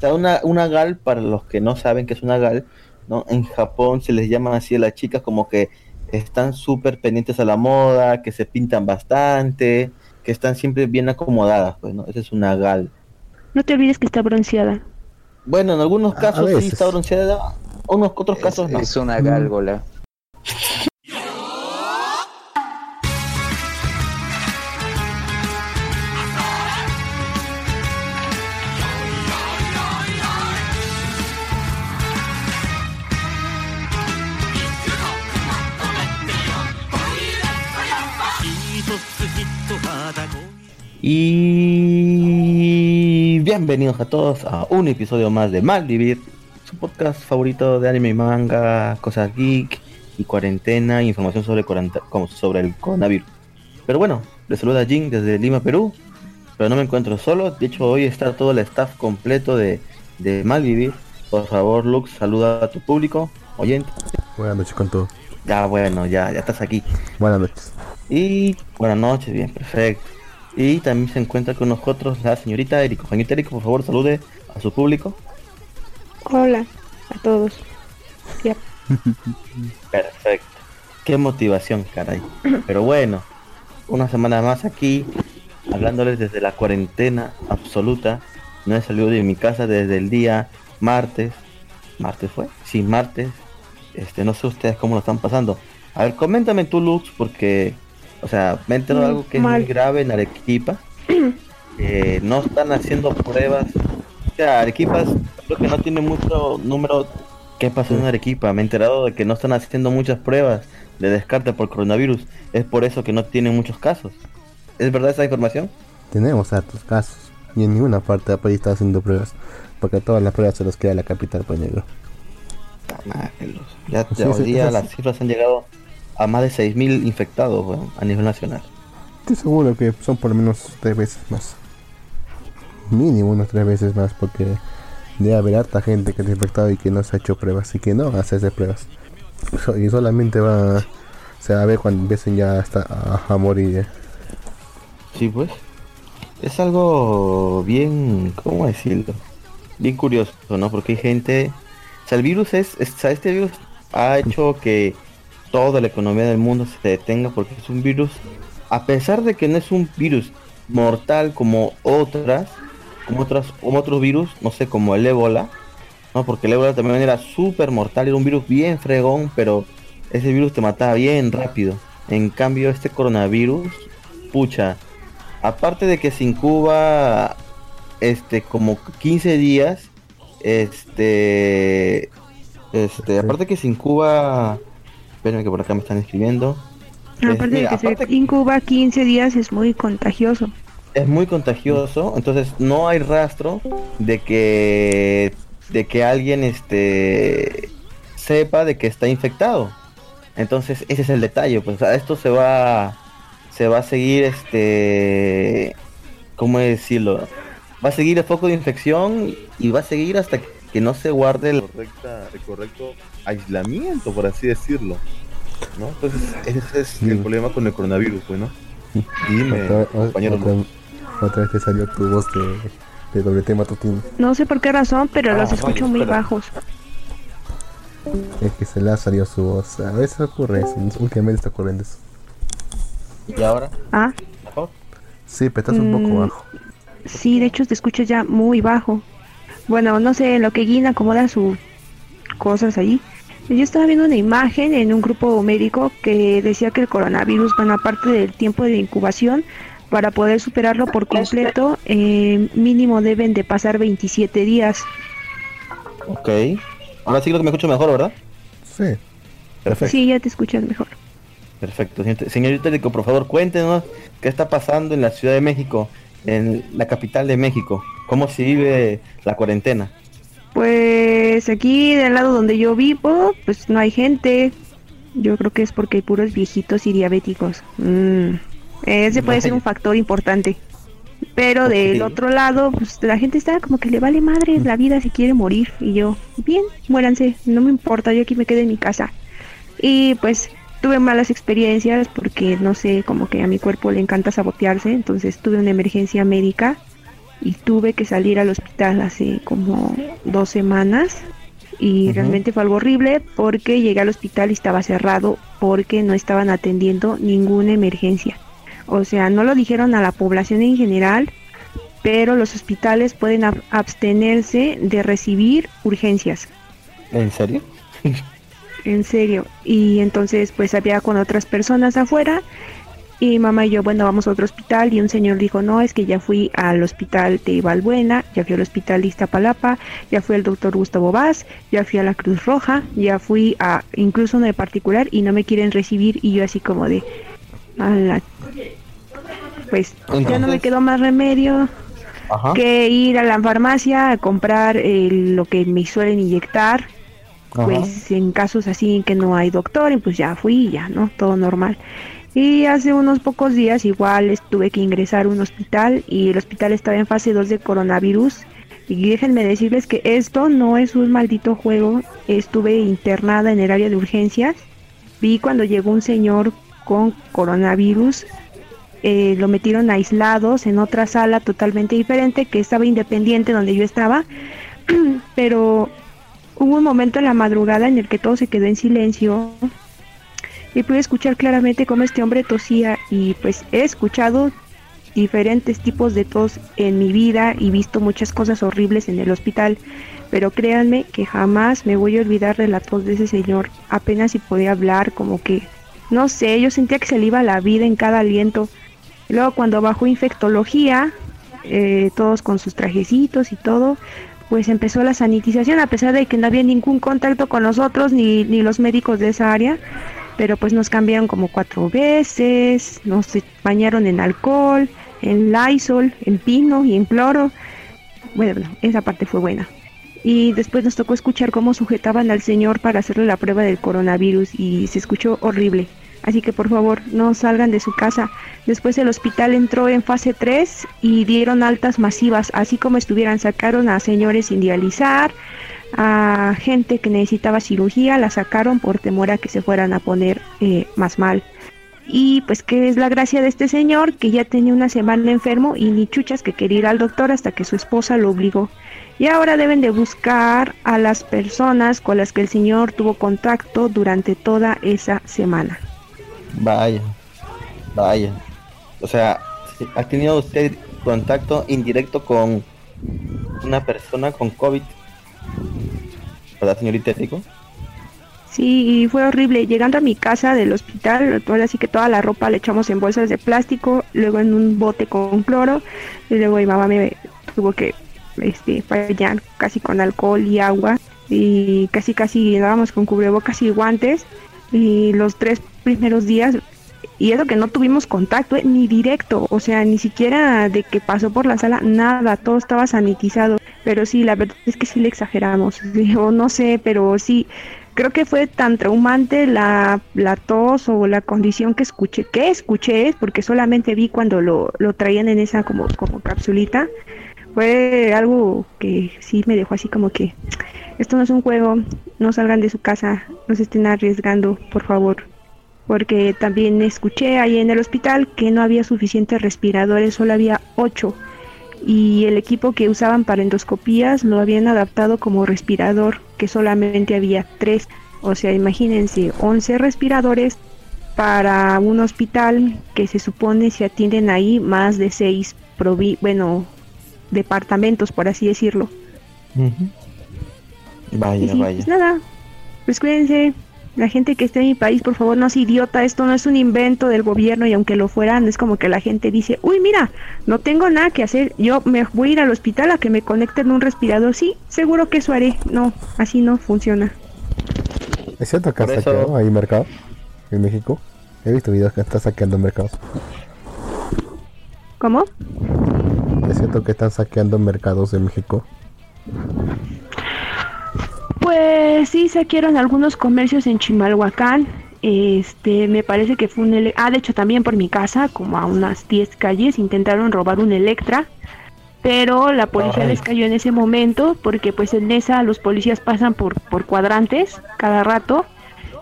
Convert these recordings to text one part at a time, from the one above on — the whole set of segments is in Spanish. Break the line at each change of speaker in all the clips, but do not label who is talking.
Sea, una, una gal, para los que no saben que es una gal, ¿no? En Japón se les llama así a las chicas como que están súper pendientes a la moda, que se pintan bastante, que están siempre bien acomodadas, pues, ¿no? Esa es una gal.
No te olvides que está bronceada.
Bueno, en algunos casos sí está bronceada, unos otros
Es,
casos no.
es una gárgola.
Y bienvenidos a todos a un episodio más de Malvivir, su podcast favorito de anime y manga, cosas geek y cuarentena, información sobre, como sobre el coronavirus. Pero bueno, les saluda Jin desde Lima, Perú, pero no me encuentro solo, de hecho hoy está todo el staff completo de, de Malvivir. Por favor, Lux, saluda a tu público, oyente.
Buenas noches con todo.
Ya bueno, ya, ya estás aquí.
Buenas noches.
Y buenas noches, bien, perfecto. Y también se encuentra con nosotros la señorita Eriko. Señorita Eriko, por favor, salude a su público.
Hola a todos. Ya.
Perfecto. Qué motivación, caray. Pero bueno, una semana más aquí, hablándoles desde la cuarentena absoluta. No he salido de mi casa desde el día martes. ¿Martes fue? Sí, martes. Este, no sé ustedes cómo lo están pasando. A ver, coméntame tú, Lux, porque, o sea, me he enterado de
Mm,
algo que es muy grave en Arequipa. Eh, no están haciendo pruebas. O sea, Arequipa creo que no tiene mucho número. ¿Qué pasó en Arequipa? Me he enterado de que no están haciendo muchas pruebas de descarte por coronavirus. Es por eso que no tienen muchos casos. ¿Es verdad esa información?
Tenemos hartos casos. Y en ninguna parte del país está haciendo pruebas. Porque todas las pruebas se las queda la capital, pues negro.
Los- Ya,
Sí,
ya hoy
sí,
día
sí.
las cifras han llegado a más de 6.000 infectados a nivel nacional.
Estoy seguro que son por lo menos tres veces más. Mínimo unas tres veces más porque debe haber harta gente que está infectado y que no se ha hecho pruebas y que no hacerse pruebas. So- y solamente va se va a ver cuando empiecen ya hasta a, a morir. eh.
Sí, pues. Es algo bien, ¿cómo decirlo? Bien curioso, ¿no? Porque hay gente... O sea, el virus es... es- o sea, este virus ha hecho que toda la economía del mundo se detenga porque es un virus... A pesar de que no es un virus mortal como otras, como otras, como otros virus, no sé, como el ébola, ¿no? Porque el ébola también era súper mortal, era un virus bien fregón, pero ese virus te mataba bien rápido. En cambio, este coronavirus, pucha, aparte de que se incuba este como 15 días este este aparte que se incuba espérenme que por acá me están escribiendo. Es-
Aparte de que se
aparte
incuba 15 días es muy contagioso.
es muy contagioso entonces no hay rastro de que de que alguien este sepa de que está infectado. Entonces ese es el detalle pues sea, esto se va se va a seguir este cómo decirlo va a seguir el foco de infección y va a seguir hasta que no se guarde el,
correcta, el correcto aislamiento, por así decirlo. ¿no? Entonces, ese es el
Mm.
problema con el coronavirus, pues, ¿no? Dime,
Otra,
compañero.
otra- otra vez te salió tu voz de, de WT matutino.
No sé por qué razón, pero
Ah,
los escucho
vale,
muy
espera.
bajos.
Es que se le ha salido su voz. A veces ocurre eso. Últimamente está ocurriendo eso.
y ahora
Ah,
mejor
Sí, pero estás un
Mm.
poco bajo.
sí, de hecho te escuchas ya muy bajo. Bueno, no sé, en lo que Guin acomoda sus cosas ahí. Yo estaba viendo una imagen en un grupo médico que decía que el coronavirus, bueno, aparte del tiempo de incubación, para poder superarlo por completo, eh, mínimo deben de pasar 27 días.
ok ahora sí creo que me escucho mejor verdad
Sí.
perfecto
Sí, ya te escuchas mejor.
Perfecto. Señorita- Señorita Erico, por favor, cuéntenos qué está pasando en la Ciudad de México, en la capital de México. ¿Cómo se vive la cuarentena?
Pues aquí del lado donde yo vivo, pues no hay gente. Yo creo que es porque hay puros viejitos y diabéticos. Mm, Ese puede ser un factor importante. Pero del otro lado, pues la gente está como que le vale madre la vida si quiere morir. Y yo, bien, muéranse, no me importa, yo aquí me quedé en mi casa. Y pues tuve malas experiencias porque no sé, como que a mi cuerpo le encanta sabotearse. Entonces tuve una emergencia médica y tuve que salir al hospital hace como dos semanas y realmente fue algo horrible porque llegué al hospital y estaba cerrado porque no estaban atendiendo ninguna emergencia. O sea, no lo dijeron a la población en general, pero los hospitales pueden abstenerse de recibir urgencias.
¿En serio?
en serio. Y entonces pues había con otras personas afuera y mamá y yo, bueno, vamos a otro hospital y un señor dijo, no, es que ya fui al hospital de Valbuena, ya fui al hospital de Iztapalapa, ya fui al doctor Gustavo Vaz, ya fui a la Cruz Roja, ya fui a incluso uno de particular y no me quieren recibir y yo así como de, pues ya no me quedó más remedio que ir a la farmacia a comprar lo que me suelen inyectar, pues en casos así que no hay doctor y pues ya fui ya, ¿no? Todo normal. Y hace unos pocos días igual tuve que ingresar a un hospital y el hospital estaba en fase 2 de coronavirus. Y déjenme decirles que esto no es un maldito juego. Estuve internada en el área de urgencias. Vi cuando llegó un señor con coronavirus. Eh, lo metieron aislados en otra sala totalmente diferente que estaba independiente donde yo estaba. Pero hubo un momento en la madrugada en el que todo se quedó en silencio y pude escuchar claramente cómo este hombre tosía y pues he escuchado diferentes tipos de tos en mi vida y visto muchas cosas horribles en el hospital, pero créanme que jamás me voy a olvidar de la tos de ese señor, apenas si podía hablar, como que, no sé, yo sentía que se le iba la vida en cada aliento. luego cuando bajó infectología, eh, todos con sus trajecitos y todo, pues empezó la sanitización, a pesar de que no había ningún contacto con nosotros ni, ni los médicos de esa área pero pues nos cambiaron como cuatro veces, nos bañaron en alcohol, en Lysol, en pino y en cloro. Bueno, esa parte fue buena. Y después nos tocó escuchar cómo sujetaban al señor para hacerle la prueba del coronavirus y se escuchó horrible. Así que por favor, no salgan de su casa. Después el hospital entró en fase 3 y dieron altas masivas, así como estuvieran, sacaron a señores sin dializar, a gente que necesitaba cirugía, la sacaron por temor a que se fueran a poner eh, más mal. Y pues que es la gracia de este señor que ya tenía una semana enfermo y ni chuchas que quería ir al doctor hasta que su esposa lo obligó. Y ahora deben de buscar a las personas con las que el señor tuvo contacto durante toda esa semana.
Vaya, vaya. O sea, ¿ha tenido usted contacto indirecto con una persona con COVID ¿Verdad, señorita?
Sí, fue horrible. Llegando a mi casa del hospital, ahora sí que toda la ropa le echamos en bolsas de plástico, luego en un bote con cloro, y luego mi mamá me tuvo que este, bañar casi con alcohol y agua, y casi casi llegábamos con cubrebocas y guantes, y los tres primeros días y eso que no tuvimos contacto eh, ni directo, o sea, ni siquiera de que pasó por la sala, nada, todo estaba sanitizado. Pero sí, la verdad es que sí le exageramos, no sé, pero sí, creo que fue tan traumante la, la tos o la condición que escuché, que escuché, porque solamente vi cuando lo, lo traían en esa como, como capsulita, fue algo que sí me dejó así como que esto no es un juego, no salgan de su casa, no se estén arriesgando, por favor porque también escuché ahí en el hospital que no había suficientes respiradores, solo había ocho y el equipo que usaban para endoscopías lo habían adaptado como respirador, que solamente había tres. O sea, imagínense, 11 respiradores para un hospital que se supone se atienden ahí más de seis, bueno, departamentos, por así decirlo.
Vaya, vaya.
Pues nada, pues cuídense. La gente que esté en mi país, por favor, no es idiota. Esto no es un invento del gobierno y aunque lo fueran, es como que la gente dice, uy, mira, no tengo nada que hacer. Yo me voy a ir al hospital a que me conecten un respirador. Sí, seguro que eso haré. No, así no funciona.
¿Es cierto que han saqueado ahí mercado en México? He visto videos que están saqueando mercados.
¿Cómo?
¿Es cierto que están saqueando mercados en México?
Pues sí, saquearon algunos comercios en Chimalhuacán. Este, me parece que fue un... Ah, de hecho también por mi casa, como a unas 10 calles, intentaron robar un Electra. Pero la policía les cayó en ese momento porque pues en esa los policías pasan por, por cuadrantes cada rato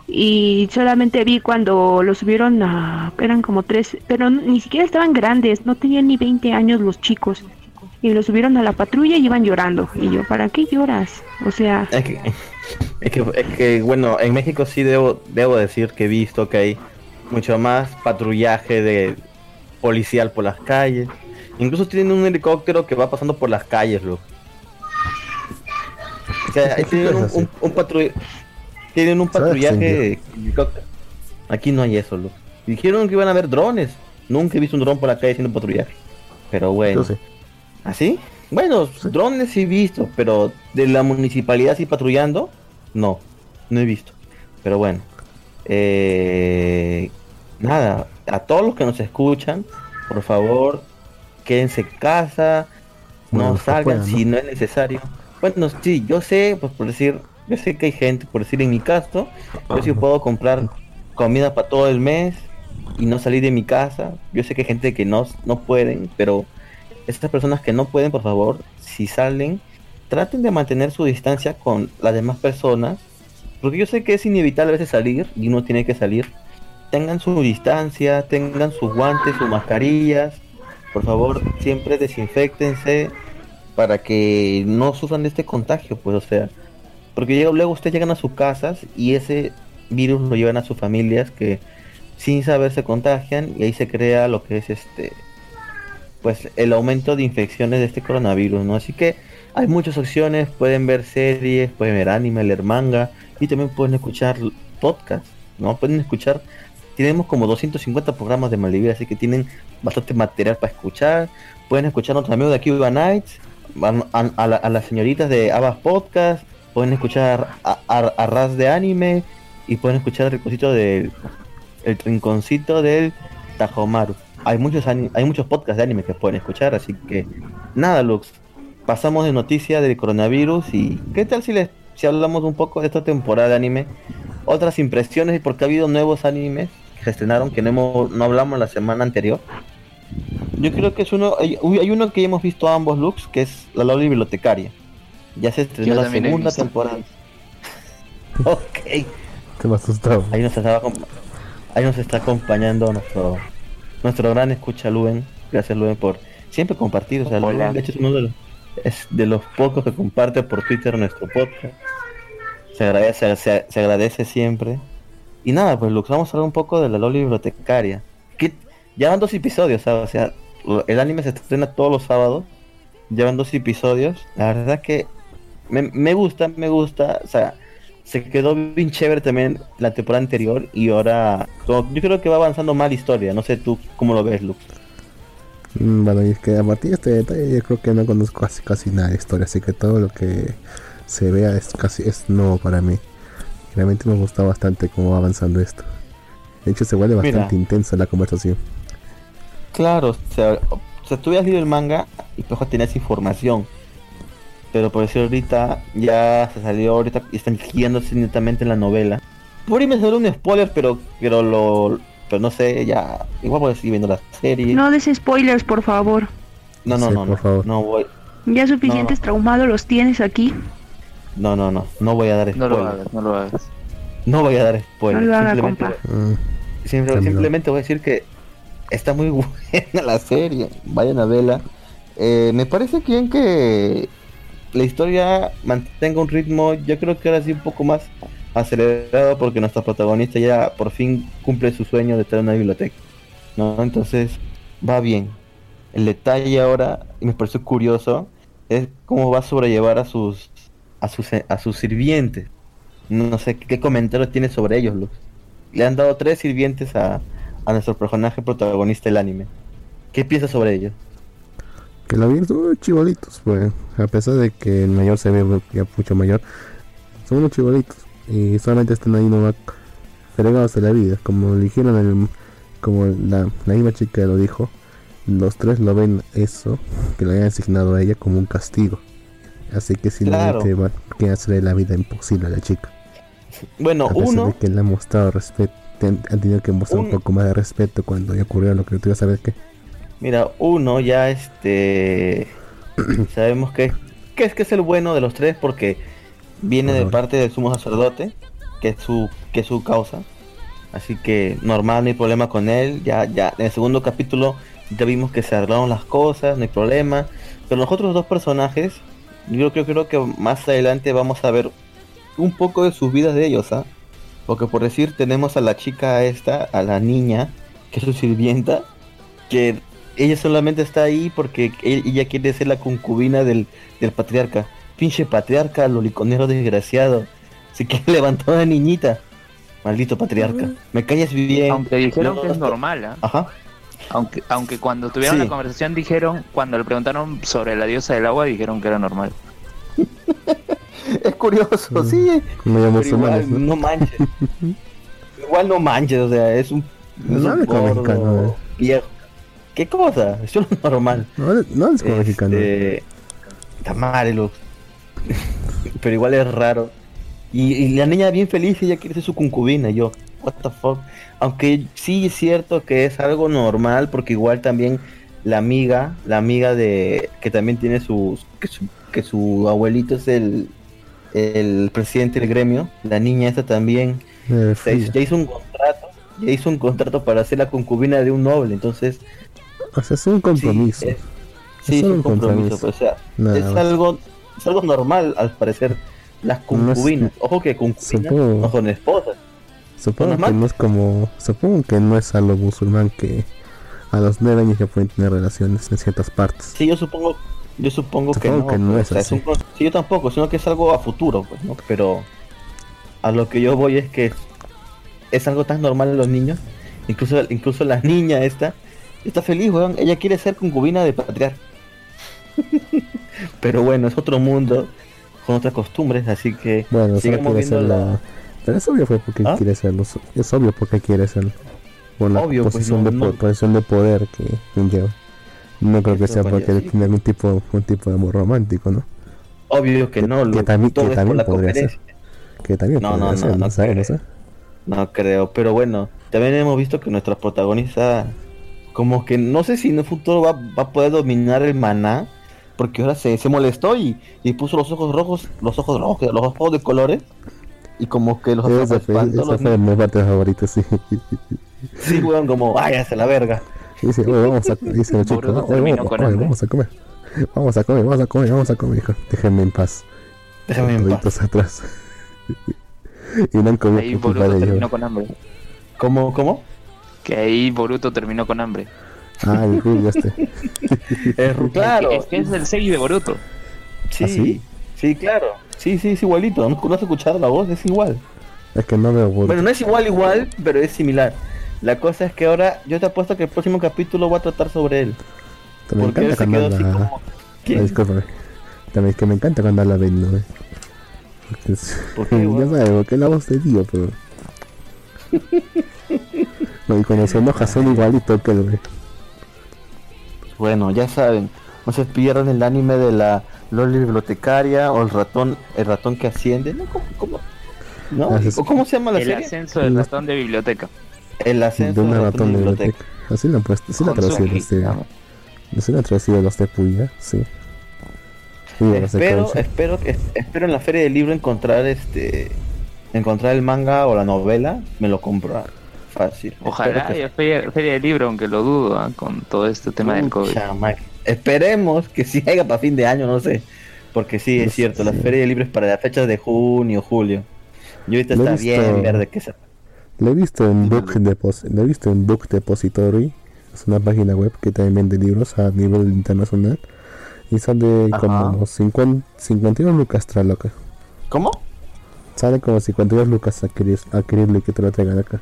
y solamente vi cuando los subieron a eran como tres pero ni siquiera estaban grandes no tenían ni 20 años los chicos y lo subieron a la patrulla y iban llorando. Y yo, ¿para qué lloras? O sea,
Es que, es que, es que, bueno, en México sí debo, debo decir que he visto que hay mucho más patrullaje de policial por las calles. Incluso tienen un helicóptero que va pasando por las calles, loco. O sea, ahí tienen un, un, un tienen un patrullaje
extinguir.
de helicóptero. Aquí no hay eso, loco. Dijeron que iban a haber drones. Nunca he visto un dron por la calle haciendo patrullaje. Pero bueno.
Yo sé.
¿Así? Bueno, drones sí he visto, pero de la municipalidad sí patrullando, no, no he visto. Pero bueno, eh, nada, a todos los que nos escuchan, por favor, quédense en casa,
Bueno,
no salgan si no es necesario. Bueno, sí, yo sé, pues por decir, yo sé que hay gente, por decir en mi caso, yo sí puedo comprar comida para todo el mes y no salir de mi casa. Yo sé que hay gente que no, no pueden, pero estas personas que no pueden, por favor, si salen, traten de mantener su distancia con las demás personas, porque yo sé que es inevitable a veces salir y uno tiene que salir. Tengan su distancia, tengan sus guantes, sus mascarillas. Por favor, siempre desinfectense para que no sufran este contagio, pues, o sea, porque luego ustedes llegan a sus casas y ese virus lo llevan a sus familias que sin saber se contagian y ahí se crea lo que es este pues el aumento de infecciones de este coronavirus, ¿no? Así que hay muchas opciones, pueden ver series, pueden ver anime, leer manga y también pueden escuchar podcasts, ¿no? Pueden escuchar, tenemos como 250 programas de Malvivir, así que tienen bastante material para escuchar. Pueden escuchar a nuestros amigos de Viva Nights, a, a- a la- a las señoritas de Abbas Podcast, pueden escuchar a Raz de Anime y pueden escuchar el rinconcito del el rinconcito del Tajomaru. Hay muchos hay muchos podcasts de anime que pueden escuchar, así que nada, Lux. Pasamos de noticia del coronavirus y ¿qué tal si les si hablamos un poco de esta temporada de anime? Otras impresiones porque ha habido nuevos animes que se estrenaron que no hemos, no hablamos la semana anterior. Yo creo que es uno hay, uno que ya hemos visto ambos looks que es La Loli Bibliotecaria. Ya se estrenó
Yo
la segunda temporada. ok.
Te me asustado.
Ahí nos estaba ahí nos está acompañando nuestro nuestro gran escucha Luen. Gracias Luen por siempre compartir. O sea. Luen, de hecho es uno de los, es de los pocos que comparte por Twitter nuestro podcast. Se agradece, se, se agradece siempre. Y nada, pues Lux, vamos a hablar un poco de la Loli bibliotecaria. Que ya van dos episodios, ¿sabes? O sea, el anime se estrena todos los sábados. Llevan dos episodios. La verdad que me, me gusta, me gusta. O sea, se quedó bien chévere también la temporada anterior y ahora como- yo creo que va avanzando mal la historia. No sé tú cómo lo ves, Lux.
Mm, Bueno, y es que a partir de este detalle yo creo que no conozco casi, casi nada de historia, así que todo lo que se vea es casi es nuevo para mí. Realmente me gusta bastante cómo va avanzando esto. De hecho se vuelve
Mira.
bastante intensa la conversación.
Claro, o sea, o sea, tú habías leído el manga y pues tenías información. Pero por decir ahorita ya se salió ahorita y están guiándose netamente en la novela. Por ahí me salió un spoiler, pero pero lo pero no sé, ya igual voy a seguir viendo la serie.
no des spoilers, por favor.
no, no,
Sí,
no,
por
no,
favor.
no voy,
Ya suficientes
No.
traumados los tienes aquí.
no, no, no, no voy a dar
No lo
spoiler.
hagas, no lo hagas.
No voy a dar
No
spoiler.
lo haga,
simplemente
compa.
Mm,
Simple-
Camilo.
simplemente voy a decir que está muy buena la serie. Vayan a verla. Eh, me parece bien que la historia mantenga un ritmo, yo creo que ahora sí un poco más acelerado porque nuestra protagonista ya por fin cumple su sueño de tener una biblioteca. ¿no? Entonces va bien. El detalle ahora, y me pareció curioso, es cómo va a sobrellevar a sus a sus a sus sirvientes. No sé qué comentarios tiene sobre ellos, Luz. Le han dado tres sirvientes a, a nuestro personaje protagonista del anime. ¿Qué piensas sobre ellos?
Que lo vi son unos chibolitos, pues. A pesar de que el mayor se ve ya mucho mayor, son unos chibolitos. Y solamente están ahí nomás fregados de la vida. Como le dijeron, el- como la, la misma chica lo dijo, los tres lo ven eso, que le hayan asignado a ella como un castigo. Así que simplemente va- quieren hacerle la vida imposible a la chica.
Bueno,
A pesar
uno,
de que le han mostrado respeto, han, tenido que mostrar un poco más de respeto cuando ya ocurrió lo que tú ibas a ver que.
Mira, uno ya este sabemos que, que es que es el bueno de los tres porque viene de parte del sumo sacerdote, que es su, que es su causa. Así que normal, no hay problema con él. Ya, ya, en el segundo capítulo ya vimos que se arreglaron las cosas, no hay problema. Pero los otros dos personajes, yo creo, creo que más adelante vamos a ver un poco de sus vidas de ellos, ¿ah? Porque por decir, tenemos a la chica esta, a la niña, que es su sirvienta, que ella solamente está ahí porque e- ella quiere ser la concubina del, del patriarca. Pinche patriarca, loliconero desgraciado. Se quiere levantar a una niñita. Maldito patriarca. Me callas bien.
Aunque dijeron
No,
que es
no.
normal, ¿ah?
Ajá.
Aunque, aunque cuando tuvieron
Sí.
la conversación dijeron, cuando le preguntaron sobre la diosa del agua, dijeron que era normal.
Es curioso, sí.
Como ya
Pero
musulmanes,
igual,
¿no?
no manches. igual no manches, o sea, es un, es
No
un gordo
mexicano, eh.
viejo. ¿Qué cosa? Eso no es normal.
No, no es como mexicano.
Este, Está mal, Lux. Pero igual es raro. Y, y la niña bien feliz, ella quiere ser su concubina. Yo, what the fuck. Aunque sí es cierto que es algo normal, porque igual también la amiga, la amiga de que también tiene que su, que su abuelito es el, el presidente del gremio, la niña esta también
Eh,
ya hizo un contrato, ya hizo un contrato para ser la concubina de un noble, entonces
O sea, es un compromiso.
Sí, es, sí, es
solo
un compromiso,
compromiso.
pero, o sea,
Nada
es
más.
algo, es algo normal al parecer. Las
No es-
concubinas, ojo que concubinas
Supongo.
no son esposas.
Supongo que no es como. Supongo que no es a lo musulmán que a los nueve años ya pueden tener relaciones en ciertas partes.
Sí, yo supongo, yo supongo, que
Supongo
no.
que no
pues,
es
o sea,
así.
un sí, yo tampoco, sino que es algo a futuro, pues, ¿no? Pero a lo que yo voy es que es algo tan normal en los niños, incluso, incluso la niña esta está feliz, weón. Ella quiere ser concubina de patriarca. Pero bueno, es otro mundo con otras costumbres, así que
Bueno,
sigamos viendo
ser
la-
la. Pero es obvio fue porque
¿Ah?
quiere serlo. Es obvio porque quiere serlo. Por la
Obvio, pues,
posición,
no-
de,
no-
po- posición de poder que conlleva. No creo que
Eso
sea porque él tiene algún tipo, un tipo de amor romántico, ¿no?
obvio que no,
que también- que también podría ser. Que también
No,
podría
no, no,
ser,
no
no
creo.
¿eh?
No creo, pero bueno, también hemos visto que nuestra protagonista, como que no sé si en el futuro va, va a poder dominar el maná, porque ahora se, se molestó y, y puso los ojos rojos, los ojos rojos, los ojos de colores, y como que los
Esa
ojos
fue,
espantó a
esa
los
fue mi parte favorita, sí.
Sí, weón, como, váyase a la verga.
Dice, oye, vamos a, dice el chico,
Boruto
"Oye, vamos,
con
oye,
hambre".
vamos a comer. Vamos a comer, vamos a comer, vamos a comer, hijo. Déjenme en paz.
Déjame en paz.
Atrás. y no han comido
Ahí Boruto
de
terminó con hambre.
¿Cómo, cómo?
Que ahí Boruto terminó con hambre.
Ah, el este.
Eh, claro,
Es que es el sello de Boruto.
sí,
¿Ah, sí?
sí, claro, sí, sí, es igualito, ¿no, ¿No has escuchado la voz? Es igual.
Es que no veo Boruto.
Bueno, no es igual, igual, pero es similar. La cosa es que ahora yo te apuesto que el próximo capítulo va a tratar sobre él.
me
Porque él
encanta
se
cuando
quedó así
habla...
como...
Ah. También es que me encanta cuando habla Ben, ¿no? Porque es-
¿Por qué,
ya sabes, porque es la voz de tío, pero... no, y se enoja son igualito que el güey.
Bueno, ya saben, no se pierdan el anime de la Loli bibliotecaria o el ratón, el ratón que asciende, ¿no? ¿Cómo, cómo? ¿No?
Ah, sí, sí.
¿O ¿Cómo se llama la
El
serie?
ascenso del ratón de biblioteca.
El ascenso
de
del
ratón de biblioteca. Así lo han puesto, así lo han traducido
Honsuki,
los de...
vamos.
Así lo han traducido los de Puya, sí. De
Espero, espero, espero en la feria del libro encontrar este, encontrar el manga o la novela, me lo compro fácil.
Ojalá
que-
haya feria, feria de libro, aunque lo dudo, ¿ah? con todo este tema del COVID.
Esperemos que sí haya para fin de año, no sé. Porque sí, es
No
cierto, la
sé.
feria de libro es para las fechas de junio, julio. Y ahorita
Lo
está bien
visto-
verde que se...
Lo he visto en Book, Depos lo he visto en Book Depository. Es una página web que también vende libros a nivel internacional. Y de
Ajá.
como 50, 52 lucas tras loca.
¿Cómo?
Sale como 52 lucas adquirir, adquirirlo y que te lo traigan acá.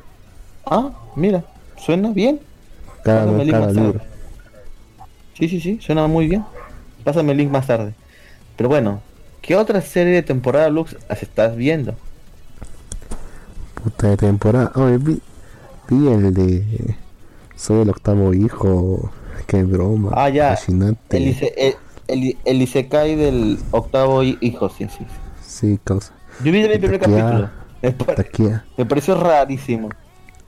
Ah, mira, suena bien. Pásame el link más tarde. Sí, sí, sí, suena muy bien. Pásame el link más tarde. Pero bueno, ¿qué otra serie de temporada Lux estás viendo?
Puta de temporada. Oye, vi, vi el de. Soy el octavo hijo. Qué broma.
Ah, ya.
fascinante.
El, el, el, el Isekai del octavo hi- hijo, sí, sí.
Sí, causa.
Yo vi el primer capítulo. Me, pare- me pareció rarísimo.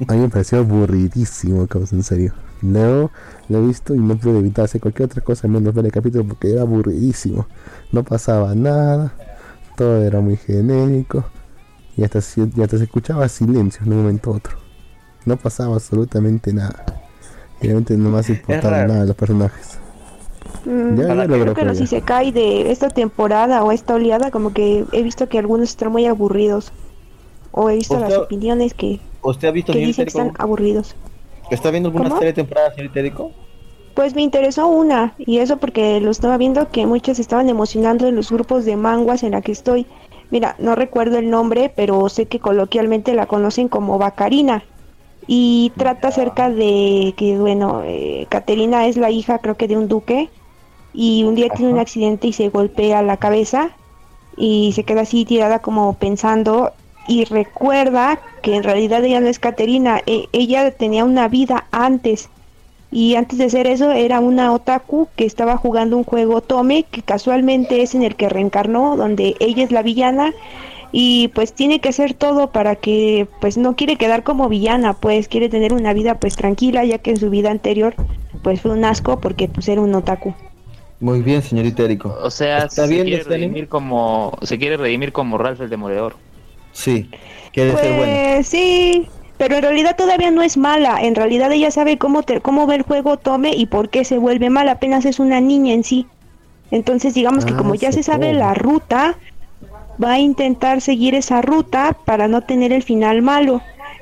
A mí me pareció aburridísimo, causa, en serio. Luego lo he visto y no pude evitar hacer cualquier otra cosa menos ver el capítulo porque era aburridísimo. No pasaba nada, todo era muy genérico y hasta, se- y hasta se escuchaba silencio en un momento u otro. No pasaba absolutamente nada. Y realmente no importar
raro.
nada de los personajes.
Mm,
Ya, ya
Creo que los. Isekai de esta temporada o esta oleada, como que he visto que algunos están muy aburridos. O he visto las opiniones que,
¿Usted ha visto
que dicen que están aburridos.
¿Está viendo alguna serie de temporada, señor Itérico?
Pues me interesó una, y eso porque lo estaba viendo que muchas estaban emocionando en los grupos de manguas en la que estoy. Mira, no recuerdo el nombre, pero sé que coloquialmente la conocen como Bacarina. Y trata acerca de que, bueno, eh, Caterina es la hija, creo que de un duque, y un día tiene un accidente y se golpea la cabeza, y se queda así tirada como pensando, y recuerda que en realidad ella no es Caterina, e- ella tenía una vida antes. Y antes de hacer eso era una otaku que estaba jugando un juego Tome, que casualmente es en el que reencarnó, donde ella es la villana y pues tiene que hacer todo para que pues no quiere quedar como villana, pues quiere tener una vida pues tranquila, ya que en su vida anterior pues fue un asco porque pues era un otaku.
Muy bien, señor Itérico.
O sea,
¿Está
se
bien
quiere redimir como se quiere redimir como Ralph el Demoledor.
Sí, quiere ser bueno.
Pues sí, pero en realidad todavía no es mala, en realidad ella sabe cómo, te, cómo ve el juego Tome y por qué se vuelve mala, apenas es una niña en sí. Entonces digamos que
Ah,
como ya se sabe la ruta, va a intentar seguir esa ruta para no tener el final malo.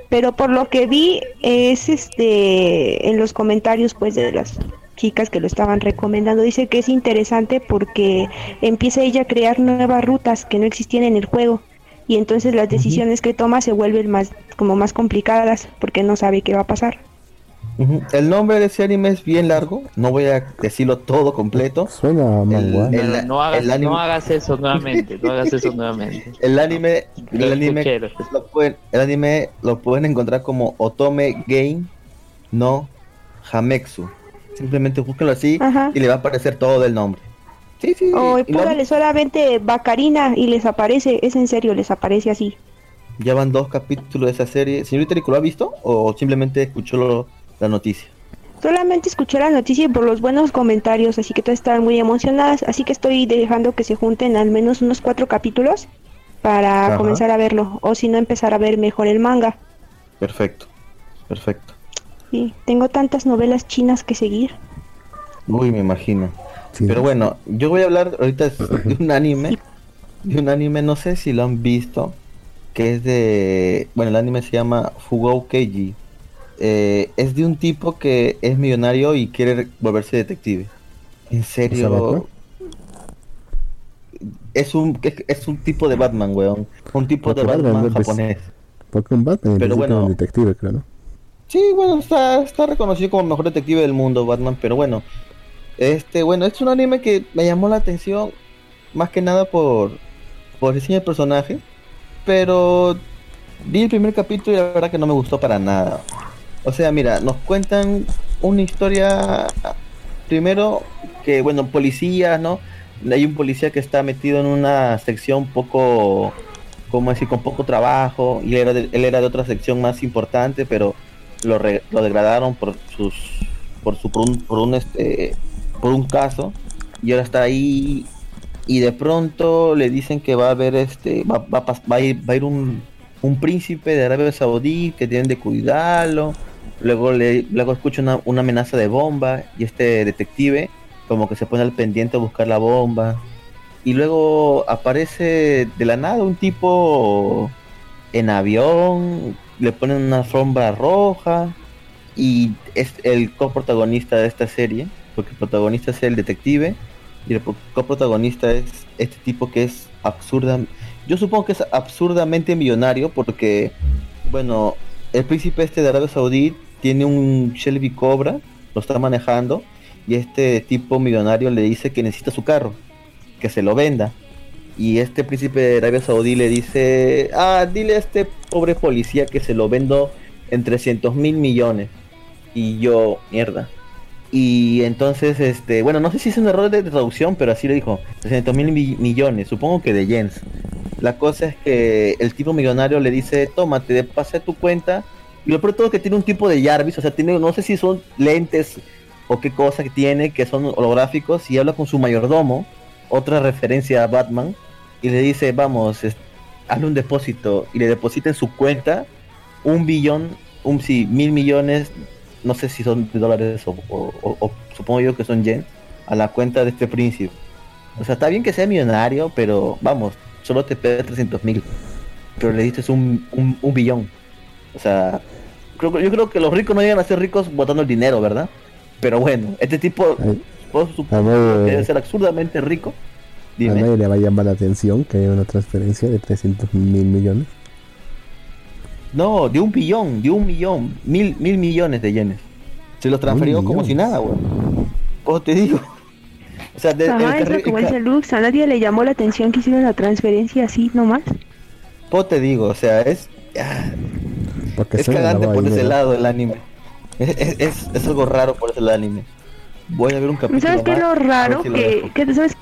Pero por lo que vi es este en los comentarios pues de las chicas que lo estaban recomendando dice que es interesante porque empieza ella a crear nuevas rutas que no existían en el juego y entonces las decisiones que toma se vuelven más como más complicadas porque no sabe qué va a pasar.
El nombre de ese anime es bien largo, no voy a decirlo todo completo.
Suena.
El-
No, no hagas,
el anime-
no hagas eso nuevamente, no hagas eso nuevamente.
El anime, el
lo
lo pueden, el anime lo pueden encontrar como Otome Game no Hametsu. Simplemente búsquenlo así
Ajá.
y le va a aparecer todo el nombre. Sí, sí.
O
y lo-
póngale solamente Bacarina y les aparece, es en serio, les aparece así.
ya van dos capítulos de esa serie. Señorita Rico, ¿lo ha visto o simplemente escuchó lo- la noticia?
Solamente escuché la noticia por los buenos comentarios, así que todas estaban muy emocionadas, así que estoy dejando que se junten al menos unos cuatro capítulos para
Ajá.
comenzar a verlo, o si no empezar a ver mejor el manga.
Perfecto, perfecto.
Sí, tengo tantas novelas chinas que seguir.
Uy, me imagino.
Sí.
Pero bueno, yo voy a hablar ahorita de un anime, de un anime, no sé si lo han visto, que es de, bueno, el anime se llama Fugou Keiji. Eh, es de un tipo que es millonario y quiere volverse detective. En serio, es un es, es un tipo de Batman, weón, un tipo de
Porque Batman
Batman
no es-
japonés.
Porque un Batman
Pero bueno.
un detective, creo, ¿no?
Sí, bueno, está, está reconocido como el mejor detective del mundo, Batman, pero bueno, este, bueno, es un anime que me llamó la atención más que nada por, por el personaje, pero vi el primer capítulo y la verdad que no me gustó para nada. O sea, mira, nos cuentan una historia, primero que, bueno, policías, ¿no? Hay un policía que está metido en una sección poco, ¿cómo decir? Con poco trabajo, y él era de, él era de otra sección más importante, pero lo, lo degradaron por sus por su por un, por un este por un caso y ahora está ahí y de pronto le dicen que va a haber este va, va, va a ir, va a ir un, un príncipe de Arabia Saudí que tienen de cuidarlo. Luego le luego escucha una, una amenaza de bomba y este detective como que se pone al pendiente a buscar la bomba. Y luego aparece de la nada un tipo en avión, le ponen una alfombra roja y es el coprotagonista de esta serie, porque el protagonista es el detective y el pro- coprotagonista es este tipo que es absurda. Yo supongo que es absurdamente millonario porque, bueno, el príncipe este de Arabia Saudí tiene un Shelby Cobra, lo está manejando y este tipo millonario le dice que necesita su carro, que se lo venda. Y este príncipe de Arabia Saudí le dice, ah, dile a este pobre policía que se lo vendo en 300 mil millones. Y yo, mierda. Y entonces, este, bueno, no sé si es un error de traducción, pero así le dijo, 300 mil mi- millones, supongo que de yens. La cosa es que el tipo millonario le dice, tómate, pase tu cuenta. Y lo peor todo es que tiene un tipo de Jarvis, o sea, tiene, no sé si son lentes o qué cosa que tiene, que son holográficos, y habla con su mayordomo, otra referencia a Batman, y le dice, vamos, hazle un depósito, y le deposita en su cuenta un billón, un sí, mil millones no sé si son de dólares o, o- o- o supongo yo que son yen, a la cuenta de este príncipe. O sea, está bien que sea millonario, pero vamos, solo te pide 300 mil. Pero le diste un, un, un billón. O sea, creo, yo creo que los ricos no llegan a ser ricos botando el dinero, ¿verdad? Pero bueno, este tipo puedo
a
suponer que debe ser absurdamente rico.
a
Dime.
nadie le va a llamar la atención que haya una transferencia de 300 mil millones.
No, de un billón, de un millón, mil, mil millones de yenes. Se los transfirió como
millones.
si nada, weón. Pues te digo. O sea, de, el
Ajá, eso
carri-
como
el
dice Lux, a nadie le llamó la atención que hicieron la transferencia así nomás.
pues te digo, o sea, es. ah,
Porque
es cagante por ese lado el anime. Es, es, es- es algo raro por ese lado el anime. Voy a ver un capítulo.
¿Sabes qué es lo raro?
si
Que, que- ¿sabes.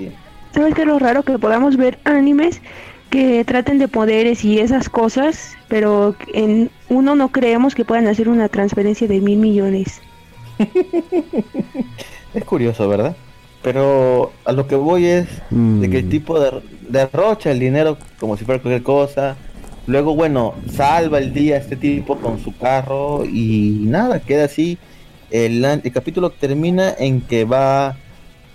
¿Sabes qué es lo raro? Que podamos ver animes que traten de poderes y esas cosas, pero en uno no creemos que puedan hacer una transferencia de mil millones.
Es curioso, ¿verdad? Pero a lo que voy es de que el
Mm.
tipo de, derrocha el dinero como si fuera cualquier cosa. Luego, bueno, salva el día este tipo con su carro y nada, queda así. El, an- el capítulo termina en que va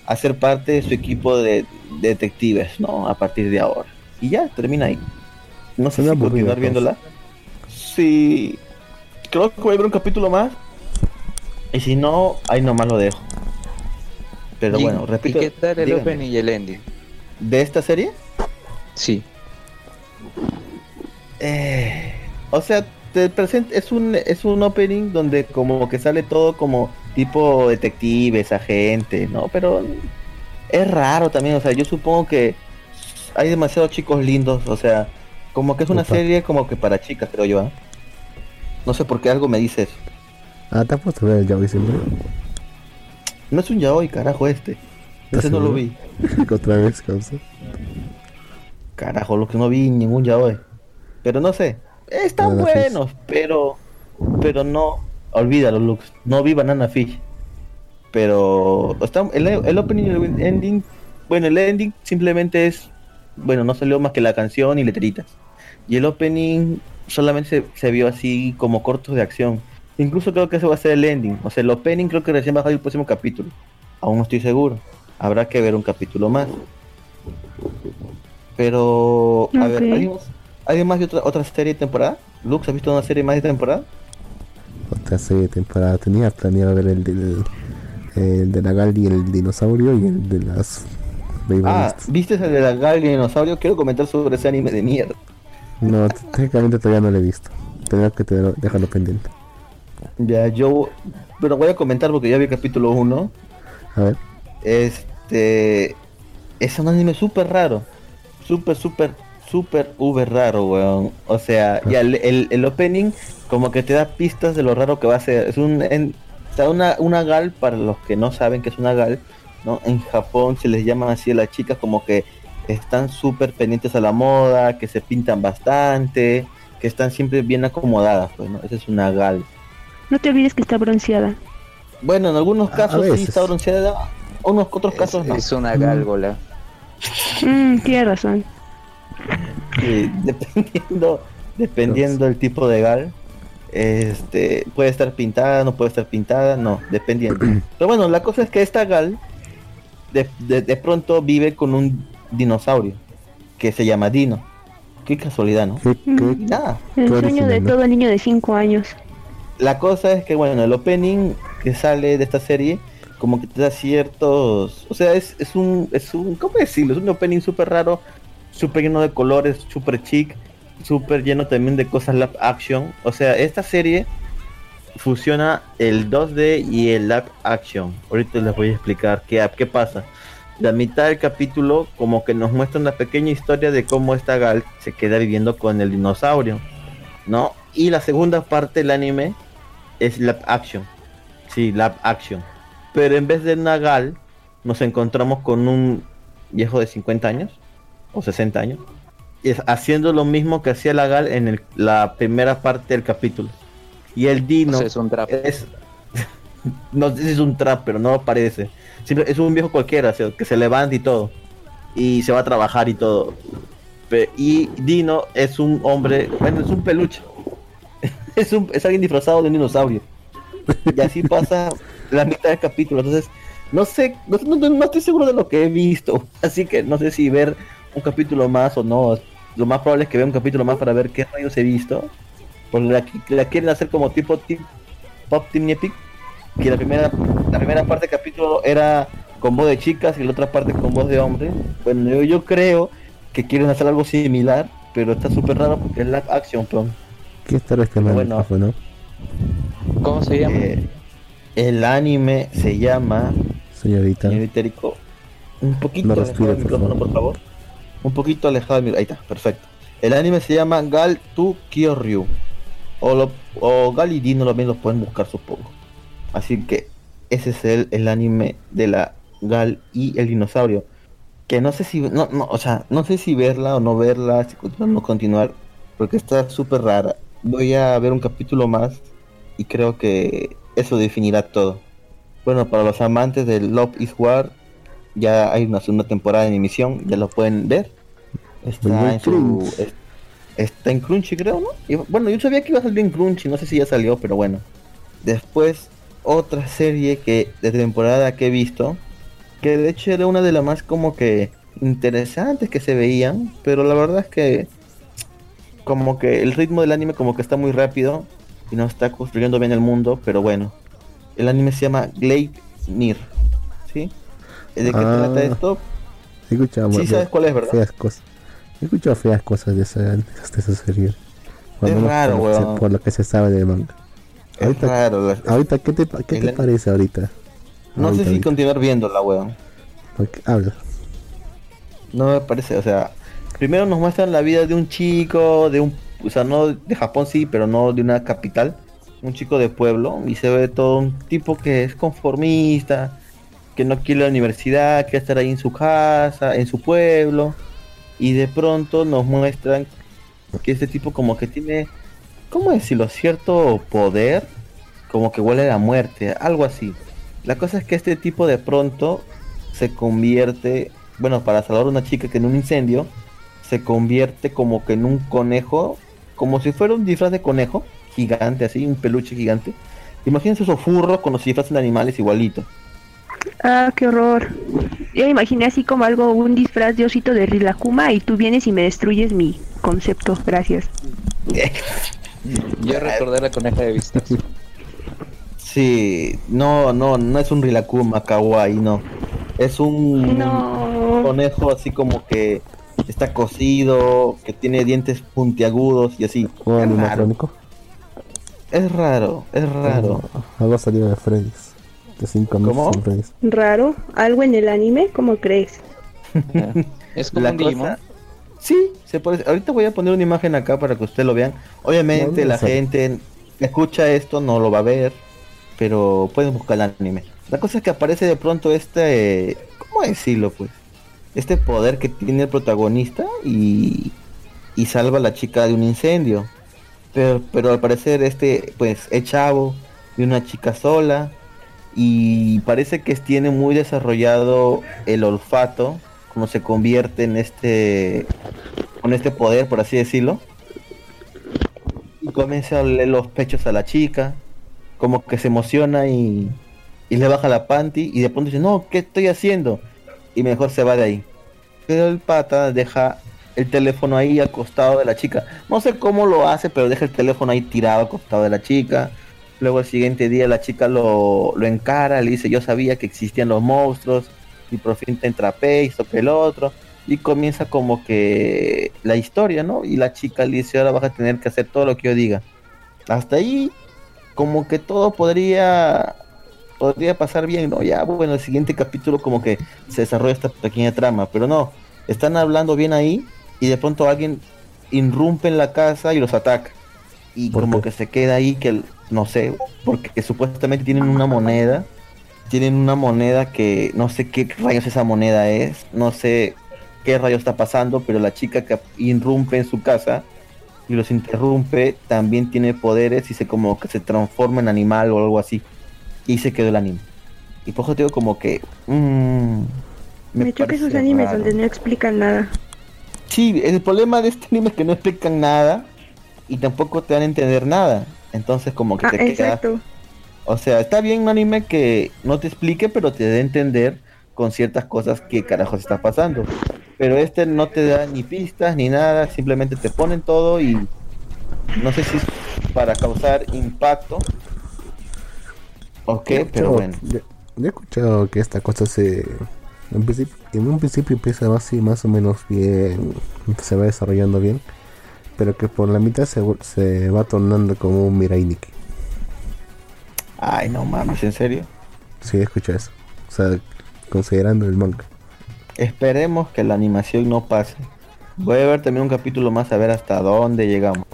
a ser parte de su equipo de, de detectives, ¿no? A partir de ahora. Y ya, termina ahí. No sé
Suena
si
aburrido,
continuar viéndola. Sí, creo que voy a ver un capítulo más. Y si no, ahí nomás lo dejo. Pero
¿Y-
bueno, repito.
¿Y qué tal el
dígame.
opening y el ending?
¿De esta serie?
Sí.
Eh, o sea, te presenta, es un es un opening donde como que sale todo como tipo detectives, agente, ¿no? Pero es raro también, o sea, yo supongo que hay demasiados chicos lindos, o sea, como que es una
Opa.
serie como que para chicas, creo yo, ¿ah? No sé por qué algo me dice eso.
Ah, te has puesto a ver el Yaoi siempre.
No es un yaoi, carajo, este.
¿Estás
Ese no lo
seguro?
vi.
Otra vez, causa.
Carajo, lo que no vi ningún yaoi. Pero no sé. Están
Banana Fish.
buenos, pero. Pero no. Olvídalo, Lux. No vi Banana Fish. Pero. Está, el, el opening y el ending. Bueno, el ending simplemente es. Bueno, no salió más que la canción y letritas. Y el opening solamente se, se vio así como cortos de acción. Incluso creo que ese va a ser el ending. O sea, el opening creo que recién va a salir el próximo capítulo. Aún no estoy seguro. Habrá que ver un capítulo más. Pero, a ver. ¿alguien más, ¿alguien más de otra, otra serie de temporada? Lux, ¿has visto una serie más de temporada?
Otra serie de temporada. Tenía planeado ver el del. El de la Gal y el dinosaurio y el de las.
Ah. ¿viste el de la Gal dinosaurio? Quiero comentar sobre ese anime de mierda.
No, técnicamente todavía no lo he visto. Tengo que dejarlo pendiente.
Ya, yo. Pero voy a comentar porque ya vi el capítulo 1.
A ver.
Este. Es un anime súper raro. Súper, súper, súper, uber raro, weón. O sea, ya el, el, el opening como que te da pistas de lo raro que va a ser. Es un. En, una, una gal, para los que no saben que es una gal, ¿no? En Japón se les llama así a las chicas como que están súper pendientes a la moda, que se pintan bastante, que están siempre bien acomodadas, pues, ¿no? Esa es una gal.
No te olvides que está bronceada.
Bueno, en algunos casos sí está bronceada, unos otros
Es,
casos no.
es una gálgola.
Mm, tienes razón.
Sí, dependiendo, dependiendo del tipo de gal, este puede estar pintada, no puede estar pintada, no, dependiendo. Pero bueno, la cosa es que esta gal de, de, de pronto vive con un dinosaurio que se llama Dino. Qué casualidad, ¿no?
¿Qué,
nada,
El
Qué
sueño de todo niño de 5 años.
la cosa es que bueno, el opening que sale de esta serie como que te da ciertos, o sea, es, es un es un ¿cómo decirlo? Es un opening súper raro, súper lleno de colores, súper chic, súper lleno también de cosas live action. O sea, esta serie fusiona el 2D y el live action. Ahorita les voy a explicar qué, qué pasa. La mitad del capítulo como que nos muestra una pequeña historia de cómo esta Gal se queda viviendo con el dinosaurio, ¿no? Y la segunda parte del anime es live action. Sí, live action. Pero en vez de una Gal, nos encontramos con un viejo de 50 años o 60 años es haciendo lo mismo que hacía la Gal en la primera parte del capítulo. Y el Dino
es un trap.
es no sé si es un trap, pero no parece. Es un viejo cualquiera, o sea, que se levanta y todo. Y se va a trabajar y todo. Y Dino es un hombre, bueno, es un peluche. es, un, es alguien disfrazado de un dinosaurio. Y así pasa la mitad del capítulo. Entonces, no sé, no, no- no estoy seguro de lo que he visto. Así que no sé si ver un capítulo más o no. Lo más probable es que vea un capítulo más para ver qué rayos he visto. Porque la, la quieren hacer como tipo tip- Pop Team Epic. Que la primera, la primera parte del capítulo era con voz de chicas y la otra parte con voz de hombres. Bueno, yo, yo creo que quieren hacer algo similar, pero está súper raro porque es live action, pero
¿Qué estará este
Bueno.
micrófono?
¿Cómo se llama?
eh, el anime se llama
Señorita.
señorita un poquito
No
alejado del
por
micrófono, por favor. Un poquito alejado del micrófono. Ahí está, perfecto. El anime se llama Gal to Kyoryu. O, lo, o Gal y Dino también lo pueden buscar, supongo. Así que ese es el, el anime de la Gal y el dinosaurio. Que no sé si, no, no, o sea, no sé si verla o no verla, si continuar o no continuar, porque está súper rara. Voy a ver un capítulo más y creo que eso definirá todo. Bueno, para los amantes de Love is War, ya hay una segunda temporada en emisión, ya lo pueden ver. Está en su, está en Crunchy, creo, ¿no? Y, bueno, yo sabía que iba a salir en Crunchy, no sé si ya salió, pero bueno. Después, otra serie que de temporada que he visto, que de hecho era una de las más como que interesantes que se veían, pero la verdad es que como que el ritmo del anime como que está muy rápido y no está construyendo bien el mundo, pero bueno. El anime se llama Glade Mir, ¿sí? ¿De qué
Ah,
trata esto?
He escuchado
Sí sabes cuál es, ¿verdad?
He escuchado feas cosas de esa, de esa serie.
Es raro,
por,
weón.
por lo que se sabe del manga.
Es
Ahorita-
raro.
Ahorita, ¿qué te, qué te parece ahorita?
No sé si
ahorita.
continuar viéndola, weón.
Porque- habla.
No me parece, o sea, primero nos muestran la vida de un chico, de un, o sea, no de Japón sí, pero no de una capital, un chico de pueblo, y se ve todo un tipo que es conformista, que no quiere la universidad, quiere estar ahí en su casa, en su pueblo, y de pronto nos muestran que este tipo como que tiene, ¿cómo decirlo? Cierto poder, como que huele a la muerte, algo así. La cosa es que este tipo de pronto se convierte, bueno, para salvar a una chica que en un incendio, se convierte como que en un conejo, como si fuera un disfraz de conejo, gigante así, un peluche gigante. Imagínense esos furros con los disfraces de animales igualitos.
Ah, qué horror. Yo me imaginé así como algo, un disfraz de osito de Rilakuma y tú vienes y me destruyes mi concepto. Gracias.
Yo recordé la coneja de vistas.
Sí, no, no, no es un Rilakuma kawaii, no. Es un
No.
conejo así como que está cocido, que tiene dientes puntiagudos y así.
¿Un
Es raro, es raro, es raro.
Algo salido de Freddy's. De 5 meses
¿Cómo?
en Freddy's.
Raro. ¿Algo en el anime? ¿Cómo crees?
Es como
La
un
cosa-. Sí, se puede. Ahorita voy a poner una imagen acá para que ustedes lo vean. Obviamente
No,
la gente que escucha esto no lo va a ver, pero pueden buscar el anime. La cosa es que aparece de pronto este, ¿cómo decirlo pues? Este poder que tiene el protagonista y, y salva a la chica de un incendio. Pero, pero al parecer este pues es chavo de una chica sola y parece que tiene muy desarrollado el olfato como se convierte en este con este poder por así decirlo. Y comienza a oler los pechos a la chica como que se emociona y, y le baja la panty y de pronto dice no qué estoy haciendo y mejor se va de ahí. Pero el pata deja el teléfono ahí al costado de la chica. No sé cómo lo hace pero deja el teléfono ahí tirado al costado de la chica Luego el siguiente día la chica lo, lo encara, le dice yo sabía que existían los monstruos y por fin te entrapé, esto que el otro. Y comienza como que la historia, ¿no? Y la chica le dice ahora vas a tener que hacer todo lo que yo diga. Hasta ahí como que todo podría podría pasar bien, ¿no? Ya bueno, el siguiente capítulo como que se desarrolla esta pequeña trama, pero no, están hablando bien ahí y de pronto alguien irrumpe en la casa y los ataca. Y
¿Por
como
qué?
que se queda ahí que el- no sé, porque supuestamente tienen una moneda, tienen una moneda que no sé qué rayos esa moneda es, no sé qué rayos está pasando, pero la chica que irrumpe en su casa y los interrumpe también tiene poderes y se como que se transforma en animal o algo así. Y se quedó el anime. Y por eso te digo como que... mm,
Me, choca
parece
esos animes
raro.
donde no explican nada.
Sí, el problema de este anime es que no explican nada y tampoco te dan a entender nada. Entonces como que
Ah,
te quedas
exacto.
O sea, está bien un anime que no te explique, pero te dé a entender con ciertas cosas que carajos está pasando. Pero este no te da ni pistas ni nada, simplemente te ponen todo y no sé si es para causar impacto o qué, pero
Yo-
bueno.
Yo, yo he escuchado que esta cosa se. En, principio, en un principio empieza así más o menos bien, se va desarrollando bien, pero que por la mitad se, se va tornando como un Mirai Nikki.
Ay, no mames, en serio.
Sí, he escuchado eso. O sea, considerando el manga.
Esperemos que la animación no pase. Voy a ver también un capítulo más a ver hasta dónde llegamos.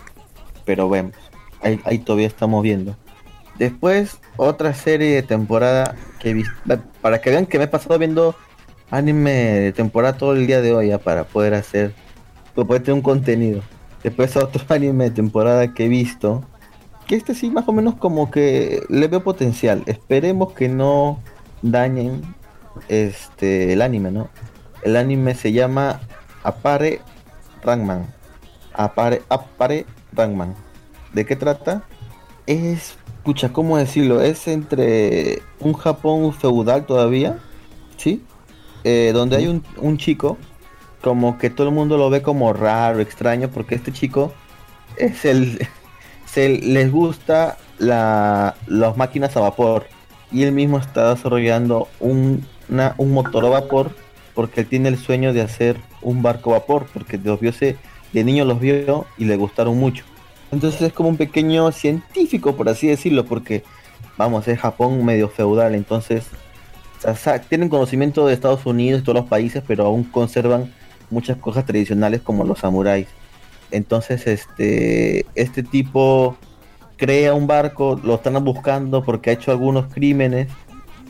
Pero vemos. Ahí, ahí todavía estamos viendo. Después, otra serie de temporada que. Para que vean que me he pasado viendo anime de temporada todo el día de hoy ya para poder hacer. Para poder tener un contenido. Después otro anime de temporada que he visto. Que este sí más o menos como que le veo potencial. Esperemos que no dañen este el anime, ¿no? El anime se llama Apare Rangman. Apare, Apare Rangman. ¿De qué trata? Es, escucha, ¿cómo decirlo? Es entre un Japón feudal todavía, ¿sí? Eh, donde hay un, un chico, como que todo el mundo lo ve como raro, extraño, porque este chico es el, se les gusta la, las máquinas a vapor. Y él mismo está desarrollando un, una- un motor a vapor porque él tiene el sueño de hacer un barco a vapor porque los vio se- de niño los vio y le gustaron mucho. Entonces es como un pequeño científico por así decirlo porque vamos es Japón medio feudal entonces tienen conocimiento de Estados Unidos todos los países pero aún conservan muchas cosas tradicionales como los samuráis entonces este este tipo crea un barco, lo están buscando porque ha hecho algunos crímenes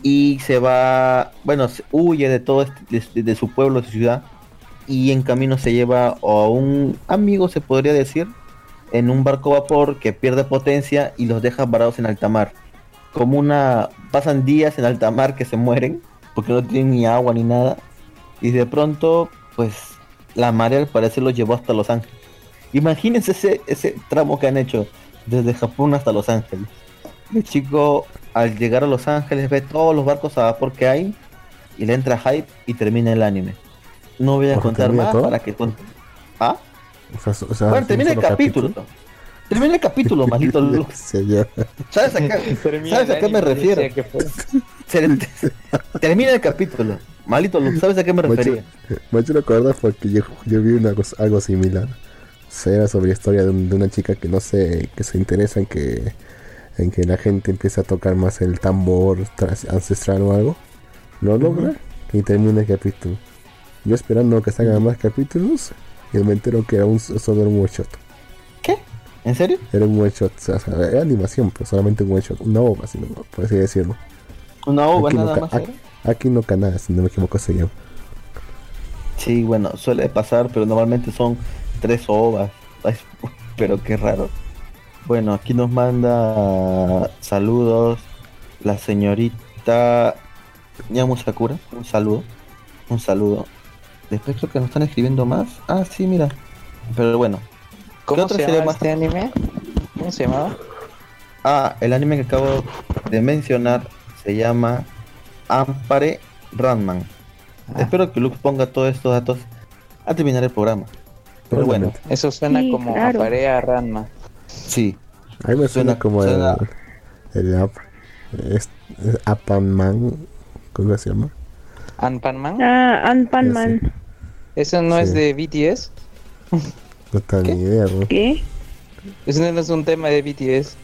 y se va, bueno, huye de todo este- de, de su pueblo, de su ciudad y en camino se lleva a un amigo, se podría decir, en un barco vapor que pierde potencia y los deja varados en alta mar. Como una, pasan días en alta mar que se mueren porque no tienen ni agua ni nada y de pronto, pues la marea al parecer los llevó hasta Los Ángeles. Imagínense ese, ese tramo que han hecho desde Japón hasta Los Ángeles. El chico al llegar a Los Ángeles ve todos los barcos a vapor que hay y le entra hype y termina el anime. No voy a
¿Por qué
contar más
todo?
para que con- ¿Ah?
O sea, so- o sea,
Bueno, termina el
solo
capítulo. Termina el capítulo, maldito Lux. ¿Sabes a qué, ¿sabes a qué me refiero? Termina el capítulo. Maldito Lux, ¿sabes a qué me refería?
macho lo acuerdo porque yo, yo vi una algo similar. O sea, era sobre la historia de, un- de una chica que no sé, que se interesa en que en que la gente empiece a tocar más el tambor ancestral o algo. Lo logra y termina el capítulo. Yo esperando que salgan más capítulos y me entero que era un, solo era un one shot.
¿Qué? ¿En serio?
Era un one shot, o sea, era animación, pero solamente un one shot, una ova, si no, por así decirlo.
Una ova
Aquí
nada más.
aquí. Aquí no canal, si no me equivoco se llama.
Sí, bueno, suele pasar, pero normalmente son tres ovas. Ay, Pero qué raro. Bueno, aquí nos manda saludos la señorita Yamu Sakura. Un saludo. Un saludo. Después creo que nos están escribiendo más. Ah, sí, mira. Pero bueno.
¿Cómo
otra
se
serie
llama
más?
este anime? ¿Cómo se llamaba?
Ah, el anime que acabo de mencionar se llama Ampare Ranman.
Ah.
Espero que Lux ponga todos estos datos al terminar el programa. Pero bueno.
Eso suena
Sí,
como
claro.
a Parea Ranma.
sí.
A mí me suena,
Suena-
como
suena-
el, el, es- es Apan Man, ¿cómo se llama?
¿Anpanman?
Ah, Ant Man.
¿Eso no es de BTS?
No tengo ni idea, ¿no?
¿Qué?
¿Eso no es un tema de BTS?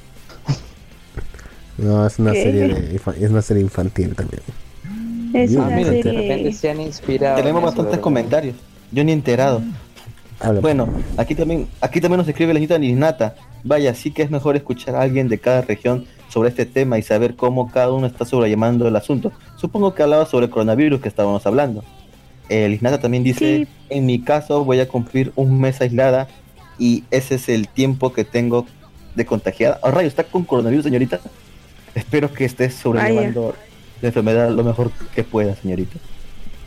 No, es una
¿Qué?
serie de es una serie infantil también.
Es
Ah,
una
mira,
De repente
serie.
se han inspirado.
Tenemos bastantes
¿verdad?
comentarios. Yo ni enterado.
Habla,
Bueno, aquí también, aquí también nos escribe la señorita Nisnata. Vaya, sí que es mejor escuchar a alguien de cada región sobre este tema y saber cómo cada uno está sobrellevando el asunto. Supongo que hablaba sobre el coronavirus que estábamos hablando. Eh, Lisnata también dice,
Sí.
en mi caso voy a cumplir un mes aislada y ese es el tiempo que tengo de contagiada. Oh, rayo, ¿está con coronavirus, señorita? Espero que estés sobrellevando la enfermedad lo mejor que pueda, señorita.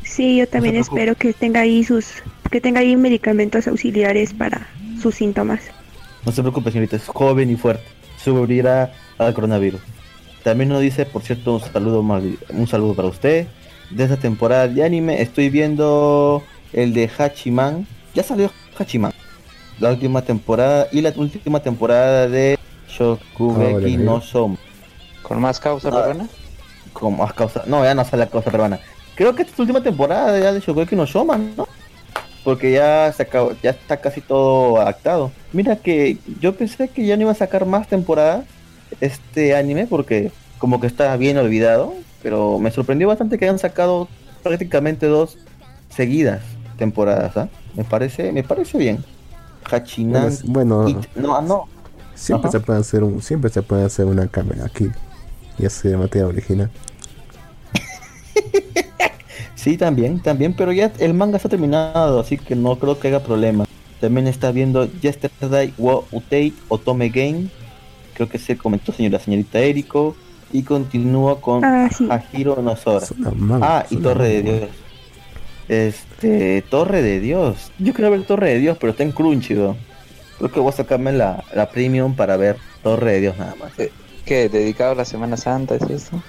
Sí, yo también
No
espero que tenga ahí sus, que tenga ahí medicamentos auxiliares para sus síntomas.
No se preocupe, señorita, es joven y fuerte. Sobrevivirá al coronavirus. También nos dice, por cierto, un saludo más, un saludo para usted. De esta temporada de anime estoy viendo el de Hachiman. Ya salió Hachiman. La última temporada y la última temporada de Shokugeki
Ah,
no
vale.
Soma.
Con más causa,
Ah.
perdona.
Como a causa, no, ya no sale la causa peruana. Creo que esta es la última temporada ya de Shokugeki no Soma, ¿no? Porque ya se acabó, ya está casi todo adaptado. Mira que yo pensé que ya no iba a sacar más temporadas este anime porque como que está bien olvidado, pero me sorprendió bastante que hayan sacado prácticamente dos seguidas temporadas, ¿ah? Me parece, me parece bien. Hachinan
Bueno,
It- no, ah, no.
siempre
Ajá.
se puede hacer un, siempre se puede hacer una cámara aquí. Y así de materia original.
Sí, también, también, pero ya el manga está terminado, así que no creo que haga problema. También está viendo Yesterday wo Utei Otome Game, creo que se comentó señor, la señorita Eriko, y continúa con
Ah, sí.
Hajiro Nosora. Ah, y Torre de. Dios. Este, Torre de Dios. Yo quiero ver Torre de Dios, pero está en Crunchyroll. Creo que voy a sacarme la, la premium para ver Torre de Dios nada más.
¿Qué? ¿Dedicado a la Semana Santa? ¿Es eso?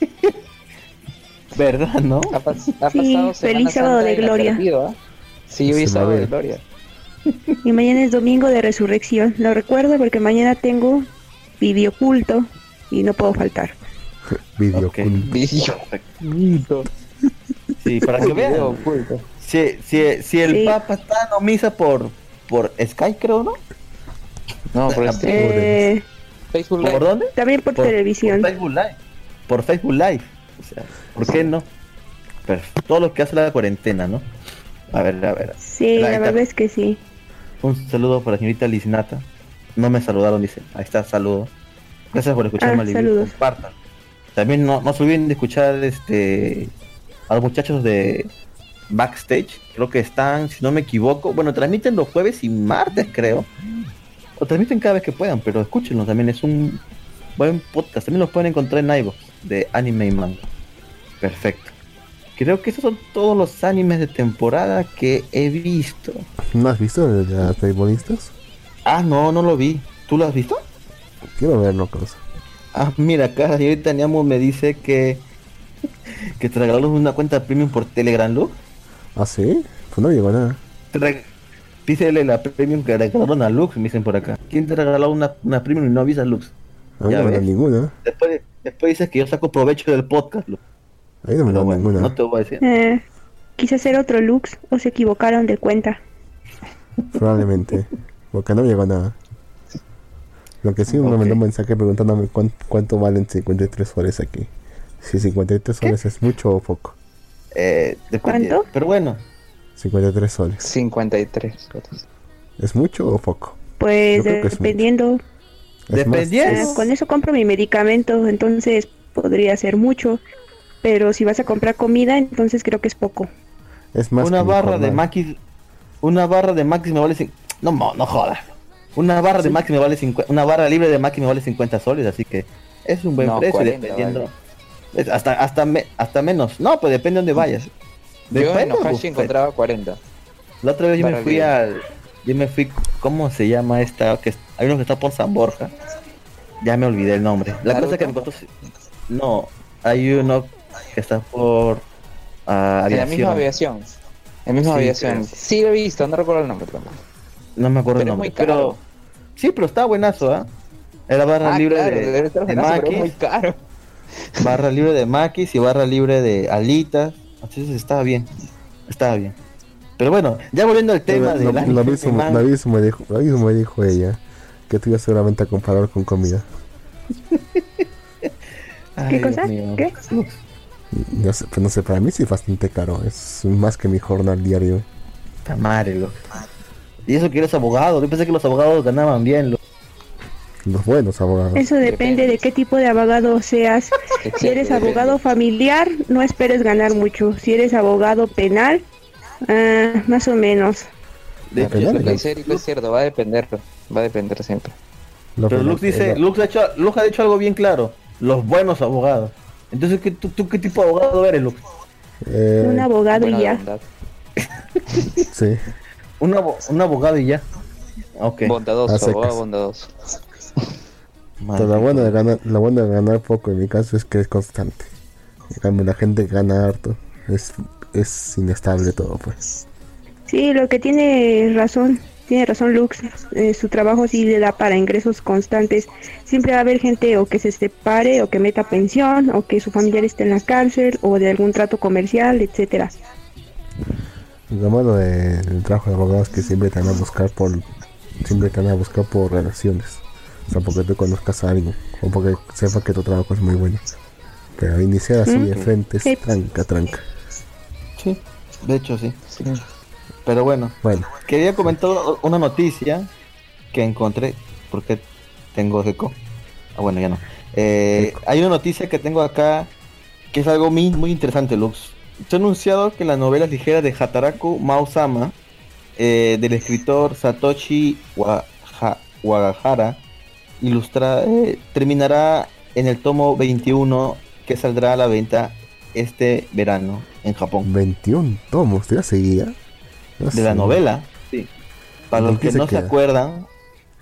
¿Verdad, no?
Ha, pas- ha
Sí,
pasado
feliz
Semana
sábado
Santa
de gloria.
perdido, ¿ah? Sí, hoy es sábado de gloria.
Y mañana es domingo de resurrección. Lo recuerdo porque mañana tengo video culto y no puedo faltar.
Video
Ok.
cool.
Video.
Sí, para que vean.
Video oculto.
Si, si, si el
Sí.
Papa está no misa por, por Skype, creo, ¿no?
No, por este
Eh,
Facebook
¿Por
Live.
dónde?
también por,
Por-
televisión.
Por Facebook Live. Por Facebook Live. O sea, ¿por qué no? Pero todo lo que hace la cuarentena, ¿no? A ver, a ver.
Sí,
La
verdad es que sí.
Un saludo para la señorita Liznata. No me saludaron, dice. Ahí está, saludo. Gracias por escucharme,
Ah, saludos.
Compartan. También no, no se olviden de escuchar este a los muchachos de Backstage. Creo que están, si no me equivoco, bueno, transmiten los jueves y martes, creo. O transmiten cada vez que puedan, pero escúchenlo también. Es un buen podcast. También los pueden encontrar en iVoox de anime y manga. Perfecto. Creo que esos son todos los animes de temporada que he visto.
¿No has visto las beisbolistas?
Ah, no, no lo vi. ¿Tú lo has visto?
Quiero verlo, cosa.
Ah, mira, acá la señorita Niamo me dice que que te regalaron una cuenta premium por Telegram, Lux.
¿Ah, sí? Pues no llegó nada.
Te Pídele la premium que regalaron a Lux, me dicen por acá. ¿Quién te regaló una, una premium y no avisa a Lux?
A mí
Ya
no me dan
ves.
ninguna.
Después, después dices que yo saco provecho del podcast, Lux.
Ahí no me
bueno,
ninguna.
no te voy a decir.
Eh, quise hacer otro looks o se equivocaron de cuenta.
Probablemente. Porque no llegó nada. Lo que sí me
Ok.
mandó un mensaje preguntándome cuán- cuánto valen 53 soles aquí. Si 53 soles es mucho o poco.
Eh.
¿Cuánto?
Pero bueno,
53 soles.
53.
¿Es mucho o poco?
Pues dependiendo,
Dependiendo.
es-
con eso compro mi medicamento, entonces podría ser mucho. Pero si vas a comprar comida, entonces creo que es poco.
es más
una barra de. Maquis, una barra de Maquis me vale no, no jodas. Una barra de Maquis me vale 50, una barra libre de Maquis me vale 50 soles, así que es un buen
No,
precio
40
dependiendo.
vale.
hasta hasta me- hasta menos. No, pues depende de dónde vayas.
Yo en Ohashi
pues,
encontraba 40.
La otra vez yo me fui
libre.
al yo me fui ¿cómo se llama esta que es- hay uno que está por San Borja? Ya me olvidé el nombre. La cosa es que me costó No, hay uno que está por ah,
En la misma aviación. En la misma
Sí,
aviación. Sí lo he visto, no recuerdo el nombre. pero-
No me acuerdo
Pero
el
es
nombre.
muy caro.
Pero sí, pero está buenazo, ¿ah? Era barra
Ah,
libre
claro,
de, de
es muy caro.
barra libre de maquis y barra libre de alitas. Entonces estaba bien. Estaba bien. Pero bueno, ya volviendo al tema de la
lo mismo, lo mismo me dijo, lo mismo me dijo ella. Que tú ibas seguramente a comparar con comida.
¿Qué cosa? ¿Qué?
No sé, pero no sé, para mí sí es bastante caro. Es más que mi jornal diario.
Puta madre, loco. Y eso que eres abogado. Yo pensé que los abogados ganaban bien.
Los buenos abogados.
Eso depende de qué tipo de abogado seas. Si eres abogado familiar, no esperes ganar mucho. Si eres abogado penal, ah, más o menos.
De hecho,
penal,
yo-
es cierto, va a depender. Va a depender siempre.
Pero Lux
buenos,
dice,
eh,
Lux ha, hecho, Lux ha dicho algo bien claro. Los buenos abogados. Entonces, ¿qué, tú, tú qué tipo de abogado eres, Lux?
eh,
Un abogado
Buena
y ya.
sí.
Un, abo- un abogado y ya. Ok.
Bondadoso, abogado bondadoso.
Pero lo bueno, de ganar, lo bueno de ganar poco en mi caso es que es constante. En cambio, la gente gana harto es, es inestable todo, pues.
Sí, lo que tiene razón, tiene razón Lux, eh, su trabajo sí le da para ingresos constantes. Siempre va a haber gente o que se separe o que meta pensión o que su familiar esté en la cárcel o de algún trato comercial, etcétera.
Lo malo del trabajo de abogados es que siempre te van a buscar por siempre te van a buscar por relaciones. O sea, porque tú conozcas a alguien o porque sepa que tu trabajo es muy bueno. Pero iniciar así de frente es
Sí.
tranca, tranca.
Sí, de hecho sí. Pero bueno,
Bueno,
quería comentar una noticia que encontré, porque tengo eco. Ah, bueno, ya no. Eh, hay una noticia que tengo acá que es algo muy, muy interesante, Lux. Se ha anunciado que las novelas ligeras de Hataraku Mausama, eh, del escritor Satoshi Waha- Wagahara, ilustra, eh, terminará en el tomo 21 que saldrá a la venta este verano en Japón.
21 tomos, ¿te la seguía? No
de
sé.
la novela. Sí. Para
¿En
los que
se
no se acuerdan,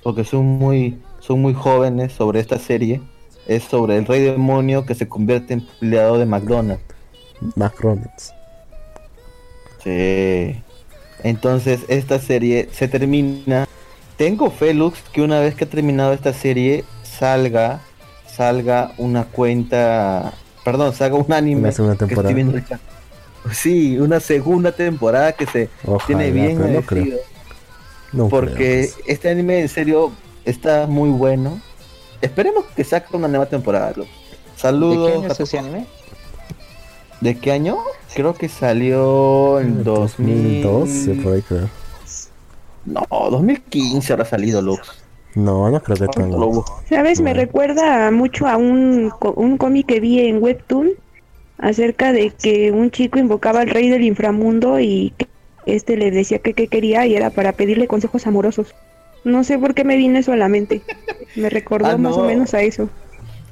o que son muy, son muy jóvenes sobre esta serie, es sobre el rey demonio que se convierte en empleado de McDonald's.
McDonald's.
Sí. Entonces esta serie se termina. Tengo fe, Lux, que una vez que ha terminado esta serie salga, salga una cuenta, perdón, salga un anime.
Una segunda
que estoy
temporada.
viendo ahorita. Sí, una segunda temporada que se
Ojalá,
tiene bien
no creo. No
porque
creo, pues.
este anime en serio está muy bueno. Esperemos que saque una nueva temporada.
¿De
Saludos.
qué año es
a-
ese anime?
¿De qué año? Creo que salió en 2000...
2012, por ahí creo.
No, 2015 habrá salido, Lux.
No, no creo que tenga.
¿Sabes? Me recuerda mucho a un, un cómic que vi en Webtoon acerca de que un chico invocaba al rey del inframundo y que este le decía que qué quería y era para pedirle consejos amorosos. No sé por qué me vino eso a la mente. Me recordó
Ah,
más o
no.
menos a eso.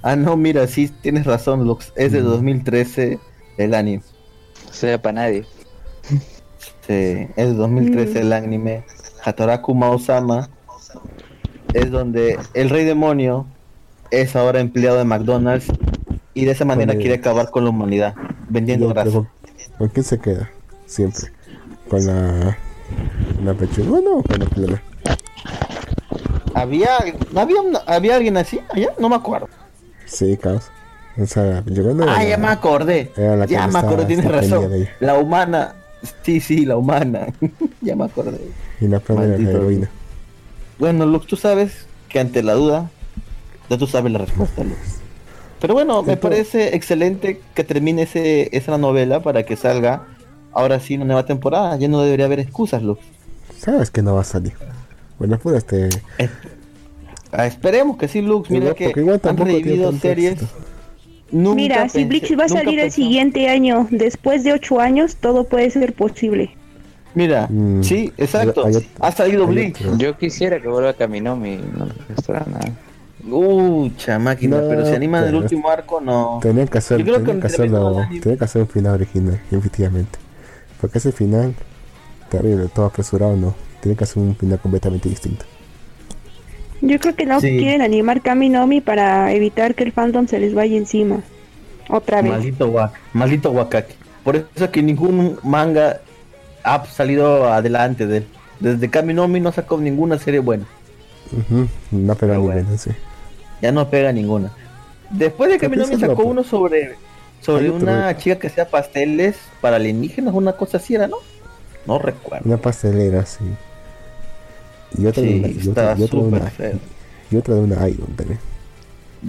Ah, no, mira, sí, tienes razón, Lux. Es de
Mm.
2013 el anime.
O sea, para nadie.
Sí, es de 2013 el anime. Hataraku Maosama. Es donde el rey demonio es ahora empleado de McDonald's y de esa manera quiere acabar con la humanidad, vendiendo
Yo
grasa.
¿Con quién se queda? Siempre. ¿Con la, la pechugona o con la plena?
¿Había, había, una- ¿Había alguien así allá? No me acuerdo.
Sí, caos. O sea, la pechugona
Ah,
era
ya me acordé. Ya me acordé, tienes razón. La humana. Sí, sí, la humana. ya me acordé.
Y la era la heroína.
Bueno, Lux, tú sabes que ante la duda, ya tú sabes la respuesta, Lux. Pero bueno, me parece excelente que termine ese, esa novela para que salga ahora sí una nueva temporada. Ya no debería haber excusas, Lux.
Sabes que no va a salir. Bueno, pues este.
Ah, esperemos que sí, Lux. Mira
Igual-
que han revivido series.
éxito.
Nunca
Mira, si Bleach va a salir el siguiente año, después de ocho años, todo puede ser posible.
Mira,
Mm,
sí, exacto.
hay- hay-
ha salido
otro.
Yo quisiera que vuelva Kaminomi. No me gustará nada.
Ucha máquina,
No,
pero si anima del
pero-
último arco, no.
Tenían que hacer,
Yo
hacerlo,
el
tenían que hacer un final original, efectivamente. Porque ese final, terrible, todo apresurado, no. Tienen que hacer un final completamente distinto.
Yo creo que no
Sí.
quieren animar Kaminomi para evitar que el fandom se les vaya encima. Otra vez.
Maldito, wa- maldito Wakaki. Por eso es que ningún manga ha salido adelante de él. Desde Kaminomi no sacó ninguna serie buena.
Ujú, No pega
Pero
ni
bueno.
sí.
Ya no pega ninguna. Después de
¿Qué
Kaminomi sacó uno sobre sobre una chica que hacía pasteles para alienígenas, una cosa así era, ¿no? No recuerdo.
Una pastelera, sí. Y otra, de,
Sí,
una, y otra, y otra de una,
feo.
y otra de una Idol también.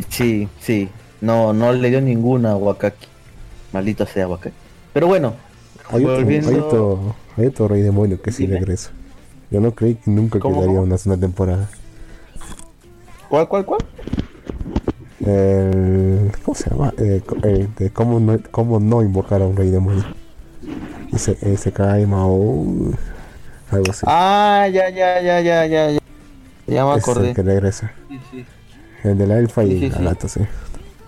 Sí, sí. No, no le dio ninguna a Wakaki. Maldito sea Wakaki. Pero bueno,
Hay otro,
Volviendo-
hay otro, hay otro rey demonio que sí regresa. Yo no creí que nunca
¿Cómo,
quedaría una segunda temporada.
¿cuál, cuál, cuál?
El, ¿Cómo se llama? Eh, eh, de cómo, no, cómo no invocar a un rey demonio. Ese, ese cae Mao. Algo así.
Ah, ya, ya, ya, ya, ya, ya. Ya me
Ese es
acordé.
el que regresa.
Sí, sí.
El de la elfa y
Sí, sí,
la
sí.
gata, sí.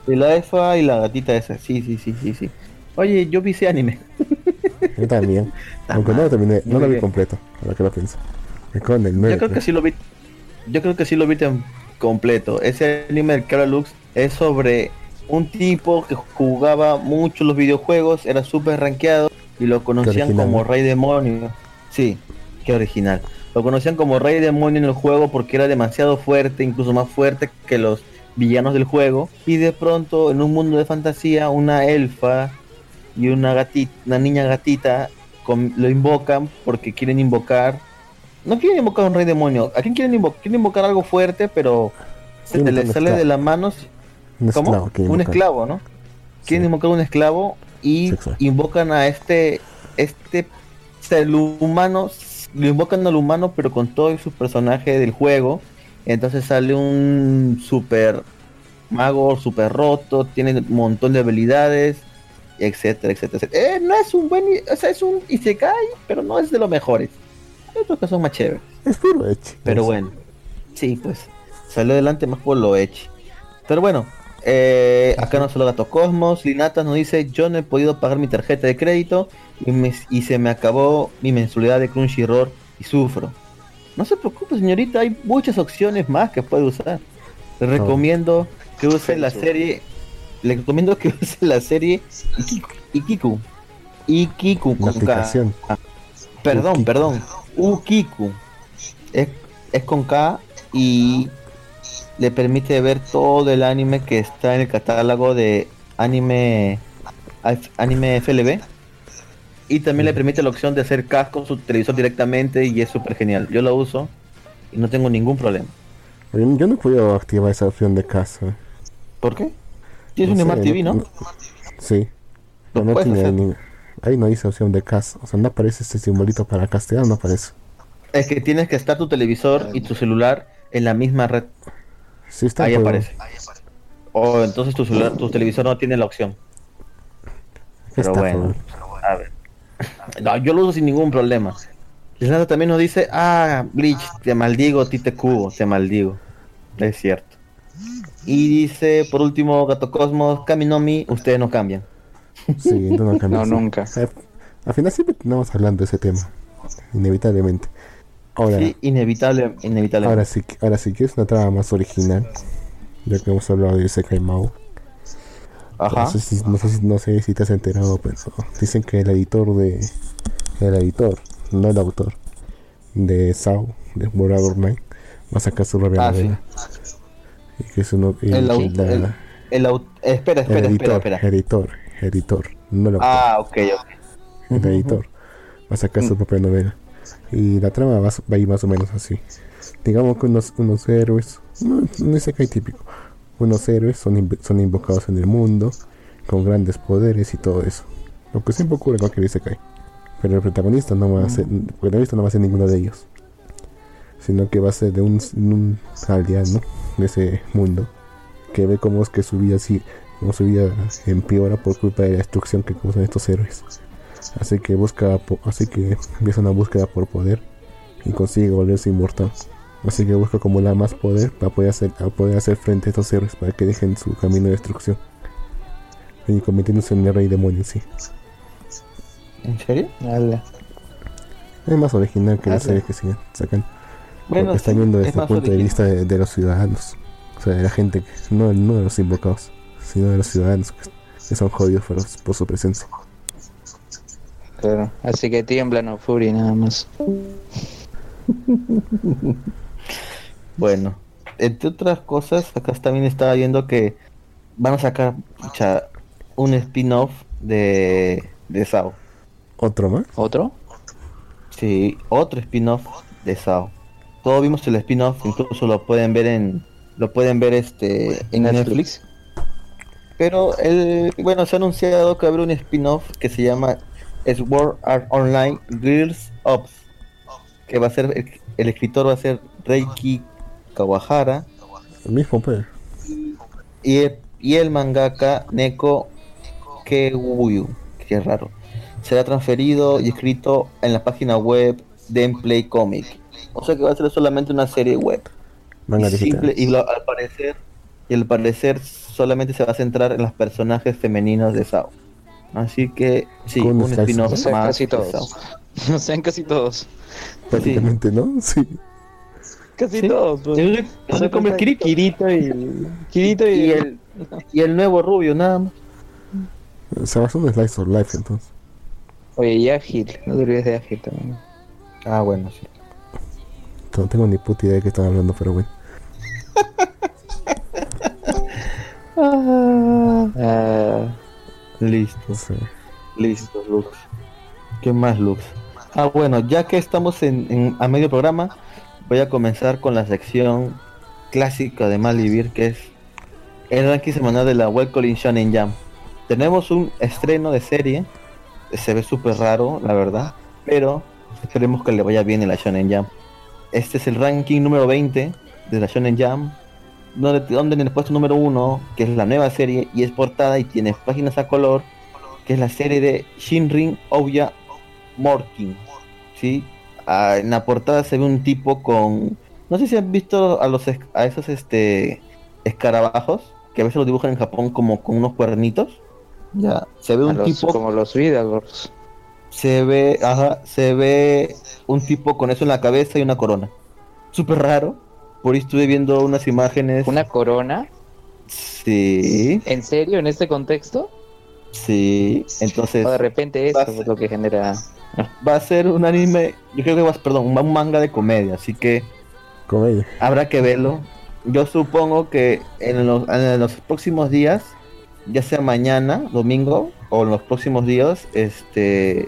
Y la EFA y la gatita esa. Sí, sí, sí, sí, sí. Oye, yo vi ese anime.
Yo también. Aunque no lo terminé, no lo vi completo. Ahora que lo pienso. En el 9.
Yo creo que sí lo vi. Yo creo que sí lo vi completo. Ese anime del habla Lux es sobre un tipo que jugaba mucho los videojuegos, era súper rankeado y lo conocían como. Rey Demonio. Sí, qué original. Lo conocían como Rey Demonio en el juego porque era demasiado fuerte, incluso más fuerte que los villanos del juego. Y de pronto, en un mundo de fantasía, una elfa y una gatita, una niña gatita con- lo invocan porque quieren invocar. No quieren invocar a un rey demonio. ¿A quién quieren invocar? Quieren invocar algo fuerte, pero se
Quieren
le
invocar un
sale de las manos.
Un
¿Cómo?
esclavo
un esclavo, ¿no? Quieren
Sí.
invocar un esclavo y
Sexual.
invocan a este este ser humano, lo invocan al humano pero con todo su personaje del juego. Entonces sale un super mago super roto, tiene un montón de habilidades, etcétera, etcétera, etcétera. Eh, no es un buen, o sea, es un Isekai, pero no es de los mejores. Hay otros que son más chéveres.
Es Echi.
Pero bueno, sí, pues salió adelante más por lo hecho. Pero bueno, eh, acá no solo Gato Cosmos, Linata nos dice, yo no he podido pagar mi tarjeta de crédito y, me- y se me acabó mi mensualidad de Crunchyroll y sufro. No se preocupe señorita, hay muchas opciones más que puede usar. Le recomiendo que use la serie, le recomiendo que use la serie Ikiku. Ikiku.
La
con K.
aplicación.
Perdón,
Ukiku.
perdón. Ukiku. Es, es con K y le permite ver todo el anime que está en el catálogo de anime anime FLB. Y también le permite la opción de hacer cast con su televisor directamente y es súper genial. Yo lo uso y no tengo ningún problema.
Yo, no puedo activar esa opción de casa.
¿Por qué? Tienes un Smart TV, ¿no?
Sí.
Lo
Pero no tiene ni- Ahí no dice opción de casa. O sea, no aparece este simbolito para castear, no aparece.
Es que tienes que estar tu televisor y tu celular en la misma red.
Sí está.
Ahí aparece. O entonces tu celular, tu televisor no tiene la opción. Pero
está,
bueno,
pero-
a ver. No, yo lo uso sin ningún problema. Leonardo también nos dice, ah, Bleach, te maldigo, Tite Cubo, te maldigo. Es cierto. Y dice, por último, Gato Cosmos, Kaminomi, ustedes no cambian.
Sí, no, no cambia,
No,
sí.
nunca.
Al final siempre terminamos hablando de ese tema. Inevitablemente. Ahora,
Sí, inevitable, inevitable.
ahora sí, ahora sí que es una trama más original. Ya que hemos hablado de Sekai Mao.
Ajá.
No sé, si, no, sé si, no sé si te has enterado, pero dicen que el editor de. El editor, no el autor, de SAO, de Borrador 9, va a sacar su propia
Ah, sí.
novela. Y que es uno. y
El
que
au-
la-
el- El au- espera, espera, espera,
editor,
espera.
editor, editor, no el autor.
Ah, ok, ok.
el editor va a sacar su
Mm.
propia novela. Y la trama va, va a ir más o menos así. Digamos que unos, unos héroes, no, es hay típico, unos héroes son, son invocados en el mundo con grandes poderes y todo eso. Lo que siempre ocurre con cualquier Isekai. Pero el protagonista no va a ser, el protagonista no va a ser ninguno de ellos. Sino que va a ser de un, un aldeano de ese mundo. Que ve cómo es que su vida así, cómo su vida empeora por culpa de la destrucción que causan estos héroes. Así que busca, así que empieza una búsqueda por poder y consigue volverse inmortal. Así que busca acumular más poder para poder hacer, para poder hacer frente a estos héroes para que dejen su camino de destrucción. Y convirtiéndose en el rey demonio, sí.
¿En serio?
Ala.
Es más original que las series que siguen, sacan.
Bueno,
porque están viendo
es
desde el
más
punto de vista de, de los ciudadanos. O sea, de la gente, no, no de los invocados, sino de los ciudadanos que, que son jodidos por, por su presencia.
Claro. Así que tiemblan o furia nada más.
Bueno, entre otras cosas, acá también estaba viendo que van a sacar pucha, un spin-off de, de Sao.
¿Otro más?
¿Otro?
Sí, otro spin-off de Sao. Todos vimos el spin-off, incluso lo pueden ver en lo pueden ver este en Netflix. Pero el bueno, se ha anunciado que va a haber un spin-off que se llama Sword Art Online Girls Ops, que va a ser el, el escritor va a ser Reiki Kawahara
El mismo, pues.
y el, y el mangaka Neko Kewuyu, que raro, será transferido y escrito en la página web de Play Comic. O sea que va a ser solamente una serie web.
Manga
Y simple, y lo- al parecer y al parecer solamente se va a centrar en los personajes femeninos de Sao. Así que sí,
Con
un spin-off más
casi todos. O sea, en casi todos.
Prácticamente, ¿no? Sí.
Casi
Sí.
todos. pues.
Hombre es Kirito.
Kirito y. Kirito y.
Y el, y el nuevo rubio, nada más.
Se basó en Slice of Life entonces.
Oye, y Ágil. No te olvides de Ágil también.
Ah, bueno, sí.
No tengo ni puta idea de qué están hablando, pero bueno.
Ah,
Listo,
Sí.
listo, Lux. ¿Qué más, Lux? Ah, bueno, ya que estamos en, en- a medio programa, voy a comenzar con la sección clásica de Malivir, que es el ranking semanal de la Web Calling Shonen Jam. Tenemos un estreno de serie, se ve súper raro, la verdad, pero esperemos que le vaya bien en la Shonen Jam. Este es el ranking número 20 de la Shonen Jam, donde, donde en el puesto número 1, que es la nueva serie, y es portada y tiene páginas a color, que es la serie de Shinrin Ouya Morkin. ¿sí? Ah, en la portada se ve un tipo con... No sé si han visto a los a esos este escarabajos, que a veces los dibujan en Japón como con unos cuernitos. Ya, se ve
a
un
los-
tipo
Como los Vidalgors.
se ve, ajá, se ve un tipo con eso en la cabeza y una corona. Súper raro. Por ahí estuve viendo unas imágenes.
¿Una corona?
Sí,
¿En serio? ¿En este contexto?
sí. Entonces
O de repente
va a
eso es
ser-
lo que genera.
va a ser un anime, yo creo que va, perdón, un manga de comedia, así que
Comedia.
habrá que verlo. Yo supongo que en los, en los próximos días, ya sea mañana, domingo, o en los próximos días, este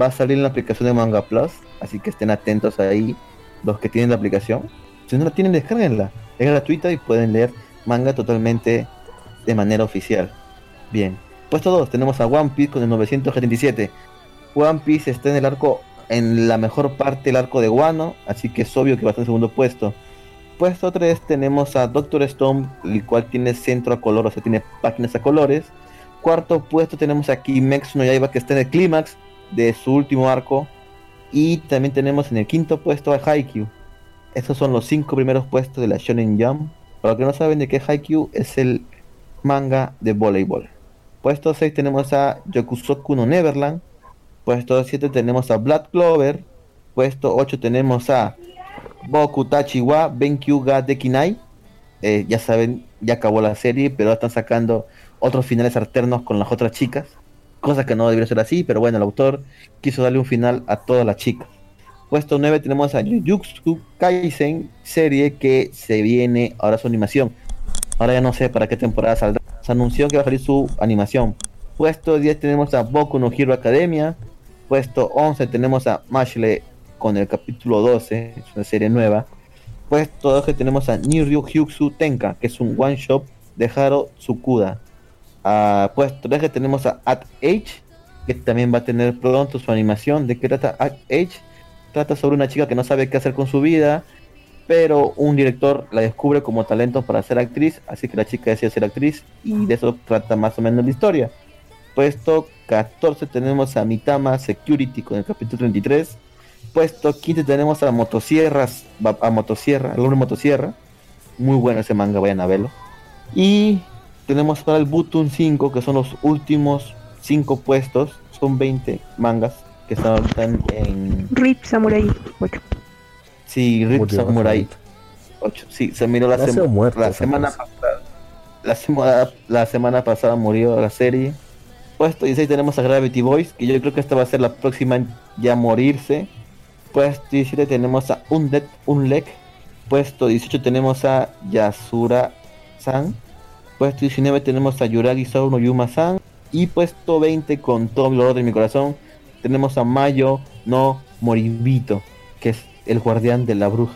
va a salir en la aplicación de Manga Plus, así que estén atentos ahí los que tienen la aplicación. Si no la tienen, descárguenla. Es gratuita y pueden leer manga totalmente de manera oficial. Bien. Puesto 2 tenemos a One Piece con el 977. One Piece está en el arco, en la mejor parte del arco de Wano, así que es obvio que va a estar en segundo puesto. Puesto 3 tenemos a Doctor Stone, el cual tiene centro a color, o sea, tiene páginas a colores. Cuarto puesto tenemos a Kimetsu no Yaiba, que está en el clímax de su último arco. Y también tenemos en el quinto puesto a Haikyuu. Estos son los cinco primeros puestos de la Shonen Jump. Para los que no saben de qué Haikyuu es el manga de voleibol. Puesto 6 tenemos a Yokusoku no Neverland. Puesto 7 tenemos a Black Clover. Puesto 8 tenemos a Boku Tachi wa Benkyu ga Dekinai. Eh, ya saben, ya acabó la serie, pero están sacando otros finales alternos con las otras chicas. Cosa que no debería ser así, pero bueno, el autor quiso darle un final a todas las chicas. Puesto 9 tenemos a Jujutsu Kaisen, serie que se viene ahora su animación. Ahora ya no sé para qué temporada saldrá. Se anunció que va a salir su animación. Puesto 10 tenemos a Boku no Hero Academia. Puesto 11 tenemos a Mashle con el capítulo 12, es una serie nueva. Puesto 12 tenemos a Niryu Hyuksu Tenka, que es un one shot de Haro Tsukuda. Ah, puesto 13 tenemos a At Age, que también va a tener pronto su animación. ¿De qué trata At Age? Trata sobre una chica que no sabe qué hacer con su vida, pero un director la descubre como talento para ser actriz, así que la chica decide ser actriz y de eso trata más o menos la historia. Puesto 14 tenemos a Mitama Security con el capítulo 33. Puesto 15 tenemos a Motosierras, a Motosierra, el hombre Motosierra. Muy bueno ese manga, vayan a verlo. Y tenemos para el Button 5, que son los últimos 5 puestos. Son 20 mangas que están ahorita en, en
Rip Samurai 8.
Sí, Rip
Murió
Samurai
bastante.
8. Sí, se miró la,
muerto
la semana
cosa.
pasada. La semana, la semana pasada murió la serie. Puesto 16 tenemos a Gravity Boys, que yo creo que esta va a ser la próxima en ya morirse. Puesto 17 tenemos a Undead Unlek. Puesto 18 tenemos a Yasura-san. Puesto 19 tenemos a Yuragi Sauno Yuma-san. Y puesto 20 con todo el dolor de mi corazón tenemos a Mayo no Moribito, que es el guardián de la bruja.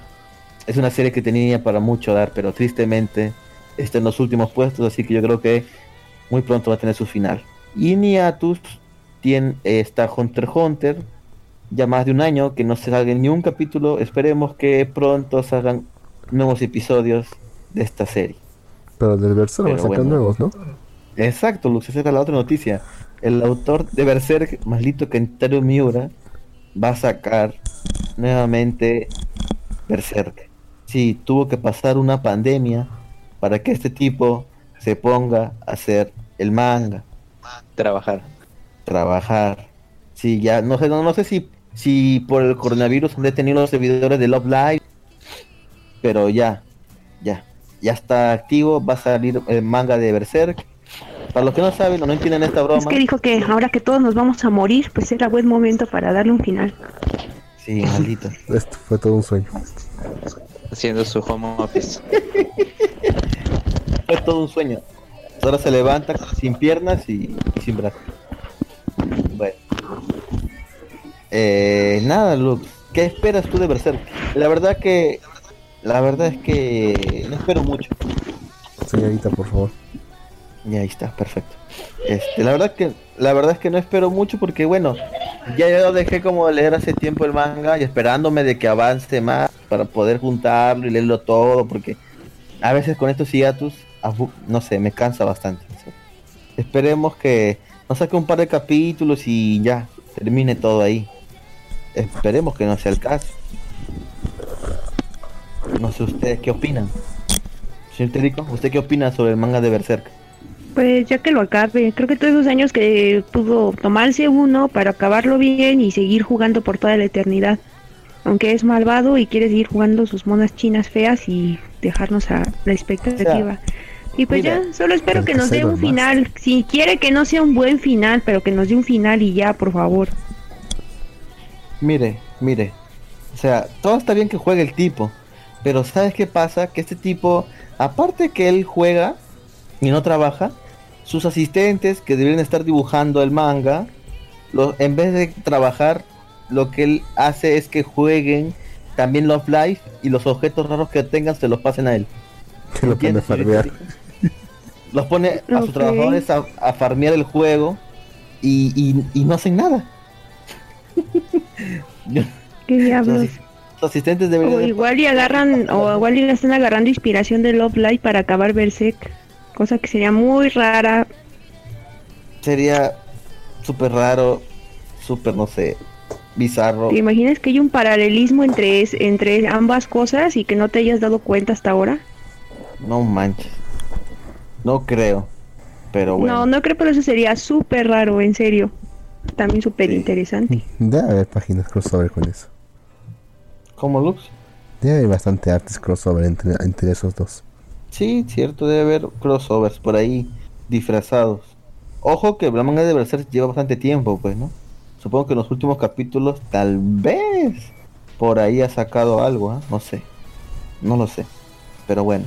Es una serie que tenía para mucho dar, pero tristemente está en los últimos puestos, así que yo creo que muy pronto va a tener su final. Y Niatus tiene, eh, está Hunter x Hunter, ya más de un año que no se salga ni un capítulo. Esperemos que pronto salgan nuevos episodios de esta serie.
Pero del Berserk va a
Pero
sacar
bueno.
nuevos, ¿no?
Exacto, Lux, esa era la otra noticia. El autor de Berserk, Malito Kentaro Miura, va a sacar nuevamente Berserk. Sí, tuvo que pasar una pandemia para que este tipo se ponga a hacer el manga,
Trabajar.
trabajar. Sí, ya no sé, no, no sé si si por el coronavirus han detenido los servidores de Love Live pero ya, ya, ya está activo, va a salir el manga de Berserk. Para los que no saben o no entienden esta broma,
Es que dijo que ahora que todos nos vamos a morir, pues era buen momento para darle un final.
sí, maldito.
Esto fue todo un sueño.
Haciendo su home office.
Fue todo un sueño. Ahora se levanta sin piernas y, y sin brazos. Bueno. Eh, nada, Lux. ¿Qué esperas tú de Berserk? La verdad que... La verdad es que no espero mucho.
Señorita, por favor.
Y ahí está, perfecto. Este, la verdad que la verdad es que no espero mucho porque bueno, ya yo dejé como de leer hace tiempo el manga y esperándome de que avance más para poder juntarlo y leerlo todo porque a veces con estos hiatus abu- no sé, me cansa bastante. Esperemos que nos saque un par de capítulos y ya termine todo ahí. Esperemos que no sea el caso. No sé ustedes qué opinan. Señor Terico, ¿usted qué opina sobre el manga de Berserk?
Pues ya que lo acabe, creo que todos esos años que pudo tomarse uno para acabarlo bien y seguir jugando por toda la eternidad. Aunque es malvado y quiere seguir jugando sus monas chinas feas y dejarnos a la expectativa. y pues
mira,
ya, solo espero que nos dé un
más.
final. Si quiere que no sea un buen final, pero que nos dé un final y ya, por favor.
Mire, mire. O sea, todo está bien que juegue el tipo. Pero ¿sabes qué pasa? Que este tipo, aparte que él juega y no trabaja, sus asistentes que deberían estar dibujando el manga, lo- en vez de trabajar, lo que él hace es que jueguen también los live y los objetos raros que tengan se los pasen a él.
Que lo pone a
¿Entiendes, señor
farmear.
Los pone a sus trabajadores a, a farmear el juego y, y- y no hacen nada.
¿Qué diablos?
sus, sus asistentes deberían
O igual y agarran, o igual y le están agarrando inspiración de Love Live para acabar Berserk. Cosa que sería muy rara.
sería súper raro, súper, no sé, bizarro.
¿Te imaginas que hay un paralelismo entre, es- entre ambas cosas y que no te hayas dado cuenta hasta ahora?
No manches. No creo. Pero bueno.
No, no creo, pero eso sería súper raro, en serio. También súper interesante.
Debe haber páginas crossover con eso.
¿Cómo Lux?
Debe haber bastante artes crossover entre, entre esos dos.
Sí, cierto, debe haber crossovers por ahí disfrazados. Ojo que la manga de Berserk lleva bastante tiempo, pues, ¿no? Supongo que en los últimos capítulos tal vez por ahí ha sacado algo, ¿ah? No sé. No lo sé. Pero bueno,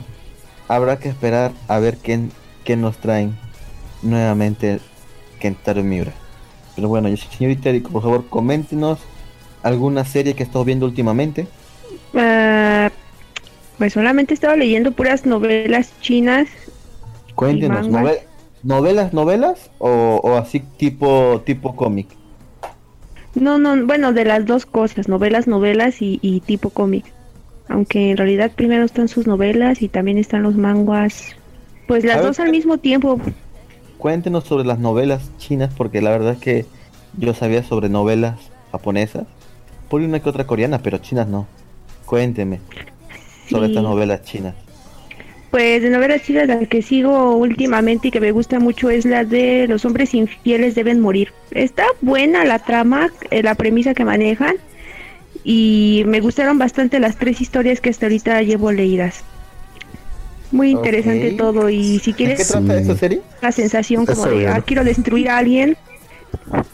habrá que esperar a ver quién, nos traen nuevamente Kentaro Miura. Pero bueno, yo- señorita Eriko, por favor, coméntenos alguna serie que estás viendo últimamente.
Ah, pues solamente he estado leyendo puras novelas chinas.
Cuéntenos,
mangas?
nove- ¿novelas, novelas o, o así tipo tipo cómic?
No, no, bueno, de las dos cosas, novelas, novelas y, y tipo cómic. Aunque en realidad primero están sus novelas y también están los manguas. Pues
A
las
ver,
dos al mismo tiempo.
Cuéntenos sobre las novelas chinas porque la verdad es que yo sabía sobre novelas japonesas, por una que otra coreana, pero chinas no. Cuénteme sobre
Sí.
estas novelas chinas.
Pues de novelas chinas la que sigo últimamente y que me gusta mucho es la de Los hombres infieles deben morir. Está buena la trama, eh, la premisa que manejan y me gustaron bastante las tres historias que hasta ahorita llevo leídas. Muy interesante
Ok.
todo y si
¿De qué
quieres
trata esta serie?
la sensación
Está
como de, ah, quiero destruir a alguien,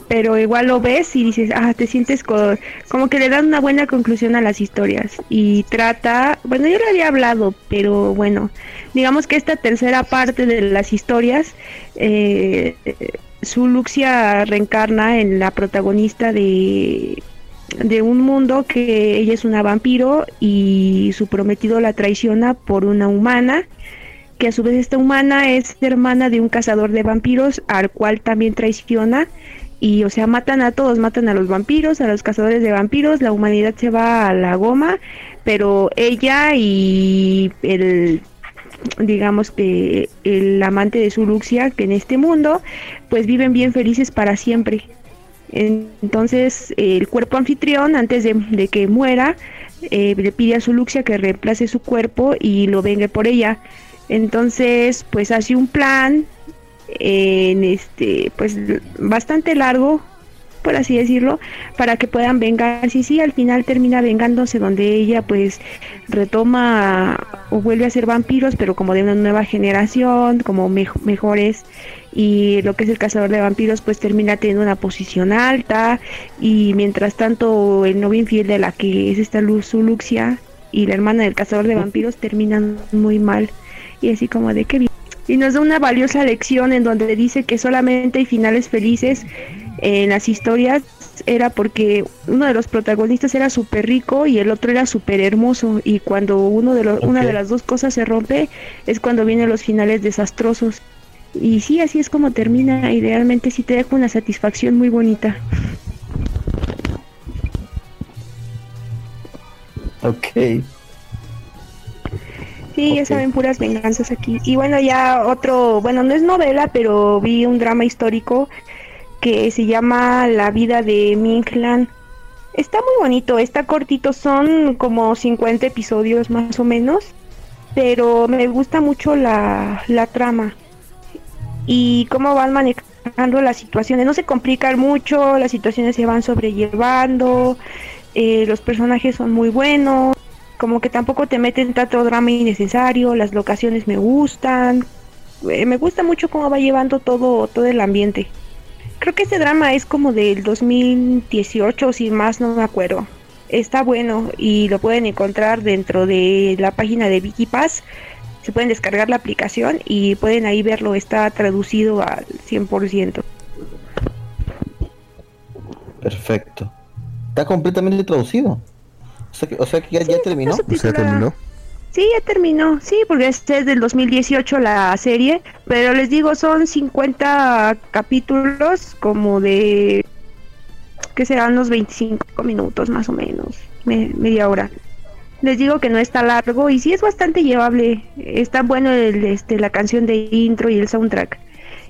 pero igual lo ves y dices, ah, te sientes co- como que le dan una buena conclusión a las historias. Y trata, bueno, yo lo había hablado, pero bueno, digamos que esta tercera parte de las historias, eh, su Luxia reencarna en la protagonista de de un mundo que ella es una vampiro y su prometido la traiciona por una humana que a su vez esta humana es hermana de un cazador de vampiros al cual también traiciona y o sea matan a todos, matan a los vampiros, a los cazadores de vampiros, la humanidad se va a la goma, pero ella y el digamos que el amante de su Luxia que en este mundo pues viven bien felices para siempre. Entonces el cuerpo anfitrión antes de, de que muera eh, le pide a su Luxia que reemplace su cuerpo y lo vengue por ella. Entonces, pues hace un plan en este, pues bastante largo, por así decirlo, para que puedan vengarse. Y sí, al final termina vengándose donde ella pues retoma o vuelve a ser vampiros, pero como de una nueva generación, como mejores. Y lo que es el cazador de vampiros pues termina teniendo una posición alta y mientras tanto el novio infiel de la que es esta Luz Luxia y la hermana del cazador de vampiros terminan muy mal. Y así como de que y nos da una valiosa lección en donde dice que solamente hay finales felices en las historias era porque uno de los protagonistas era súper rico y el otro era súper hermoso y cuando uno de los, una de las dos cosas se rompe es cuando vienen los finales desastrosos. Y sí así es como termina y realmente sí te deja una satisfacción muy bonita.
Ok
Sí, ya saben, puras venganzas aquí. Y bueno, ya otro, bueno, no es novela, pero vi un drama histórico que se llama La vida de Minglan. Está muy bonito, está cortito, son como 50 episodios más o menos, pero me gusta mucho la, la trama y cómo van manejando las situaciones. No se complican mucho, las situaciones se van sobrellevando, eh, los personajes son muy buenos como que tampoco te meten tanto drama innecesario, las locaciones me gustan, eh, me gusta mucho cómo va llevando todo, todo el ambiente. Creo que este drama es como del 2018, si más no me acuerdo. Está bueno y lo pueden encontrar dentro de la página de Wikipass. Se pueden descargar la aplicación y pueden ahí verlo, está traducido al 100%.
Perfecto. Está completamente traducido. O sea que, ya, terminó.
terminó.
Sí, ya terminó. Sí, porque este es del 2018 la serie. Pero les digo, son 50 capítulos como de... que serán unos 25 minutos más o menos. media hora. Les digo que no está largo y sí es bastante llevable. Está bueno el, este, la canción de intro y el soundtrack.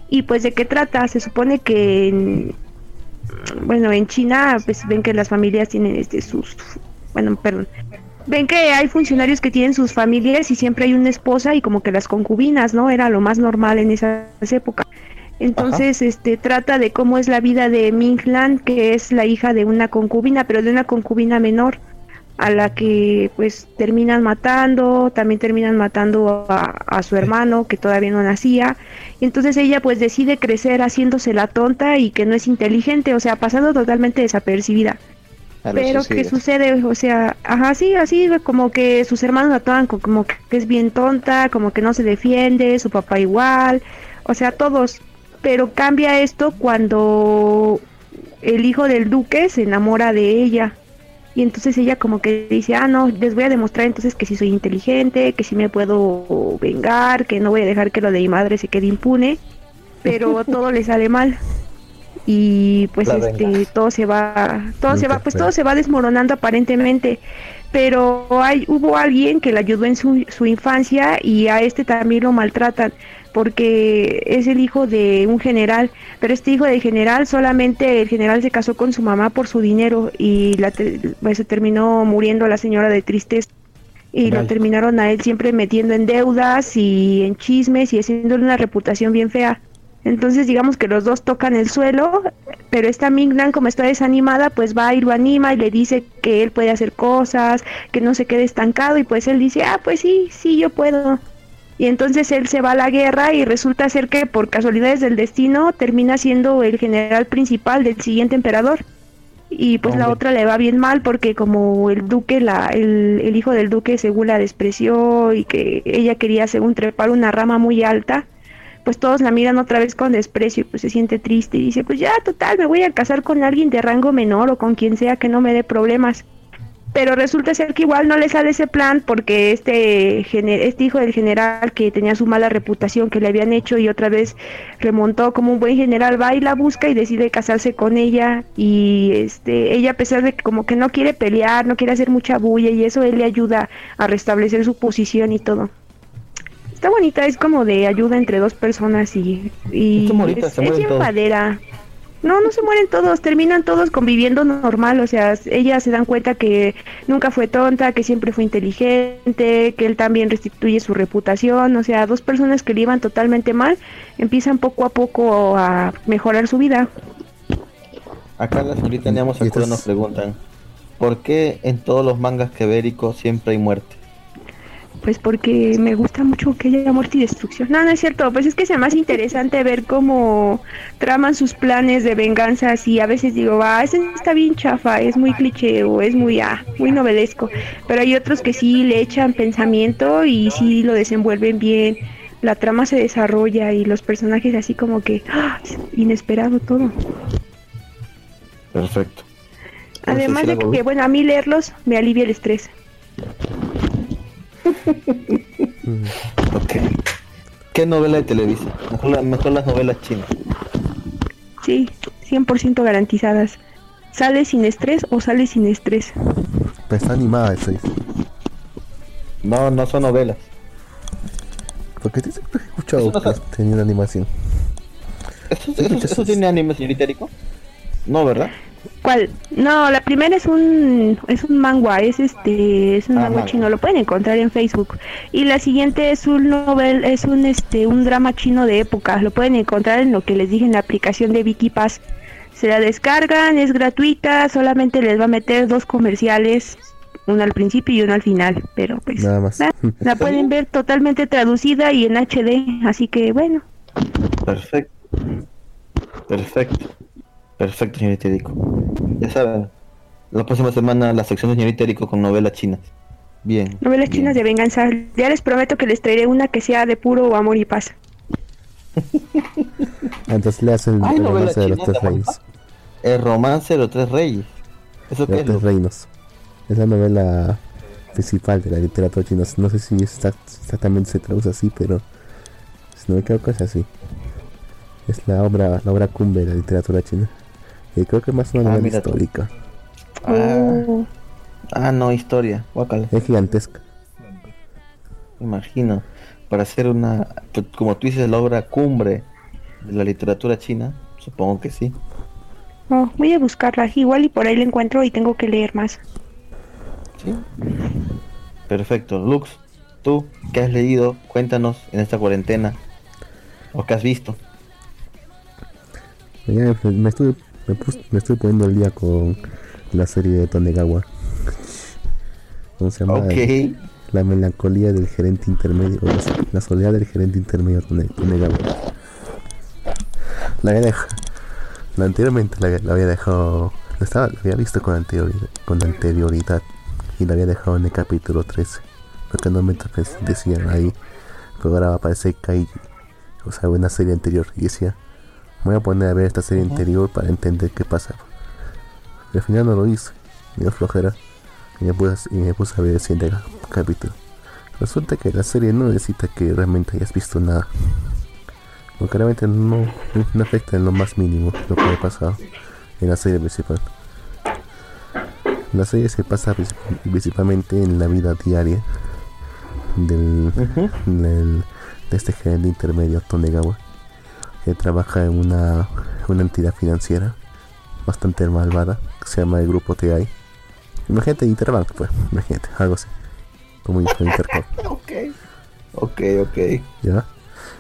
Y pues de qué trata, se supone que bueno, en China pues ven que las familias tienen este sus bueno, perdón, ven que hay funcionarios que tienen sus familias y siempre hay una esposa y como que las concubinas, ¿no? Era lo más normal en esas épocas. Entonces, este trata de cómo es la vida de Ming Lan, que es la hija de una concubina, pero de una concubina menor, a la que pues terminan matando, también terminan matando a, a su hermano que todavía no nacía. Y entonces ella pues decide crecer haciéndose la tonta y que no es inteligente, o sea, pasando totalmente desapercibida. Pero ¿qué sucede? O sea, ajá, sí, así como que sus hermanos la toman como que es bien tonta, como que no se defiende, su papá igual, o sea, todos. Pero cambia esto cuando el hijo del duque se enamora de ella. Y entonces ella como que dice, ah, no, les voy a demostrar entonces que sí soy inteligente, que sí me puedo vengar, que no voy a dejar que lo de mi madre se quede impune. Pero todo le sale mal y pues este todo se va todo se va pues todo se va desmoronando aparentemente. Pero hay hubo alguien que le ayudó en su, su infancia y a este también lo maltratan porque es el hijo de un general. Pero este hijo del general solamente el general se casó con su mamá por su dinero y la pues, se terminó muriendo la señora de tristeza. Y lo terminaron a él siempre metiendo en deudas y en chismes y haciéndole una reputación bien fea entonces digamos que los dos tocan el suelo, pero esta Mingnan como está desanimada, pues va y lo anima y le dice que él puede hacer cosas, que no se quede estancado y pues él dice, ah, pues sí, sí, yo puedo. Y entonces él se va a la guerra y resulta ser que por casualidades del destino termina siendo el general principal del siguiente emperador. Y pues la otra le va bien mal porque como el duque, la, el, el hijo del duque según la despreció y que ella quería según trepar una rama muy alta, pues todos la miran otra vez con desprecio y pues se siente triste y dice, pues ya, total, me voy a casar con alguien de rango menor o con quien sea que no me dé problemas. Pero resulta ser que igual no le sale ese plan porque este, este hijo del general que tenía su mala reputación que le habían hecho y otra vez remontó como un buen general va y la busca y decide casarse con ella y este ella a pesar de que como que no quiere pelear, no quiere hacer mucha bulla y eso él le ayuda a restablecer su posición y todo. Está bonita, es como de ayuda entre dos personas y, y es, es No, no se mueren todos, terminan todos conviviendo normal, o sea, ellas se dan cuenta que nunca fue tonta, que siempre fue inteligente, que él también restituye su reputación, o sea, dos personas que le iban totalmente mal empiezan poco a poco a mejorar su vida.
Acá la señorita Neamo
Y
Sakura
estas-
nos preguntan, ¿por qué en todos los mangas quebéricos siempre hay muerte?
Pues porque me gusta mucho que haya muerte y destrucción. No, no es cierto. Pues es que es más interesante ver cómo traman sus planes de venganza. Y a veces digo, ah, ese está bien chafa, es muy cliché o es muy, ah, muy novelesco. Pero hay otros que sí le echan pensamiento y sí lo desenvuelven bien. La trama se desarrolla y los personajes así como que, ah, es inesperado todo.
Perfecto.
Además de que, bueno, a mí leerlos me alivia el estrés.
Ok. ¿Qué novela de Televisa? Mejor, la- mejor las novelas chinas.
Sí, 100% garantizadas. ¿Sale sin estrés o sale sin estrés?
Pues está animada eso. dice.
No, no son novelas.
Porque te siempre he escuchado
no
que tenía animación.
¿Eso, eso, eso tiene anime, señorita? No, ¿verdad?
¿Cuál? No, la primera es un es un manga, es este es un
Ah,
manga chino, lo pueden encontrar en Facebook. Y la siguiente es un novel, es un este un drama chino de época, lo pueden encontrar en lo que les dije en la aplicación de Wikipass. Se la descargan, es gratuita, solamente les va a meter dos comerciales, uno al principio y uno al final, pero pues
Nada más.
la, la pueden ver totalmente traducida y en HD, así que bueno.
Perfecto. Perfecto. Perfecto, señorita Eriko. Ya saben, la próxima semana la sección de señorita Eriko con novelas chinas. Bien.
Novelas
bien.
chinas de venganza. Ya les prometo que les traeré una que sea de puro amor y paz.
Entonces le hacen el romance de los tres
¿la
reinos.
El romance de los tres reyes. ¿Eso
De
qué
los
es?
tres reinos. Es la novela principal de la literatura china. No sé si está- exactamente se traduce así, pero si no me equivoco es así. Es la obra, la obra cumbre de la literatura china. Y creo que más una
Ah,
novela
mira tú.
histórica.
Ah, ah, no, historia. Guácala.
Es gigantesca.
Me imagino. Para hacer una, pues, como tú dices, la obra cumbre de la literatura china, supongo que sí.
oh, voy a buscarla. Igual y por ahí la encuentro y tengo que leer más.
¿Sí? Perfecto. Lux, tú, ¿qué has leído? Cuéntanos en esta cuarentena. ¿O qué has visto?
Ya me, me estuve, me, pus- me estoy poniendo al día con la serie de Tonegawa. ¿Cómo se llama? La melancolía del gerente intermedio, la, la soledad del gerente intermedio Tone- Tonegawa. La había dejado, la anteriormente la, la había dejado, la, estaba, la había visto con, anterioridad, con anterioridad y la había dejado en el capítulo 13. Porque normalmente pues, decían ahí, pero ahora va a aparecer Kaiji, o sea, una serie anterior. Y decía, voy a poner a ver esta serie anterior para entender qué pasa. Y al final no lo hice, me dio flojera. Y me puse, y me puse a ver el siguiente ca- capítulo. Resulta que la serie no necesita que realmente hayas visto nada. Porque realmente no, no afecta en lo más mínimo lo que ha pasado en la serie principal. La serie se pasa princip- principalmente en la vida diaria del,
Ujú.
del- de este gerente intermedio Tonegawa que trabaja en una, una entidad financiera bastante malvada que se llama el grupo TI. Imagínate Interbank, pues, imagínate, algo así. Como Inter- Intercom,
Ok. Ok, ok.
¿ya?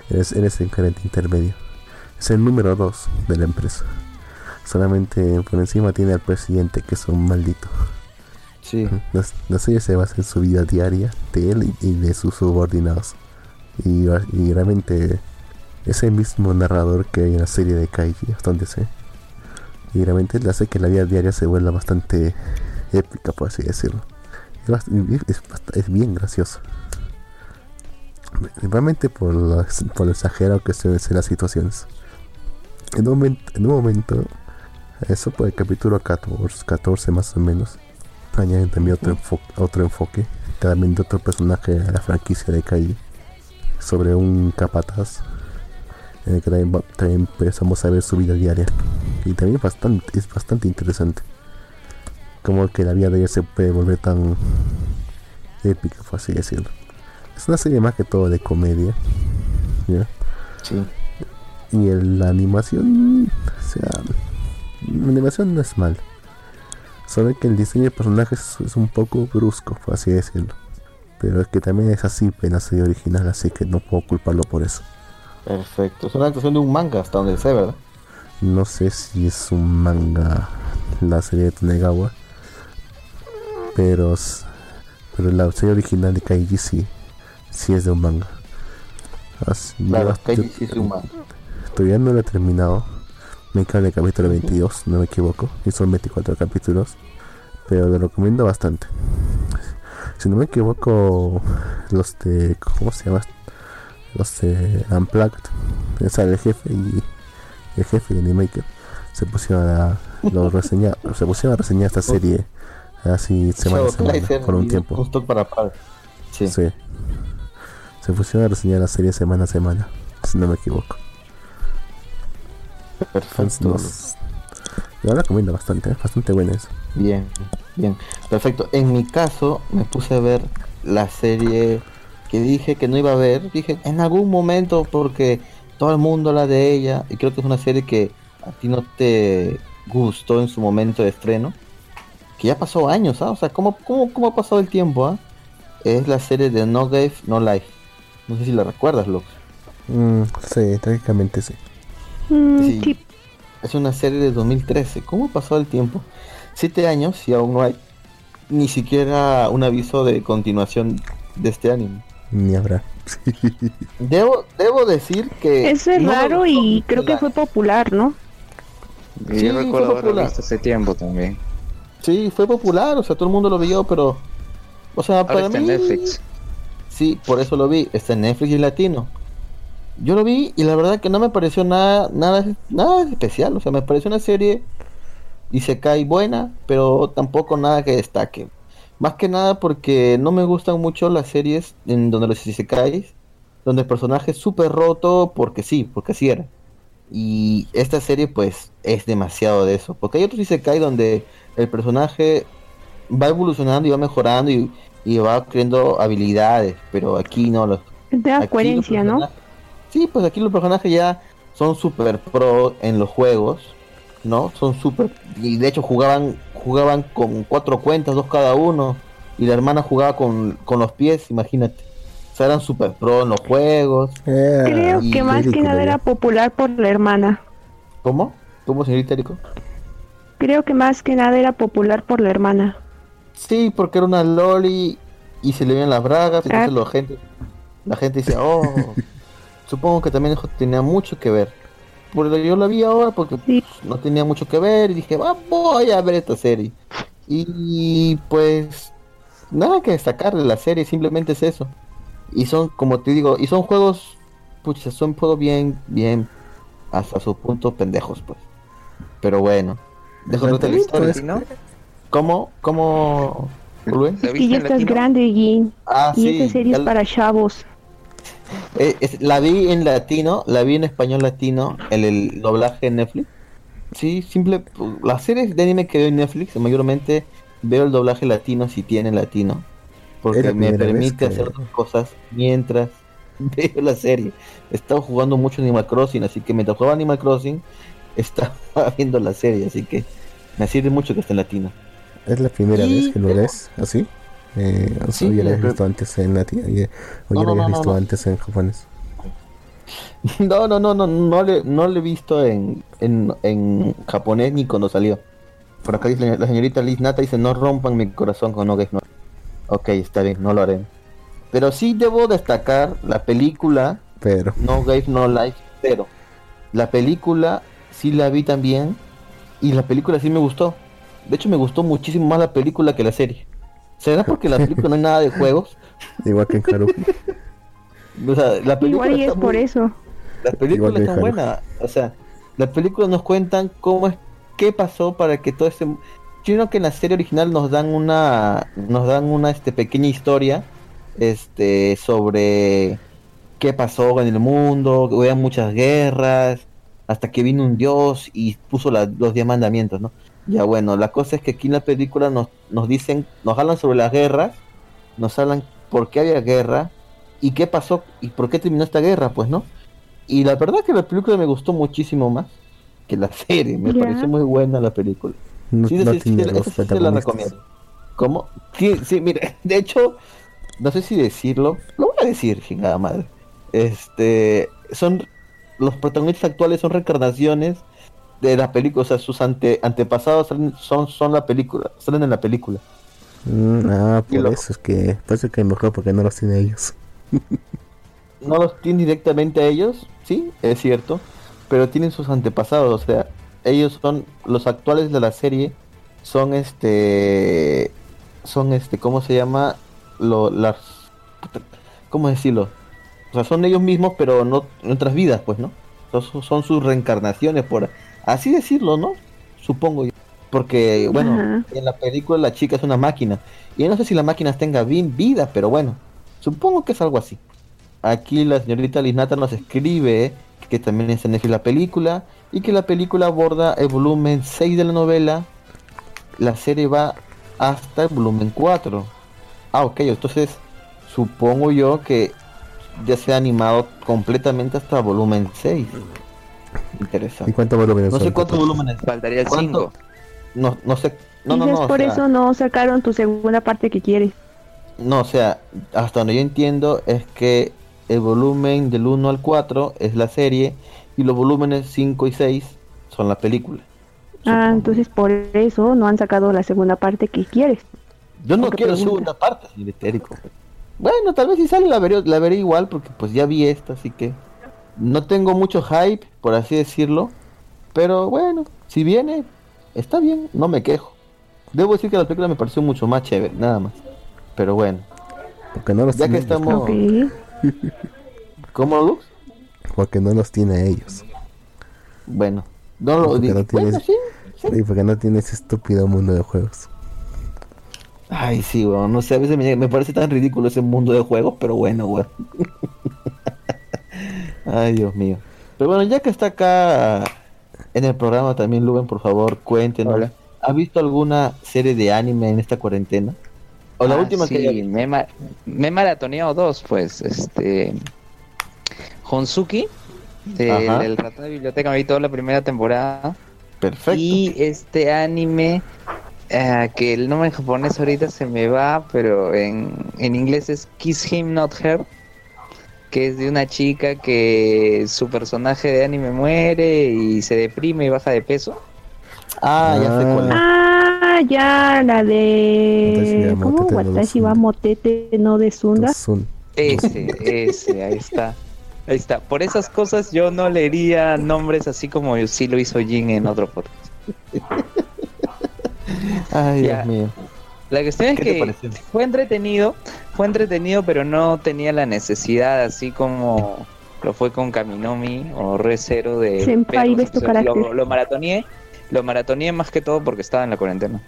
Eres, eres el gerente intermedio. Es el número 2 de la empresa. Solamente por encima tiene al presidente, que es un maldito.
Sí.
La, la serie se basa en su vida diaria de él y, y de sus subordinados. Y, y realmente es el mismo narrador que hay en la serie de Kaiji, hasta donde sé. Y realmente le hace que la vida diaria se vuelva bastante épica, por así decirlo. Es, bien gracioso. Realmente por lo, por lo exagerado que se ven las situaciones. En un momento, en un momento eso por el capítulo 14, 14 más o menos, añaden también otro, enfo- otro enfoque, también de otro personaje a la franquicia de Kai, sobre un capataz, en el que también, también empezamos a ver su vida diaria. Y también bastante, es bastante interesante. Como que la vida de ella se puede volver tan épica, por así decirlo. Es una serie más que todo de comedia. ¿ya?
Sí.
Y el- la animación, o sea, la animación no es mal. Solo que el diseño de personajes es un poco brusco, por así decirlo. Pero es que también es así en la serie original, así que no puedo culparlo por eso.
Perfecto. Es una adaptación de un manga hasta donde sé, ¿verdad?
No sé si es un manga la serie de Tonegawa, pero, pero la serie original de Kaiji sí, sí es de un manga. Así-
Claro,
yo-
Kaiji
yo-
sí es un manga.
Todavía no lo he terminado. Me quedo en el capítulo 22, no me equivoco. Y son 24 capítulos. Pero lo recomiendo bastante. Si no me equivoco, los de. ¿Cómo se llama? Los de Unplugged. O sea, el jefe y el jefe de Animaker se pusieron a, lo reseñar, se pusieron a reseñar esta serie así semana a semana por un
y
tiempo.
Para par. Sí.
Sí. Se pusieron a reseñar la serie semana a semana, si no me equivoco.
Perfecto.
nos- Yo la recomiendo bastante, ¿eh? bastante buena eso.
Bien, bien. Perfecto. En mi caso, me puse a ver la serie que dije que no iba a ver. Dije en algún momento porque todo el mundo habla de ella. Y creo que es una serie que a ti no te gustó en su momento de estreno. Que ya pasó años, ¿ah? O sea, ¿cómo, cómo, cómo ha pasado el tiempo, ah? Es la serie de No Game, No Life. No sé si la recuerdas, Lux.
Mm, sí, técnicamente sí.
Mm,
Sí.
sí,
Es una serie de 2013. ¿Cómo ha pasado el tiempo? Siete años y aún no hay ni siquiera un aviso de continuación de este anime.
Ni habrá.
Debo, debo decir que...
eso es
no
raro y creo que fue popular, ¿no?
Y
Sí,
yo
fue
recuerdo haberlo
popular.
visto hace tiempo también.
Sí, fue popular, o sea, todo el mundo lo vio, pero... O sea,
Ahora
para
está
mí...
en Netflix.
Sí, por eso lo vi. Está en Netflix y latino. Yo lo vi y la verdad que no me pareció nada, nada, nada especial. O sea, me pareció una serie y se cae buena, pero tampoco nada que destaque. Más que nada porque no me gustan mucho las series en donde los isekais, donde el personaje es súper roto porque sí, porque así era. Y esta serie pues es demasiado de eso. Porque hay otros isekai donde el personaje va evolucionando y va mejorando y, y va creando habilidades, pero aquí no. Los,
Te da coherencia, ¿no?
Sí, pues aquí los personajes ya son super pro en los juegos, ¿no? Son super y de hecho jugaban jugaban con cuatro cuentas, dos cada uno, y la hermana jugaba con, con los pies, imagínate. O sea, eran super pro en los juegos.
Creo
y
que más que nada era popular por la hermana.
¿Cómo? ¿Cómo, señorita Erico?
Creo que más que nada era popular por la hermana.
Sí, porque era una loli y se le veían las bragas,
Ah.
entonces la gente, la gente decía, oh, supongo que también eso tenía mucho que ver. Pero yo la vi ahora porque
Sí.
no tenía mucho que ver y dije, va, voy a ver esta serie. Y pues nada que destacar de la serie, simplemente es eso. Y son, como te digo, y son juegos, pucha, son juegos bien, bien, hasta su punto pendejos, pues. Pero bueno, la historia.
Pues,
¿no?
¿Cómo? ¿Cómo? Rubén?
¿La
Es que ya estás grande, Gin.
Ah,
Y
sí.
esta serie
ya
es para chavos.
Eh, es- la vi en latino, la vi en español latino, en el doblaje en Netflix. Sí, simple. Las series de anime que veo en Netflix, mayormente veo el doblaje latino si tiene latino. Porque me permite
que-
hacer otras cosas mientras veo la serie. Estaba jugando mucho Animal Crossing, así que mientras jugaba Animal Crossing, estaba viendo la serie, así que me sirve mucho que esté en latino.
Es la primera
Y-
vez que lo ves así. Eh,
Sí,
ya lo habías visto antes en latino. O ya
No,
lo
no,
habías visto antes en japonés.
No, no, no, no, no le, no le he visto en, en, en japonés ni cuando salió. Por acá dice la, señorita Liz Nata, dice, no rompan mi corazón con No No. Ok, está bien, no lo haré. Pero sí debo destacar la película
Pero,
No Game No Life, pero la película sí la vi también y la película sí me gustó. De hecho me gustó muchísimo más la película que la serie. ¿Será porque la película no hay nada de juegos?
igual que en Haruhi.
O sea, la película
Igual y es
está
por
muy-
eso.
Las
Igual
películas
que
están
Haru.
buenas. O sea, las películas nos cuentan cómo es, qué pasó para que todo este. Yo creo que en la serie original nos dan una, nos dan una este pequeña historia, este, sobre qué pasó en el mundo, que hubo muchas guerras, hasta que vino un dios y puso la- los diez mandamientos, ¿no? Ya bueno, la cosa es que aquí en la película nos, nos dicen, nos hablan sobre las guerras, nos hablan por qué había guerra y qué pasó y por qué terminó esta guerra, pues, ¿no? Y la verdad que la película me gustó muchísimo más que la serie, me
Ya.
pareció muy buena la película.
No,
Sí,
no
sí, sí, sí se la recomiendo. ¿Cómo? Sí, sí, mire, de hecho, no sé si decirlo, lo voy a decir, chingada madre. Este, son, los protagonistas actuales son reencarnaciones de la película, o sea, sus ante, antepasados salen- son, son la película, salen en la película.
Mm, ah, por eso es que, por eso es que mejor porque no los tiene ellos.
No los tienen directamente a ellos, sí, es cierto, pero tienen sus antepasados, o sea, ellos son los actuales de la serie, son este, son este, ¿cómo se llama? Lo, las, ¿cómo decirlo? O sea, son ellos mismos, pero no en otras vidas, pues, ¿no? Son, son sus reencarnaciones, por así decirlo, ¿no? Supongo yo. Porque, bueno,
Ajá.
en la película la chica es una máquina. Y yo no sé si la máquina tenga bien vida, pero bueno, supongo que es algo así. Aquí la señorita Lisnata nos escribe que también es en la película y que la película aborda el volumen 6 de la novela. La serie va hasta el volumen 4. Ah, ok, entonces supongo yo que ya se ha animado completamente hasta volumen 6.
¿Y
Interesante.
cuántos volúmenes
No sé cuántos volúmenes.
Faltaría el
¿Cuánto?
5.
No, no sé. No, no, no. o
por
sea,
eso no sacaron tu segunda parte que quieres.
No, o sea, hasta donde yo entiendo es que el volumen del 1 al 4 es la serie y los volúmenes 5 y 6 son la película.
Ah, entonces por eso no han sacado la segunda parte que quieres.
Yo no
¿por qué
quiero
pregunta?
segunda parte, señor. Bueno, tal vez si sale la veré, la veré igual porque pues ya vi esta, así que no tengo mucho hype, por así decirlo. Pero bueno, si viene, está bien, no me quejo. Debo decir que la película me pareció mucho más chévere, nada más. Pero bueno,
Porque no los
ya que
tiene ellos.
estamos...
Ok.
¿Cómo, Lux?
Porque no los tiene ellos.
Bueno, no lo digo.
no tienes-
Bueno, sí,
porque no tiene ese estúpido mundo de juegos.
Ay, sí, weón. No sé, a veces me, me parece tan ridículo ese mundo de juegos, pero bueno, weón. Ay, Dios mío. Pero bueno, ya que está acá en el programa también, Luben, por favor, cuéntenos.
Hola.
¿Ha visto alguna serie de anime en esta cuarentena? O la
Ah,
última que
sí,
haya-
me, ma- me he maratoneado dos, pues, este... Honsuki, del ratón de biblioteca, me vi toda la primera temporada.
Perfecto.
Y este anime, eh, que el nombre en japonés ahorita se me va, pero en, en inglés es Kiss Him Not Her, que es de una chica que su personaje de anime muere y se deprime y baja de peso.
Ah, ya sé cuál.
Ah, ya, la de... ¿Cómo? Watashi wa motete no desunda.
Son-
Ese, ese, ahí está. Ahí está. Por esas cosas yo no leería nombres así como sí lo hizo Jin en otro podcast.
Ay,
Ya.
Dios mío.
La cuestión es
¿Qué te
que fue entretenido, fue entretenido, pero no tenía la necesidad, así como lo fue con Kaminomi o Re Zero de
Senpai, ves tu carácter.
lo, lo maratoneé, lo maratoneé más que todo porque estaba en la cuarentena.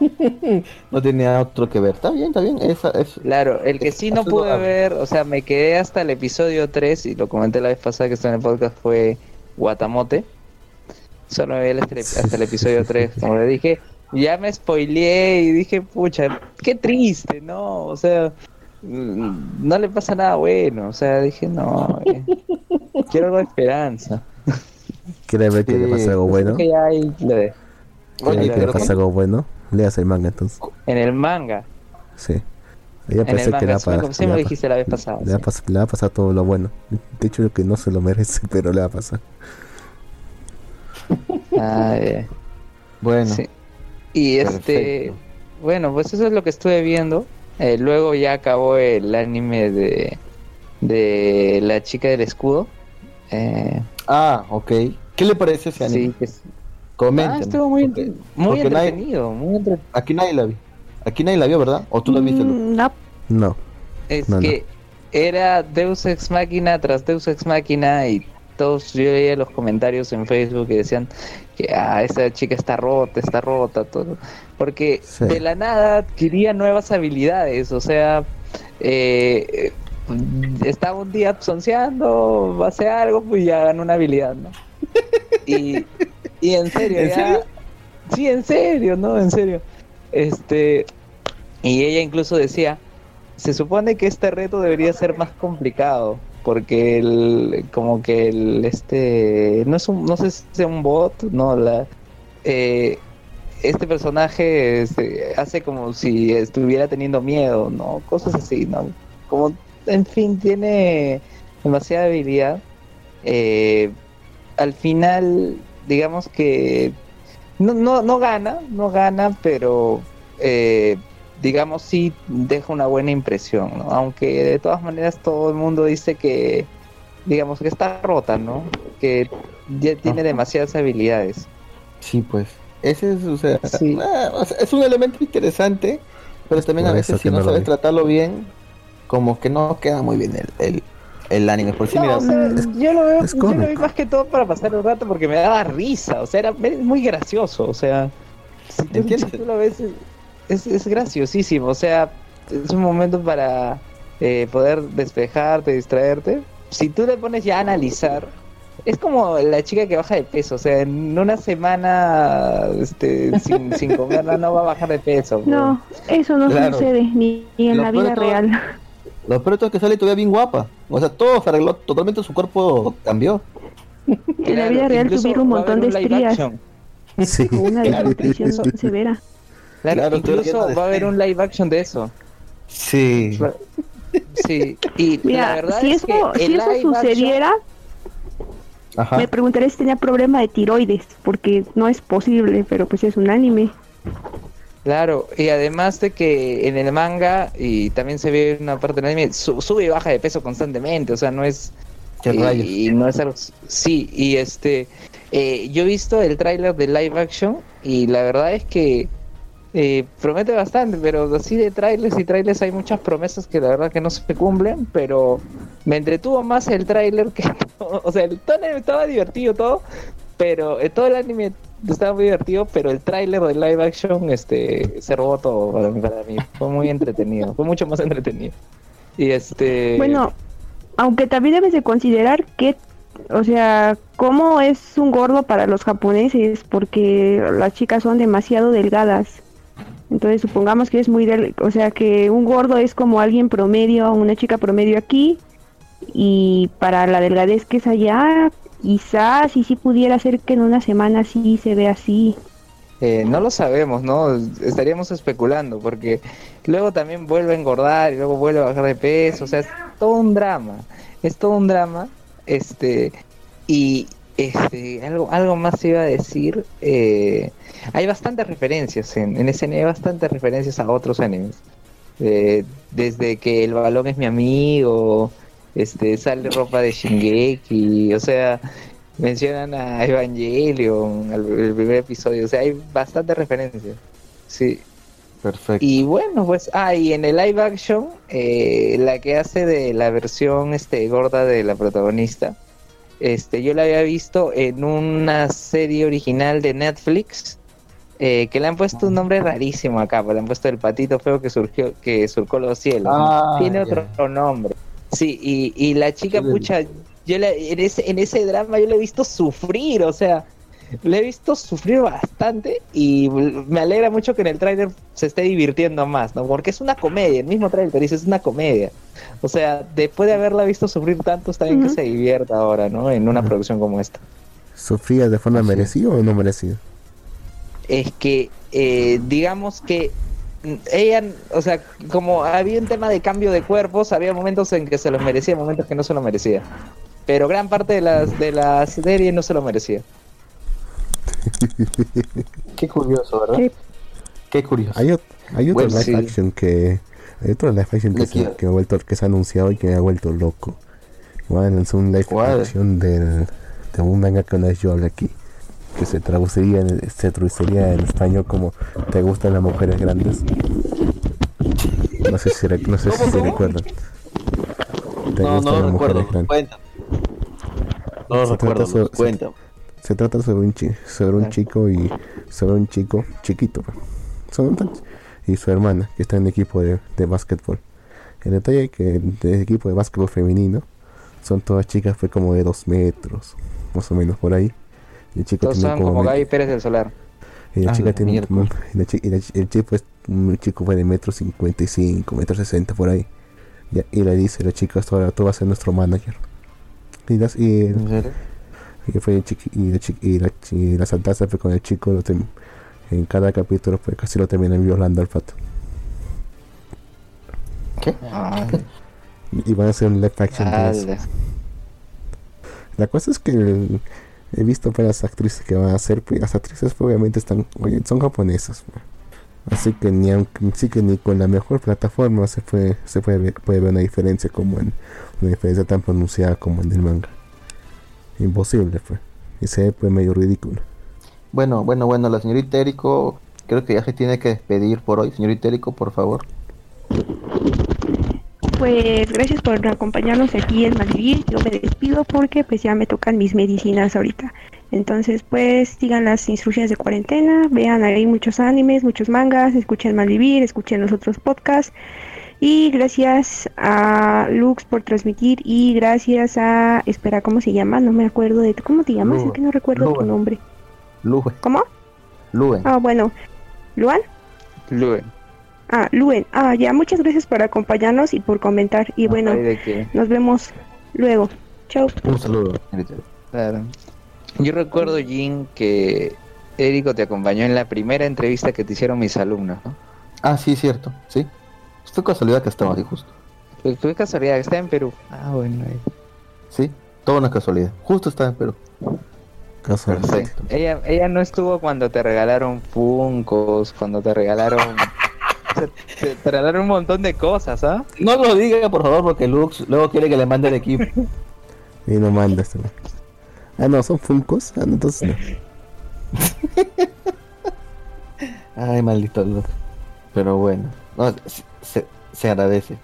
No tenía otro que ver. Está bien, está bien. Esa, es...
Claro, el que sí no pude ver, o sea, me quedé hasta el episodio 3 y lo comenté la vez pasada que estuve en el podcast fue Guatamote. Solo me vi hasta el, hasta el episodio 3, como le dije, ya me spoileé y dije, pucha, qué triste, ¿no? O sea, mm, no le pasa nada bueno, o sea, dije, no, eh, quiero algo de esperanza.
¿Quiere ver que le pasa algo
Así
bueno?
que ya ahí lo de-
Oye,
¿Quiere ver que le pasa algo bueno? Leas el manga entonces.
en el manga,
Sí. Ella parece que le
manga,
va a pasar.
me lo dijiste la vez pasada.
Le va, a
sí.
pas- le va a pasar todo lo bueno. De hecho, que no se lo merece, pero le va a pasar.
Ah, ya.
Bueno,
Sí. Y este,
perfecto.
bueno, pues eso es lo que estuve viendo. Eh, luego ya acabó el anime de, de la chica del escudo. Eh,
Ah, ok. ¿Qué le parece ese anime?
sí, que es- ah, estuvo muy,
porque-
muy
porque nadie-
entretenido, muy entre-
Aquí nadie la vio. Aquí nadie la vio, ¿verdad? ¿O tú la viste?
Mm, no,
No.
Es
No, no.
que era Deus Ex Máquina tras Deus Ex Máquina y todos yo veía los comentarios en Facebook que decían que ah, esa chica está rota, está rota, todo. Porque
Sí.
de la nada adquiría nuevas habilidades, o sea, eh, eh, estaba un día sonceando, hace algo, pues ya ganó una habilidad, ¿no? Y, y en serio,
¿En
ya-
serio?
Sí, en serio, ¿no? En serio. Este, y ella incluso decía, se supone que este reto debería ser más complicado, porque el, como que el, este, no es un, no sé si es un bot, no, la, eh, este personaje este, hace como si estuviera teniendo miedo, ¿no? Cosas así, ¿no? Como, en fin, tiene demasiada habilidad. Eh, al final digamos que no, no, no gana, no gana, pero eh, digamos sí deja una buena impresión, ¿no? Aunque de todas maneras todo el mundo dice que, digamos que está rota, ¿no? Que ya tiene
Ajá.
demasiadas habilidades.
Sí, pues. Ese es, o sea,
Sí.
ah, o sea, es un elemento interesante, pero también a veces si no sabes
vi.
tratarlo bien, como que no queda muy bien el, el, el anime. Por si
No,
mira,
o sea,
es-
yo lo veo, yo lo vi más que todo para pasar el rato porque me daba risa, o sea, era muy gracioso, o sea, si tú, tú lo ves, es, es graciosísimo, o sea, es un momento para eh, poder despejarte, distraerte. Si tú te pones ya a analizar, es como la chica que baja de peso, o sea, en una semana este, sin, sin comerla no va a bajar de peso.
No, eso no
Claro.
sucede ni, ni en
Lo
la vida
todo-
real.
lo peor es que sale todavía bien guapa. O sea, todo se arregló, totalmente su cuerpo cambió.
En la vida real tuvieron un montón de estrías.
Sí.
Una
eso-
severa.
Claro, incluso va a haber un live action de eso.
Sí.
Sí, y la
Mira,
verdad
si
es
eso,
que
si eso
live action-
sucediera,
Ajá.
me preguntaría si tenía problema de tiroides, porque no es posible, pero pues es un anime.
Claro, y además de que en el manga, y también se ve una parte del anime, su- sube y baja de peso constantemente, o sea, no es...
Qué
y,
rayos.
y no es algo... Sí, y este... eh, yo he visto el tráiler de live action y la verdad es que eh, promete bastante, pero así de trailers y trailers hay muchas promesas que la verdad que no se cumplen, pero me entretuvo más el tráiler que todo. O sea, el todo estaba divertido todo, pero eh, todo el anime estaba muy divertido, pero el tráiler de live action este se robó todo para mí, para mí. Fue muy entretenido, fue mucho más entretenido. Y este
Bueno, aunque también debes de considerar que, o sea, cómo es un gordo para los japoneses, porque las chicas son demasiado delgadas. Entonces supongamos que es muy del, o sea, que un gordo es como alguien promedio, una chica promedio aquí, y para la delgadez que es allá, quizás y si pudiera ser que en una semana sí se ve así.
Eh, no lo sabemos, ¿no? Estaríamos especulando, porque luego también vuelve a engordar y luego vuelve a bajar de peso, o sea, es todo un drama, es todo un drama, este, y este, algo, algo más iba a decir, eh, hay bastantes referencias en, en hay bastantes referencias a otros animes, Eh, desde que el balón es mi amigo, este, sale ropa de Shingeki, o sea, mencionan a Evangelion, al- el primer episodio, o sea, hay bastantes referencias. Sí.
Perfecto.
Y bueno, pues, ah, y en el live action, eh, la que hace de la versión este gorda de la protagonista, este, yo la había visto en una serie original de Netflix, eh, que le han puesto un nombre rarísimo acá, pues le han puesto el patito feo que surgió, que surcó los cielos.
Ah,
Tiene otro nombre. Sí, y, y la chica, pucha, yo la- en, ese, en ese drama yo le he visto sufrir, o sea, le he visto sufrir bastante y me alegra mucho que en el tráiler se esté divirtiendo más, ¿no? Porque es una comedia, el mismo tráiler dice, es una comedia. O sea, después de haberla visto sufrir tanto, está bien que se divierta ahora, ¿no? En una producción como esta.
¿Sufría de forma merecida o no merecida?
es que eh, digamos que ella, o sea, como había un tema de cambio de cuerpos, había momentos en que se los merecía, momentos que no se lo merecía. Pero gran parte de las de la serie no se lo merecía.
Qué curioso, ¿verdad? Qué curioso.
Hay, hay otro
Bueno,
live
sí.
action que. Hay otro live action que,
¿De
se, que ha vuelto, que se ha anunciado y que me ha vuelto loco. Bueno, es un live
¿Cuál?
action del, de un manga que una vez yo hablé aquí. Que se traduciría en, se traduciría en español como ¿Te gustan las mujeres grandes? No sé si, rec- no sé
¿Cómo,
si
cómo?
recuerdan. ¿Te
No,
gustan
no
las
recuerdo.
mujeres grandes?
Cuéntame. No
Se
recuerdo, cuéntame.
Se trata sobre un, chi- sobre un chico y sobre un chico chiquito pues. Son y su hermana que está en el equipo de, de básquetbol. El detalle es que del equipo de básquetbol femenino son todas chicas fue como de dos metros, más o menos por ahí. Y el chico
Todos
tiene
son como
me-
Gaby Pérez del Solar.
y la
Ah,
chica tiene
miércoles.
y la chi- y la el chico es un chico fue de metro cincuenta y cinco, metro sesenta por ahí. Ya, y le dice la chica tú vas a ser nuestro manager. Y, las, y
¿En serio?
Y fue el chiqui- y la, y la, chi- y la saltaza fue con el chico lo tem- en cada capítulo pues casi lo terminan violando al pato
¿Qué?
y van a hacer un live action de eso. La cosa es que el- He visto apenas actrices que van a hacer, pues las actrices pues, obviamente están, oye, son japonesas. pues. Así que ni aunque, así que ni con la mejor plataforma se puede, se puede ver, puede ver una diferencia como en una diferencia tan pronunciada como en el manga. Imposible pues. Y se ve pues medio ridículo.
Bueno, bueno, bueno, la señorita Érico creo que ya se tiene que despedir por hoy. Señorita Érico, por favor.
Pues gracias por acompañarnos aquí en Malvivir. Yo me despido porque pues ya me tocan mis medicinas ahorita. Entonces pues sigan las instrucciones de cuarentena, vean ahí muchos animes, muchos mangas, escuchen Malvivir, escuchen los otros podcasts. Y gracias a Lux por transmitir y gracias a... Espera, ¿cómo se llama? No me acuerdo de... ¿Cómo te llamas? Es que no recuerdo tu nombre.
Lue,
¿Cómo?
Lue.
Ah, bueno. ¿Luan?
Luen.
Ah, Luen. Ah, ya, muchas gracias por acompañarnos y por comentar. Y bueno,
Ay, de que-
nos vemos luego. Chao.
Un saludo.
Claro. Yo recuerdo, Jin, que Érico te acompañó en la primera entrevista que te hicieron mis alumnos, ¿no?
Ah, sí, cierto, sí. Fue casualidad que estaba ahí justo.
Fue, fue casualidad, está en Perú. Ah, bueno. ahí.
Sí, toda una casualidad. Justo estaba en Perú.
Caso
Perfecto.
Ella, ella no estuvo cuando te regalaron Funcos, cuando te regalaron... te, regalaron un montón de cosas, ¿ah?
No lo diga, por favor, porque Lux luego quiere que le mande el equipo.
Y no mandas también. Ah, no, son Funkos. Ah, no, entonces no.
Ay, maldito Lux. Pero bueno, no, se- se agradece.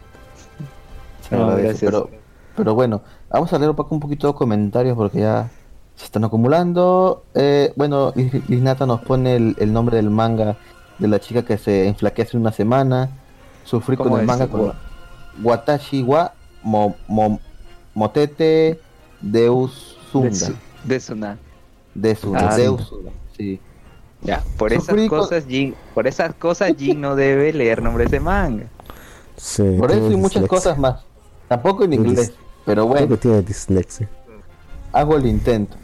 Se
No,
agradece,
gracias.
pero, pero bueno, vamos a leer un poco, un poquito de comentarios porque ya se están acumulando. Eh, bueno, Liznata nos pone el, el nombre del manga de la chica que se enflaquece en una semana. Sufrí con
¿Cómo
el
es?
manga con Watashi wa mo, mo- Motete Deus
De,
Sunda.
su- de Suna.
Deus,
Ah,
Deus Sunda, sí.
Ya, por esas cosas, Jin, por esas cosas, Jin no debe leer nombres de manga.
Sí,
Por eso y muchas
dislexia.
cosas más. Tampoco en inglés,
dis-
pero
Creo que
bueno,
tiene dislexia.
hago el intento.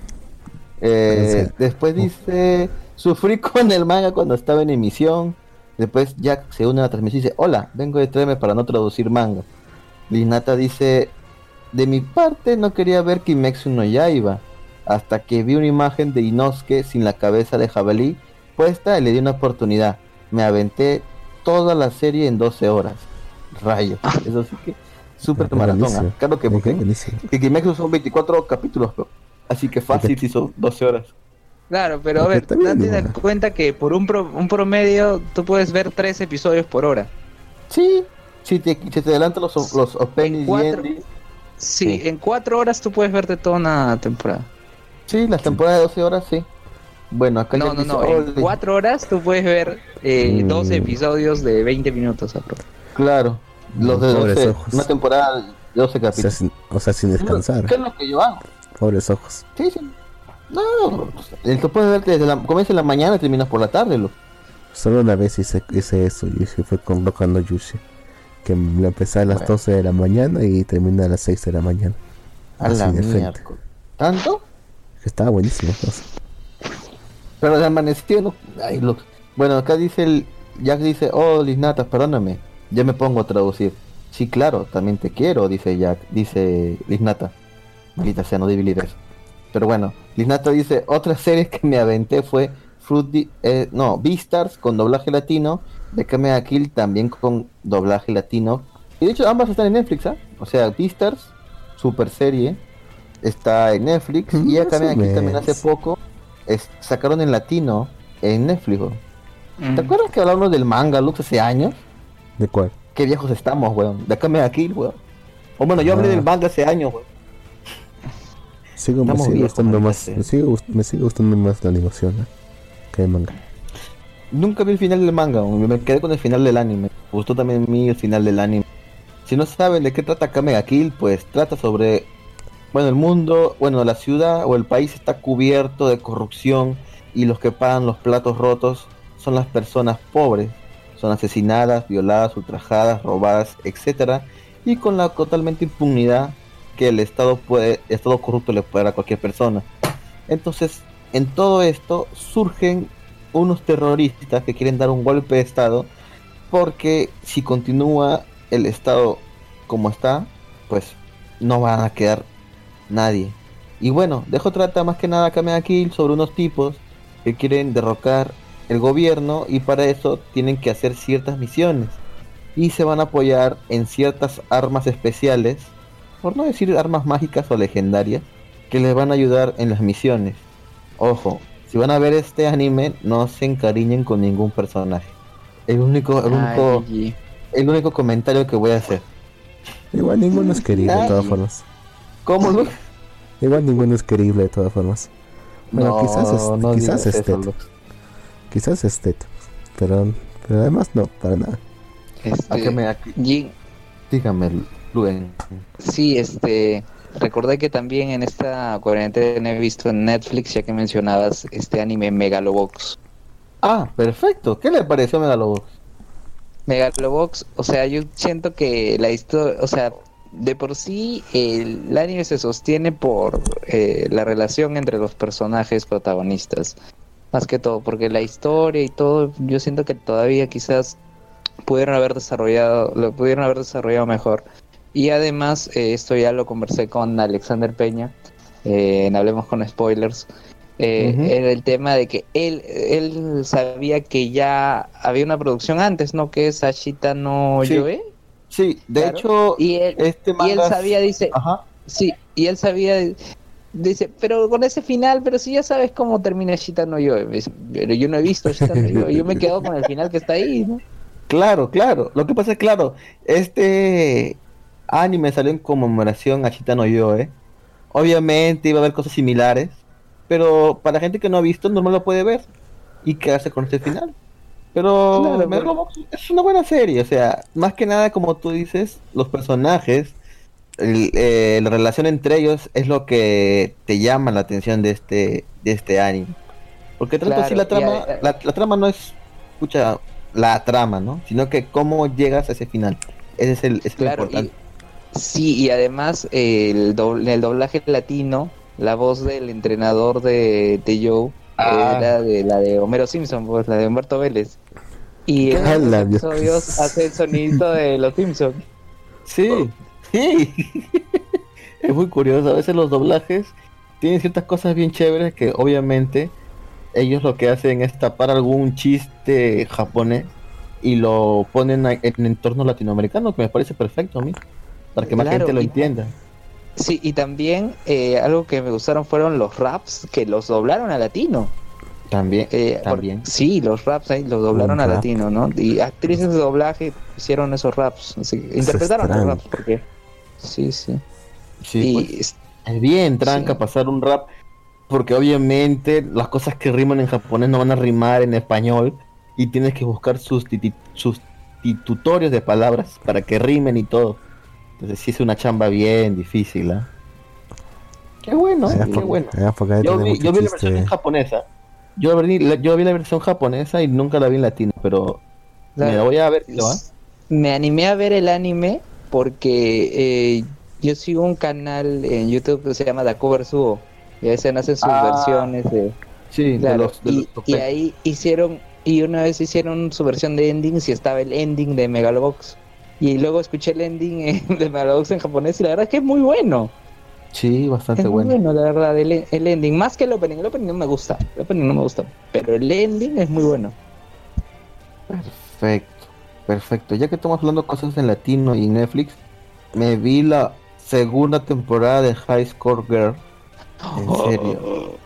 Eh, después dice, sufrí con el manga cuando estaba en emisión. Después Jack se une a la transmisión y dice, hola, vengo de Treme para no traducir manga. Linata dice, de mi parte no quería ver Kimetsu no Yaiba, hasta que vi una imagen de Inosuke sin la cabeza de jabalí puesta y le di una oportunidad. Me aventé toda la serie en 12 horas. Rayos, eso sí que súper
Ah,
maratón. ¿ah? Claro que
buenísimo.
que Kimetsu son 24 capítulos, pero- así que fácil si son 12 horas.
Claro, pero a ver, date
¿no?
cuenta que por un, pro- un promedio tú puedes ver tres episodios por hora.
Sí, si te, si te adelantan los, los openings y
cuatro-
endings,
Sí,
Sí.
en cuatro horas tú puedes verte toda una temporada.
Sí, las temporadas de 12 horas, sí. Bueno, acá
No, no, no, en
"Ole".
cuatro horas tú puedes ver eh,
Mm.
12 episodios de 20 minutos. apro.
Claro, los de
Pobres
12,
ojos.
una temporada de 12
O sea,
capítulos.
sin, o sea, sin descansar.
¿Qué es lo que yo hago?
Pobres ojos.
Sí, sí. No, tú puedes ver desde la, comienza en la mañana y terminas por la tarde, lo.
Solo una vez hice, hice eso y hice- fue con Boku no Yushi. Que lo empecé a las
Bueno.
12 de la mañana y terminé a las 6 de la mañana.
A
Así
la
de frente.
¿Tanto?
Estaba buenísimo.
Pero de amanecido no. Ay, Bueno, acá dice el. Jack dice, oh, Lisnata, perdóname. Ya me pongo a traducir. Sí, claro, también te quiero, dice Jack. Dice Lisnata. Maldita sea, no eso. Pero bueno, Lisnata dice, otra serie que me aventé fue Fruit eh, no, Beastars con doblaje latino. De Kamea Kill también con doblaje latino. Y de hecho ambas están en Netflix, ¿ah? O sea, Beastars, super serie, está en Netflix. y
Más
Kamea
o
Kill también hace poco es- sacaron en latino en Netflix. weón.
Mm.
¿Te acuerdas que hablamos del manga, Lux, hace años?
¿De cuál?
Qué viejos estamos, weón. De acá me aquí, weón. O bueno, yo hablé
Ah.
del manga hace años, weón.
Sigo, me sigue
viejos,
gustando más. Me sigue, me sigue gustando más la animación ¿no? que el manga.
Nunca vi el final del manga, weón. me quedé con el final del anime. Me gustó también a mí el final del anime. Si no saben de qué trata Kamega Kill, pues trata sobre, bueno, el mundo, bueno, la ciudad o el país está cubierto de corrupción y los que pagan los platos rotos son las personas pobres. Son asesinadas, violadas, ultrajadas, robadas, etcétera, y con la totalmente impunidad que el Estado puede, el Estado corrupto le puede dar a cualquier persona. Entonces, en todo esto surgen unos terroristas que quieren dar un golpe de Estado porque si continúa el Estado como está, pues no van a quedar nadie. Y bueno, Dejo trata más que nada Kamen Kill sobre unos tipos que quieren derrocar el gobierno y para eso tienen que hacer ciertas misiones y se van a apoyar en ciertas armas especiales, por no decir armas mágicas o legendarias, que les van a ayudar en las misiones. Ojo, si van a ver este anime, no se encariñen con ningún personaje. El único, el único,
Ay,
el único comentario que voy a hacer.
Igual ninguno es querible de todas formas.
¿Cómo Lux?
Igual ninguno es querible de todas formas. Bueno, quizás es,
no
quizás
digas
es
eso.
Quizás. Pero, pero además no, para nada.
este,
¿A qué me- a Dígame, Luen.
Sí, este, recordé que también en esta cuarentena he visto en Netflix, ya que mencionabas este anime Megalobox.
Ah, perfecto. ¿Qué le pareció Megalobox?
Megalobox, o sea, yo siento que la historia, o sea, de por sí el, anime se sostiene por eh, la relación entre los personajes protagonistas, más que todo, porque la historia y todo, yo siento que todavía quizás pudieron haber desarrollado, lo pudieron haber desarrollado mejor. Y además, eh, esto ya lo conversé con Alexander Peña, eh, en Hablemos con Spoilers, eh, era el tema de que él, él sabía que ya había una producción antes, ¿no? Que es Ashita no
Sí.
Yoe.
Sí, de
Claro.
hecho,
Y él,
este
y él
manga-
sabía, dice,
Ajá.
sí, y él sabía, dice, pero con ese final, pero si ya sabes cómo termina Ashita no Yoe. Me dice, Pero yo no he visto Ashita no Yoe, yo me quedo con el final que está ahí, ¿no?
Claro, claro. Lo que pasa es claro, este anime salió en conmemoración a Chitano Yoe. Obviamente iba a haber cosas similares, pero para gente que no ha visto, normal lo puede ver y quedarse con este final. Pero
Claro,
Megalobox es una buena serie, o sea, más que nada como tú dices, los personajes, el- eh, la relación entre ellos es lo que te llama la atención de este de este anime. Porque tanto
Claro,
así la
y
trama,
a-
la, la trama no es, escucha, la trama, ¿no? Sino que cómo llegas a ese final. Ese es el es
Claro, y,
importante.
sí, y además el, doble, el doblaje latino, la voz del entrenador de, de Joe
Ah.
era de la de Homero Simpson, pues la de Humberto Vélez. Y en
¡Hala,
los
Dios!
episodios hace el sonidito de los Simpsons.
Sí, sí. es muy curioso. A veces los doblajes tienen ciertas cosas bien chéveres que obviamente ellos lo que hacen es tapar algún chiste japonés y lo ponen en entorno latinoamericano, que me parece perfecto a mí, para que más
Claro,
gente lo
y-
entienda.
Sí, y también eh, algo que me gustaron fueron los raps que los doblaron a latino.
También,
Eh, por-
también.
sí, los raps ahí los doblaron a latino, ¿no? Y actrices de doblaje hicieron esos raps, así que interpretaron los
extraño.
raps, porque sí, sí.
Sí,
y
pues. Es bien tranca
Sí.
pasar un rap, porque obviamente las cosas que riman en japonés no van a rimar en español y tienes que buscar sustitu- sustitutorios de palabras para que rimen y todo. Entonces sí es una chamba bien difícil, ¿ah? Qué bueno,
Allá
qué bueno. Yo vi, yo vi la versión en japonesa. Yo vi, la, yo vi la versión japonesa y nunca la vi en latino, pero me la voy a ver.
Me animé a ver el anime porque eh, yo sigo un canal en YouTube que se llama Da Cover Suo y a veces hacen sus
Ah,
versiones de,
Sí, de
Claro,
los, de
y,
los
y
topes.
ahí hicieron, y una vez hicieron su versión de endings y estaba el ending de Megalobox. Y luego escuché el ending de Megalobox en japonés y la verdad es que es muy bueno.
Sí, bastante
Es muy
bueno.
bueno, la verdad, el, el ending. Más que el opening, el opening no me gusta. El opening no me gusta. Pero el ending es muy bueno.
Perfecto, perfecto. Ya que estamos hablando cosas en latino y Netflix, me vi la segunda temporada de High Score Girl. En serio,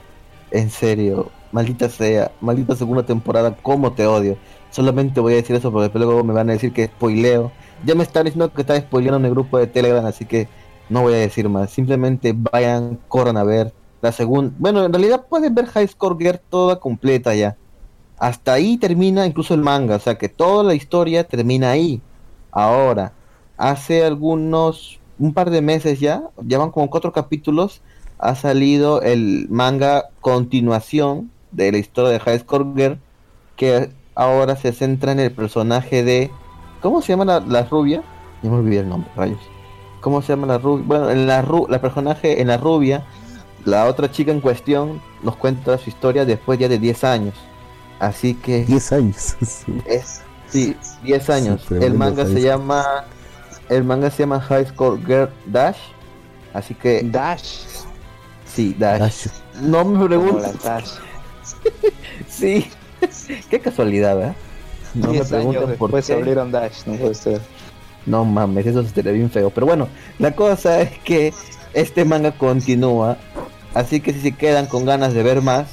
en serio. Maldita sea, maldita segunda temporada, cómo te odio. Solamente voy a decir eso porque después luego me van a decir que spoileo. Ya me están diciendo que está spoileando en el grupo de Telegram, así que no voy a decir más. Simplemente vayan, corran a ver la segunda. Bueno, en realidad pueden ver High Score Girl toda completa ya. Hasta ahí termina incluso el manga, o sea que toda la historia termina ahí. Ahora, hace algunos, un par de meses ya, ya van como cuatro capítulos, ha salido el manga continuación de la historia de High Score Girl, que ahora se centra en el personaje de, ¿cómo se llama la, la rubia? Ya me olvidé el nombre, rayos. ¿Cómo se llama la rubia? Bueno, en la, ru la personaje en la rubia, la otra chica en cuestión nos cuenta su historia después ya de 10 años. Así que
10 años.
es sí, 10 años.
Sí,
el manga se llama el manga se llama High Score Girl Dash. Así que
Dash.
Sí, Dash.
Dash.
No me preguntes.
Dash.
Sí. Qué casualidad, ¿verdad? No me
10 años
pregunten por
después
qué.
abrieron Dash, no puede ser.
No mames, eso estaría bien feo. Pero bueno, la cosa es que este manga continúa. Así que si se quedan con ganas de ver más,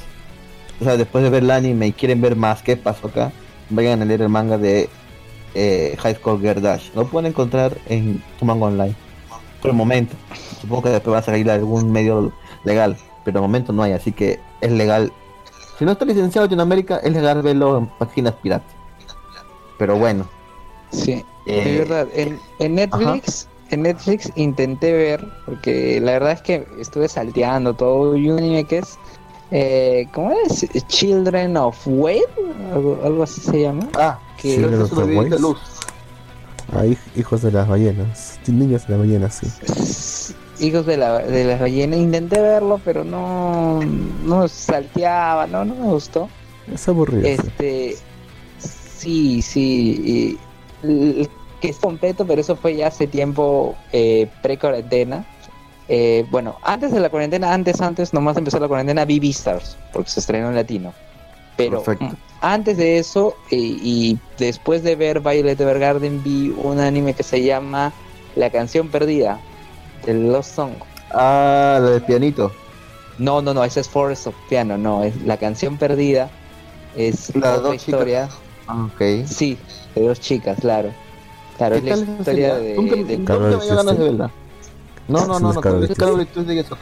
o sea, después de ver el anime y quieren ver más qué pasó acá, vayan a leer el manga de eh, High School Girl Dash. Lo pueden encontrar en tu manga online. Por el momento. Supongo que después va a salir algún medio legal. Pero de momento no hay, así que es legal. Si no está licenciado en Latinoamérica, es legal verlo en páginas piratas. Pero bueno.
Sí,
Eh,
es verdad. En, en Netflix, en Netflix intenté ver, porque la verdad es que estuve salteando todo y un anime que es, eh, ¿cómo es? Children of Whale, algo, algo así se llama.
Ah,
Que
vi de
Boys.
luz.
Ahí, hijos de las ballenas. Niños de las ballenas, sí.
Hijos de la de las ballenas, intenté verlo, pero no, no salteaba, no, no me gustó.
Es aburrido. sí.
Este, sí, sí, y- que es completo, pero eso fue ya hace tiempo eh, pre-cuarentena. Eh, bueno, antes de la cuarentena, antes, antes, nomás empezó la cuarentena, vi Beastars, porque se estrenó en latino. Pero
Perfecto.
mm, antes de eso, eh, y después de ver Violet Evergarden, vi un anime que se llama La canción perdida, el Lost Song.
Ah, la del pianito.
No, no, no, ese es Forest of Piano, no, es La canción perdida. Es otra
dos
historia.
Ah, ok.
Sí, de dos chicas, claro. Claro,
¿Qué
es la historia de,
Nunca,
de-
nunca me dio ganas de verla. No, no, no,
es
no,
Carol Tuesday.
Es otro.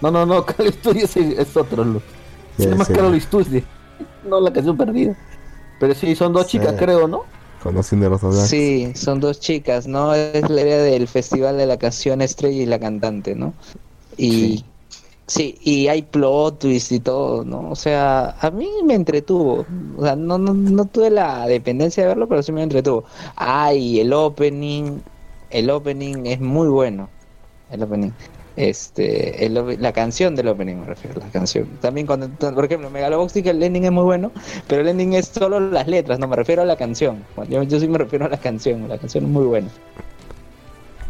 No, no, no, Carol Tuesday es, otro. Lo. Se llama. Carol Tuesday. No, la canción perdida. Pero sí, son dos
Sí.
chicas, creo, ¿no?
Conociendo los doblajes.
Sí, son dos chicas, ¿no? Es la idea del Festival de la Canción Estrella y la Cantante, ¿no? Y sí, y hay plot twist y todo, ¿no? O sea, a mí me entretuvo. O sea, no, no, no tuve la dependencia de verlo, pero sí me entretuvo. Ay, el opening, el opening es muy bueno. El opening. Este, el la canción del opening me refiero, la canción. También cuando, por ejemplo, Megaloboxic el ending es muy bueno, pero el ending es solo las letras, no me refiero a la canción. Yo, yo sí me refiero a la canción, la canción es muy buena.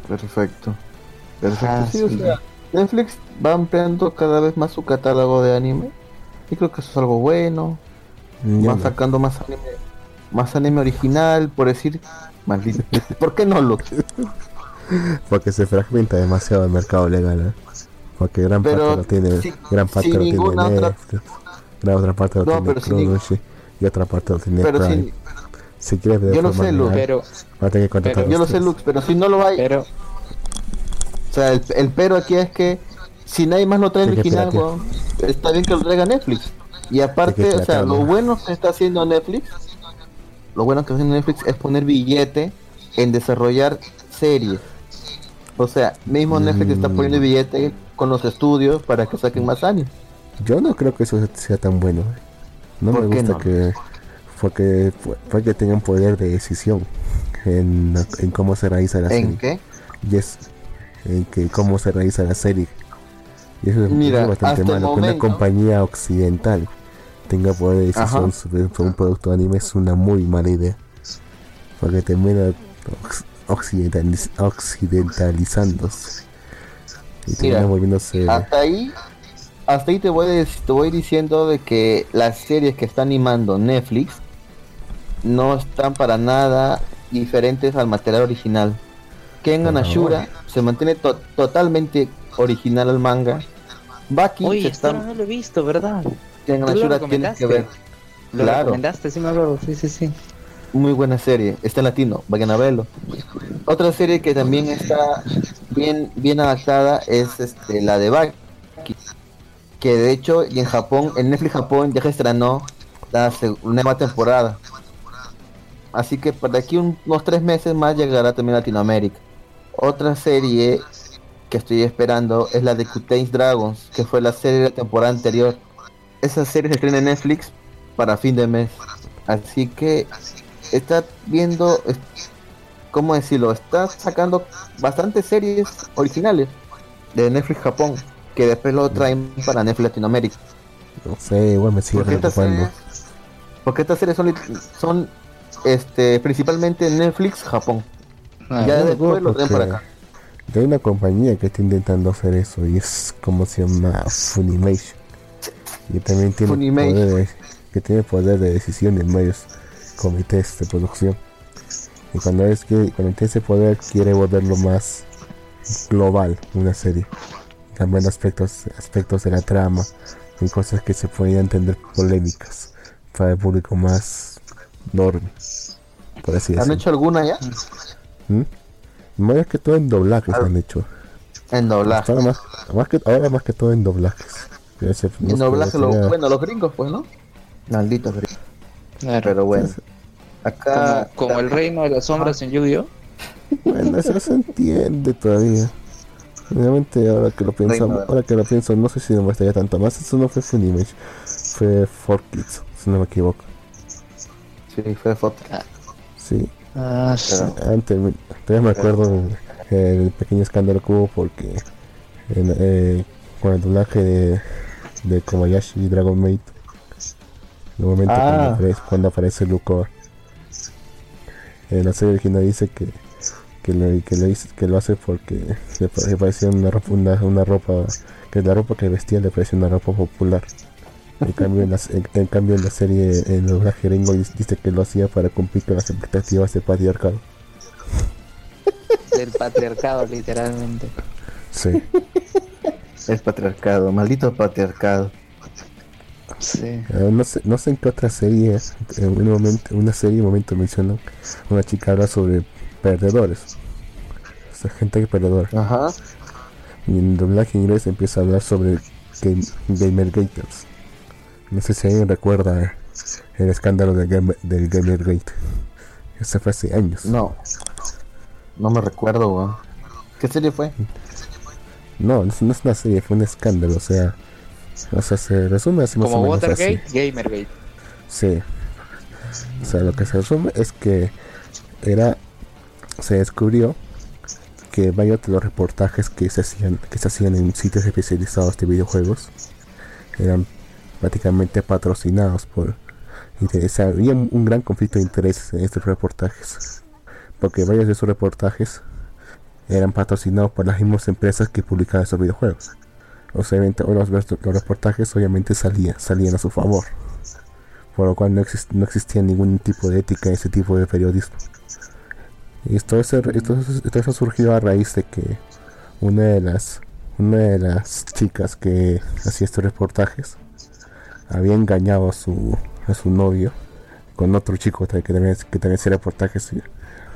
Perfecto. Perfecto.
Ah,
sí, o
sí.
sea, Netflix va ampliando cada vez más su catálogo de anime. Y creo que eso es algo bueno. Van sacando más anime, más anime original, por decir, maldito. ¿Por qué no lo?
Porque se fragmenta demasiado el mercado legal. ¿eh? Porque gran
Pero
parte lo tiene,
si-
gran parte lo tiene Netflix, gran otra parte lo
No,
tiene Crunchy y otra parte lo tiene
Pero
Prime.
si,
Si quieres ver
Yo lo sé, Lu,
legal,
Pero,
va a tener que
pero-
yo lo sé. Lux, pero si no lo hay,
pero,
o sea, el, el pero aquí es que si nadie más lo trae original, weón, está bien que lo traiga Netflix. Y aparte, o sea, lo bueno que está haciendo Netflix, lo bueno que está haciendo Netflix es poner billete en desarrollar series. O sea, mismo Netflix está
Mm.
poniendo billete con los estudios para que saquen más años.
Yo no creo que eso sea tan bueno. No me
¿Por qué
gusta
no?
que porque porque tengan poder de decisión en, en cómo se realiza la
¿En
serie.
qué?
Y es en que cómo se realiza la serie. Y eso es,
Mira,
bastante malo. Que una
momento-
compañía occidental tenga poder de decisión sobre, sobre un producto de anime es una muy mala idea. Porque termina occidentaliz- occidentalizándose. Y
Mira,
termina volviéndose...
Hasta ahí, hasta ahí te voy, te voy diciendo de que las series que está animando Netflix no están para nada diferentes al material original. Kengan. Ashura se mantiene to- totalmente original al manga. Baki
oye,
se está,
no lo he visto, ¿verdad?
Kengan Ashura tienes que ver.
Lo
Claro.
recomendaste, sí me acuerdo, sí, sí, sí.
Muy buena serie, está en latino, vayan a verlo. Otra serie que también está bien, bien adaptada es este, la de Baki. Que de hecho, y en Japón, en Netflix Japón ya se estrenó la nueva temporada. Así que para aquí un- unos tres meses más llegará también a Latinoamérica. Otra serie que estoy esperando es la de Cuteis Dragons, que fue la serie de la temporada anterior. Esa serie se estrena en Netflix para fin de mes. Así que está viendo, ¿cómo decirlo? Está sacando bastantes series originales de Netflix Japón, que después lo traen para Netflix Latinoamérica.
No sé, igual me sigue
Porque estas
preocupando.
series, porque estas series son, son este, principalmente Netflix Japón.
Ah,
ya después lo traen para acá.
Hay una compañía que está intentando hacer eso y es como se llama Funimation. Y también tiene
Funimation.
poder de, que tiene poder de decisión en varios comités de producción. Y cuando es que cuando tiene ese poder quiere volverlo más global una serie. Cambiando aspectos, aspectos de la trama y cosas que se podían entender polémicas para el público más enorme. Por así
¿Han hecho alguna ya?
¿Mm? Más que todo en doblajes han hecho.
En doblaje.
Ahora más, más que, ahora más que todo en doblajes.
En
sé,
doblaje, lo-
sería-
bueno, los gringos, pues, ¿no? Maldito gringo.
Claro.
Pero bueno. Acá.
como, como el reino de las sombras en Yu-Gi-Oh!
Bueno, eso se entiende todavía. Realmente ahora que lo pienso,
Reino
ahora que lo pienso, no sé si me gustaría tanto más. Eso no fue Funimation, fue 4Kids, si no me equivoco.
Sí, fue foto.
Sí,
Ah, sí.
Antes todavía me acuerdo el, el pequeño escándalo que hubo porque en, eh, con el doblaje de, de Kobayashi y Dragon Maid, en el momento
Ah.
cuando, aparece, cuando aparece Lucor, en la serie original dice que que lo, que lo, hizo- que lo hace porque le, pa- le parecía una ropa, una, una ropa, que la ropa que vestía le parecía una ropa popular. En cambio, en la, en, en cambio, en la serie, en el doblaje gringo dice que lo hacía para cumplir con las expectativas del patriarcado.
Del patriarcado, literalmente.
Sí.
Es patriarcado, maldito patriarcado.
Sí.
Eh, no, sé, no sé en qué otra serie, en un momento, una serie, un momento mencionan, una chica habla sobre perdedores. O sea, gente perdedora.
Ajá.
Y en doblaje inglés empieza a hablar sobre game, Gamergaters. No sé si alguien recuerda el escándalo del, game, del Gamergate. Ese fue hace años.
No. No me recuerdo, weón. ¿Qué serie fue?
No, no es, no es una serie, fue un escándalo. O sea, o sea se resume así más
Como
o menos
Watergate,
así.
Gamergate.
Sí. O sea, lo que se resume es que era se descubrió que varios de los reportajes que se hacían que se hacían en sitios especializados de videojuegos eran prácticamente patrocinados por sea, había un, gran conflicto de intereses en estos reportajes porque varios de esos reportajes eran patrocinados por las mismas empresas que publicaban esos videojuegos o sea, los, los reportajes obviamente salían salían a su favor por lo cual no, exist- no existía ningún tipo de ética en ese tipo de periodismo. Y esto, esto, esto eso surgió a raíz de que una de las una de las chicas que hacía estos reportajes había engañado a su a su novio con otro chico que también que también hacía reportajes y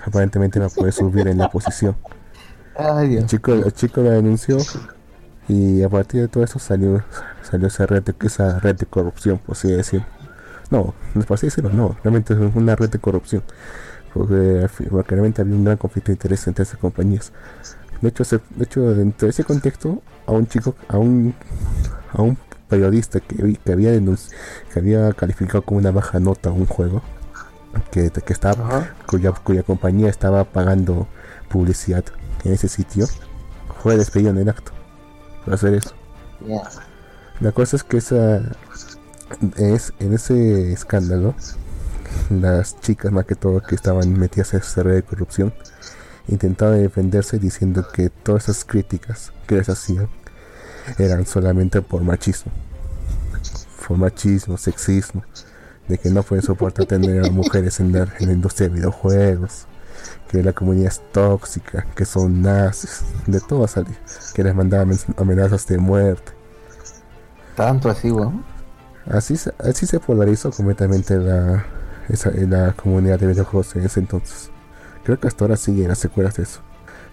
aparentemente no puede subir en la posición.
Ay,
El
Dios.
chico, el chico lo denunció y a partir de todo eso salió salió esa red de, esa red de corrupción, por así decirlo. No, no es por así decirlo, no, realmente es una red de corrupción. Porque, porque realmente había un gran conflicto de interés entre esas compañías. De hecho, se- de hecho dentro de ese contexto, a un chico, a un, a un periodista que, que había que había calificado como una baja nota un juego, que, que estaba
Ajá.
cuya, cuya compañía estaba pagando publicidad en ese sitio, fue despedido en el acto por hacer eso. La cosa es que esa es en ese escándalo, las chicas más que todo que estaban metidas en esa red de corrupción intentaban defenderse diciendo que todas esas críticas que les hacían eran solamente por machismo. Por machismo, sexismo, de que no pueden soportar tener a mujeres en la, en la industria de videojuegos, que la comunidad es tóxica, que son nazis, de todo salía, que les mandaban amenazas de muerte.
Tanto así, weón.
Así, se- así se polarizó completamente la, esa, la comunidad de videojuegos en ese entonces. Creo que hasta ahora siguen las secuelas de eso.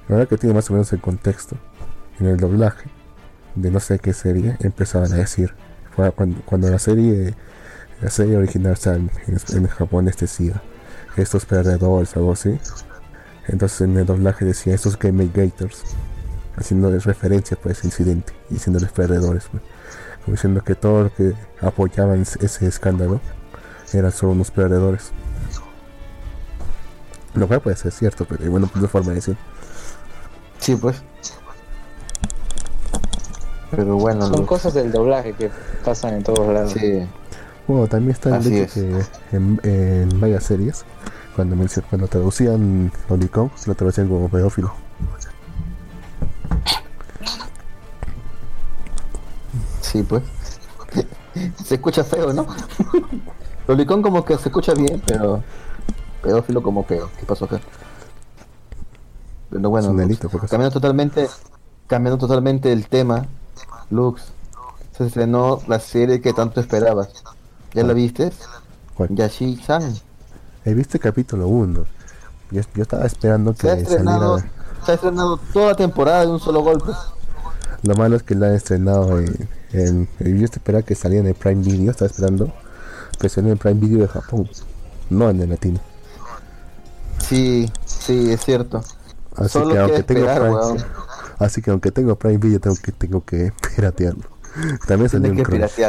Ahora que tiene más o menos el contexto, en el doblaje de no sé qué serie, empezaban a decir. Fue cuando, cuando la serie la serie original sea, en, en japonés decía estos perdedores algo así. Entonces en el doblaje decía estos game gators, haciéndoles referencia por ese incidente, diciéndoles perdedores. pues diciendo que todo lo que apoyaban ese escándalo eran solo unos perdedores. Lo cual puede ser cierto, pero bueno, pues de forma de decir.
Sí, pues. Pero bueno.
Son cosas del doblaje que pasan en todos lados.
Sí.
Bueno, también está el hecho que en, en, varias series, cuando, me, cuando traducían Lolicón, se lo traducían como pedófilo.
Sí, pues. se escucha feo, ¿no? Lolicón como que se escucha bien, pero pedófilo como feo. ¿Qué pasó acá? Pero bueno, pues,
delito,
cambiando totalmente, cambiando totalmente el tema, Lux, se estrenó la serie que tanto esperabas. ¿Ya la viste?
¿Cuál?
Yashi-san.
He visto el capítulo 1. Yo, yo estaba esperando que
Se ha estrenado,
saliera.
se ha estrenado toda la temporada de un solo golpe.
Lo malo es que la han estrenado en. en- yo esperaba que saliera en el Prime Video. Estaba esperando que saliera en el Prime Video de Japón. No en el latino.
Sí, sí, es cierto.
Así
Solo
que aunque
esperar,
Prime. Así que aunque tengo Prime Video tengo que tengo que piratearlo. También salió
Tiene
en
que
Crunchy.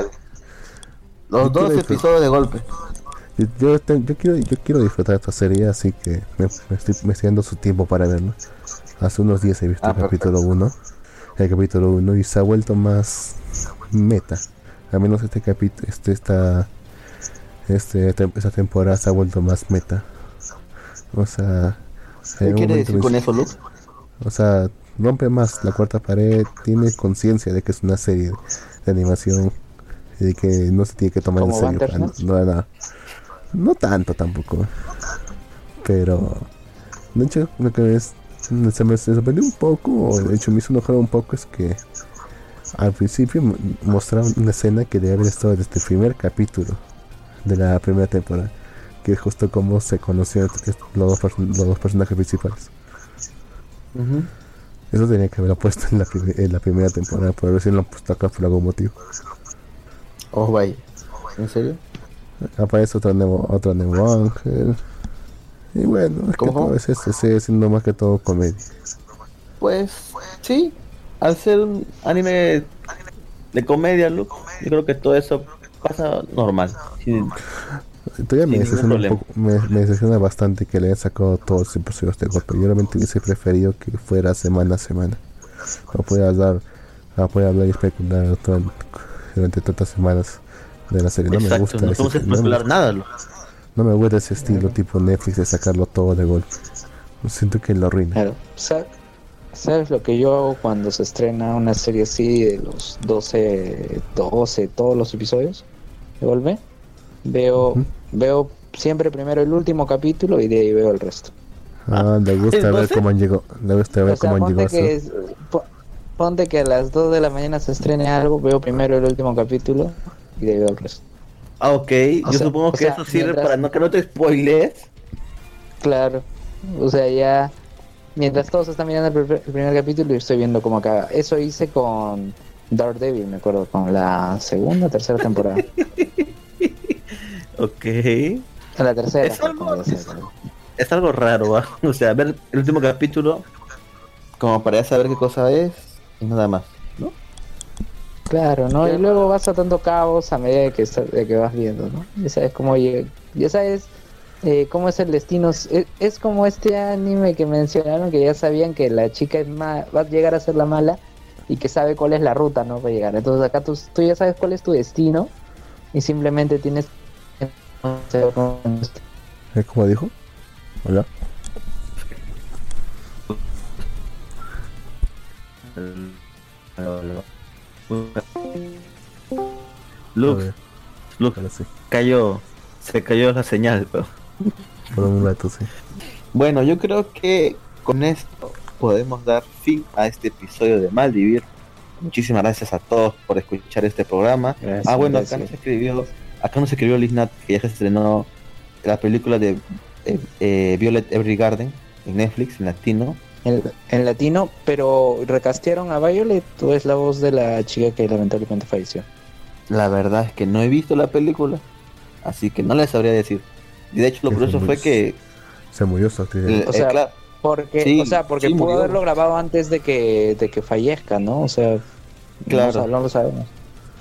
Los
Yo
dos episodios de golpe.
Yo, yo, te- yo quiero yo quiero disfrutar esta serie así que me, me estoy, me estoy dando su tiempo para verlo. Hace unos días he visto
Ah,
el capítulo 1. El capítulo 1 y se ha vuelto más meta. Al menos este capítulo este esta este esta temporada se ha vuelto más meta. O sea,
¿Qué quiere decir con eso, Lux?
o sea, rompe más la cuarta pared, tiene conciencia de que es una serie de animación y de que no se tiene que tomar en serio.
Bandersnatch.
No, no, no tanto tampoco. Pero, de hecho, lo que es, se me sorprendió un poco, o de hecho me hizo enojar un poco, es que al principio mo- mostraron una escena que debe haber estado desde el primer capítulo de la primera temporada, que es justo como se conocieron los los dos personajes principales. Eso tenía que haberlo puesto en la, en la primera temporada, por ver si lo han puesto acá por algún motivo.
Oh, vaya. ¿En serio?
Aparece otro nuevo, otro nuevo ángel. Y bueno, es que
¿Cómo, cómo?
todo es eso, sigue siendo más que todo comedia.
Pues sí, al ser un anime de comedia, Lux, yo creo que todo eso pasa normal. Sí,
Todavía me decepciona, poco, me, me decepciona bastante que le hayan sacado todos los episodios de golpe. Yo realmente hubiese preferido que fuera semana a semana. No podía hablar, no podía hablar y especular todo durante tantas semanas de la serie. No me gusta
no
ese-
podemos
no me-
especular nada.
No me gusta ese estilo tipo Netflix de sacarlo todo de golpe. Siento que lo arruina.
Claro. ¿Sabes lo que yo hago cuando se estrena una serie así de los 12, 12, todos los episodios de golpe? Veo. Veo siempre primero el último capítulo y de ahí veo el resto.
Ah, le gusta ver cómo han llegado. Le gusta ver
O sea,
cómo llegado
ponte que,
su-
es- po- ponte que a las 2 de la mañana se estrene algo, veo primero el último capítulo y de ahí veo el resto.
Ah, ok.
O
Yo
sea-
supongo
o
que
sea,
eso sirve
mientras-
para no que no te spoilees.
Claro. O sea, ya mientras todos están mirando el, primer- el primer capítulo y estoy viendo cómo acaba. Eso hice con Daredevil, me acuerdo, con la segunda, tercera temporada.
Ok.
En la tercera.
Es algo-. Es raro, ¿va? O sea, ver el último capítulo como para ya saber qué cosa es y nada más, ¿no?
Claro, ¿no? Y luego vas atando cabos a medida de que, está- de que vas viendo, ¿no? Ya sabes cómo llega- ya sabes eh, cómo es el destino. Es, es como este anime que mencionaron que ya sabían que la chica es ma- va a llegar a ser la mala y que sabe cuál es la ruta, ¿no? Para llegar. Entonces acá tú, tú ya sabes cuál es tu destino y simplemente tienes que...
¿Eh, ¿Cómo dijo? Hola.
Lux, Lux,
sí.
cayó, se cayó la señal, pero...
Por un rato, sí.
Bueno, yo creo que con esto podemos dar fin a este episodio de Malvivir. Muchísimas gracias a todos por escuchar este programa.
Gracias,
ah, bueno, acá
gracias.
nos escribió, acá nos escribió Liznat que ya se estrenó la película de eh, eh, Violet Evergarden en Netflix, en latino.
En, en latino, pero recastearon a Violet, tú es la voz de la chica que lamentablemente falleció.
La verdad es que no he visto la película, así que no les sabría decir. Y de hecho lo
Eso
curioso fue que...
Se murió su actriz.
eh,
O sea,
claro,
Porque,
Sí,
o sea, porque
sí,
pudo
murió.
haberlo grabado antes de que, de que fallezca, ¿no? O sea,
Claro.
no, no lo sabemos.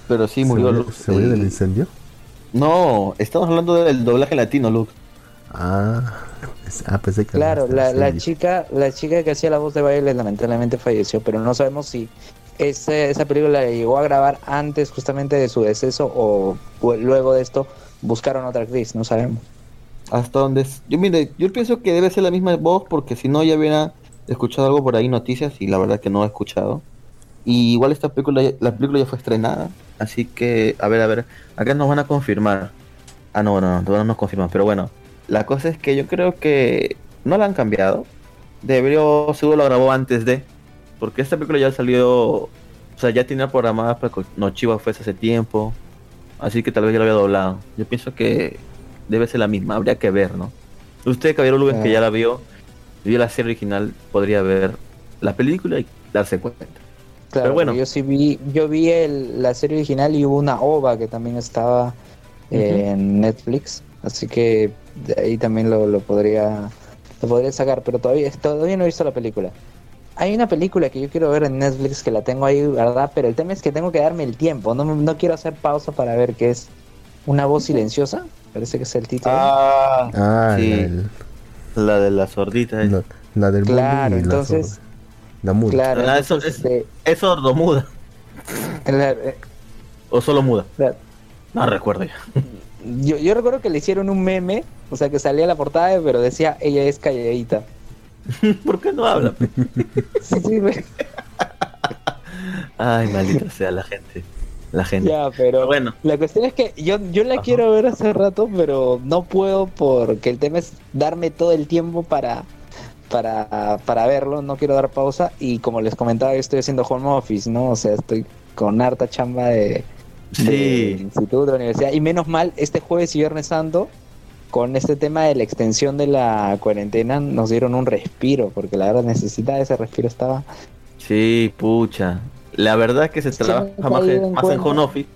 pero sí
¿Se
murió. Lux,
¿Se murió del
el-
incendio?
No, estamos hablando del doblaje latino, Lux.
Ah, es- ah, pensé que...
Claro, la, la chica, la chica que hacía la voz de Violet lamentablemente falleció, pero no sabemos si ese- esa película la llegó a grabar antes justamente de su deceso o, o luego de esto buscaron otra actriz, no sabemos.
Hasta donde... es- Yo mire, yo pienso que debe ser la misma voz porque si no ya hubiera escuchado algo por ahí, noticias, y la verdad que no he escuchado. Y igual esta película, ya- la película ya fue estrenada, Así que, a ver, a ver, acá nos van a confirmar. Ah, no, no, no, todavía no nos confirman, pero bueno, la cosa es que yo creo que no la han cambiado. Debería, seguro lo grabó antes de, porque esta película ya salió, o sea, ya tenía programada para que Nochiva fuese hace tiempo, así que tal vez ya lo había doblado. Yo pienso que debe ser la misma, habría que ver, ¿no? Usted, Caballero Lugan, que ya la vio, vio la serie original, podría ver la película y darse cuenta.
Claro,
Pero bueno.
yo sí vi, yo vi el- la serie original y hubo una OVA que también estaba eh, en Netflix, así que de ahí también lo, lo podría lo podría sacar, pero todavía todavía no he visto la película. Hay una película que yo quiero ver en Netflix que la tengo ahí, ¿verdad? Pero el tema es que tengo que darme el tiempo, no, me- no quiero hacer pausa para ver qué es Una voz silenciosa, parece que es el título.
Ah,
Ah,
sí,
la,
de la sordita. eh.
la, la del
Claro, entonces- Claro,
Ah, eso es- ¿Es sordomuda
la- eh,
o solo muda? No recuerdo ya.
yo, yo recuerdo que le hicieron un meme, o sea que salía la portada, pero decía ella es calladita.
¿Por qué no habla?
Sí, sí, ve-
Ay, maldita sea la gente. La gente.
ya, pero
bueno,
la cuestión es que yo, yo la
Ajá.
quiero ver hace rato, pero no puedo porque el tema es darme todo el tiempo para, para, para verlo, no quiero dar pausa y como les comentaba, yo estoy haciendo home office, ¿no? O sea, estoy con harta chamba de, instituto, de la universidad. Y menos mal, este jueves y viernes santo, con este tema de la extensión de la cuarentena, nos dieron un respiro, porque la verdad necesitaba ese respiro, estaba...
Sí, pucha. La verdad es que se
Sí,
trabaja más, en, más home office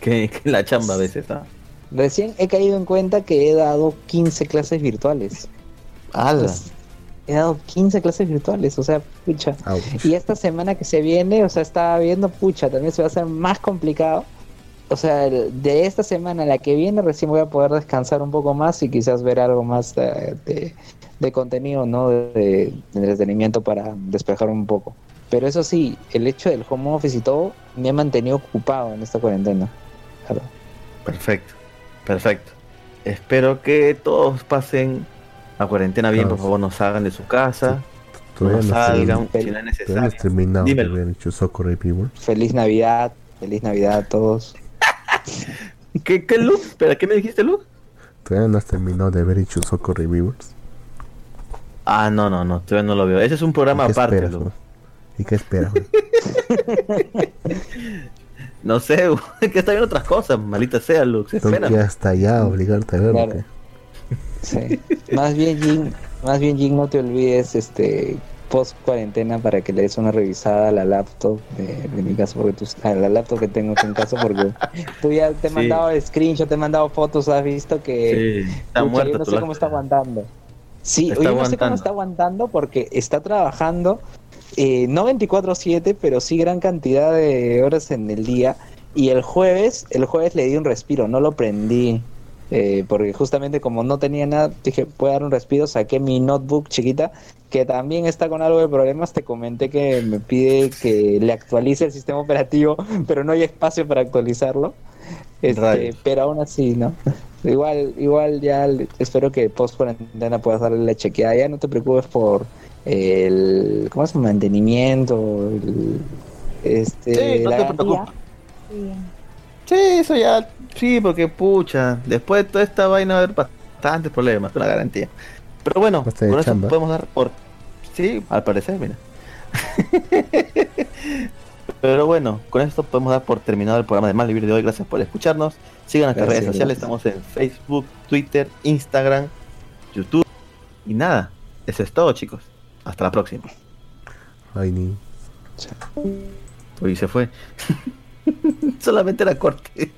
que, que en la chamba a veces. ¿ah?
Recién he caído en cuenta que he dado 15 clases virtuales.
¡Hala!
He dado 15 clases virtuales, o sea, pucha.
Ouch.
Y esta semana que se viene, o sea, estaba viendo, pucha, también se va a hacer más complicado. O sea, de esta semana a la que viene recién voy a poder descansar un poco más y quizás ver algo más de, de- de contenido, ¿no? De, de entretenimiento para despejar un poco. Pero eso sí, el hecho del home office y todo me ha mantenido ocupado en esta cuarentena. Claro.
Perfecto, perfecto. Espero que todos pasen la cuarentena bien, por favor, no salgan de su casa, no
Todavía no,
salgan
has
si no es
todavía no
necesario.
has terminado
Dímelo.
hecho.
Feliz Navidad, feliz Navidad a todos.
¿Qué, qué Luz? ¿Pero qué me dijiste, Luz?
Todavía no has terminado de ver hecho Socorro Reviewers.
Ah, no, no, no, todavía no lo veo. Ese es un programa
¿Y qué
aparte,
esperas,
Luz.
¿Y qué esperas?
No sé, güey, que está viendo otras cosas, malita sea,
que
Espera.
hasta allá obligarte a verlo.
Claro. Sí. Más bien, Jin, más bien, Jin, no te olvides, este, post cuarentena para que le des una revisada a la laptop de, de mi caso, porque tú, a la laptop que tengo en casa, porque tú ya te he
Sí.
mandado screenshot, te he mandado fotos, has visto que
Sí, está
Pucha,
muerta
yo no sé cómo está aguantando. Sí,
Está
yo no sé cómo está aguantando porque está trabajando, eh, no 24/7, pero sí gran cantidad de horas en el día. Y el jueves, el jueves le di un respiro, no lo prendí. Eh, porque justamente como no tenía nada, dije, puedo dar un respiro, saqué mi notebook chiquita, que también está con algo de problemas, te comenté que me pide que le actualice el sistema operativo, pero no hay espacio para actualizarlo. Este, pero aún así, ¿no? Igual, igual ya espero que post cuarentena puedas darle la chequeada. Ya no te preocupes por el ¿cómo es? mantenimiento, el, este
Sí, no
la
te
garantía.
preocupes. Sí, eso ya, sí, porque pucha, después de toda esta vaina va a haber bastantes problemas la garantía. Pero bueno, con eso
chamba.
podemos dar por... Sí, al parecer, mira. Pero bueno, con esto podemos dar por terminado el programa de Mal Vivir de hoy. Gracias por escucharnos. Sigan nuestras
Gracias,
redes sociales, estamos en Facebook, Twitter, Instagram, YouTube. Y nada, eso es todo, chicos. Hasta la próxima.
Ay, ni.
Uy, se fue. Solamente la corte.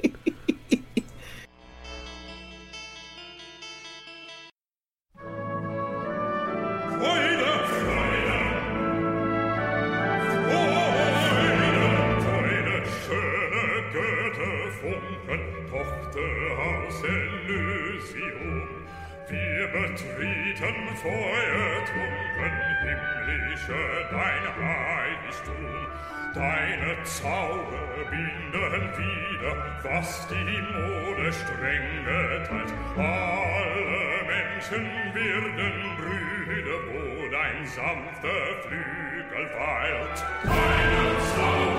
Frieden, Feuer, Trunken, himmlische, dein Heiligtum, Deine Zauber binden wieder, was die Mode streng geteilt. Alle Menschen werden Brüder, wo dein sanfter Flügel weilt. Deine Zauber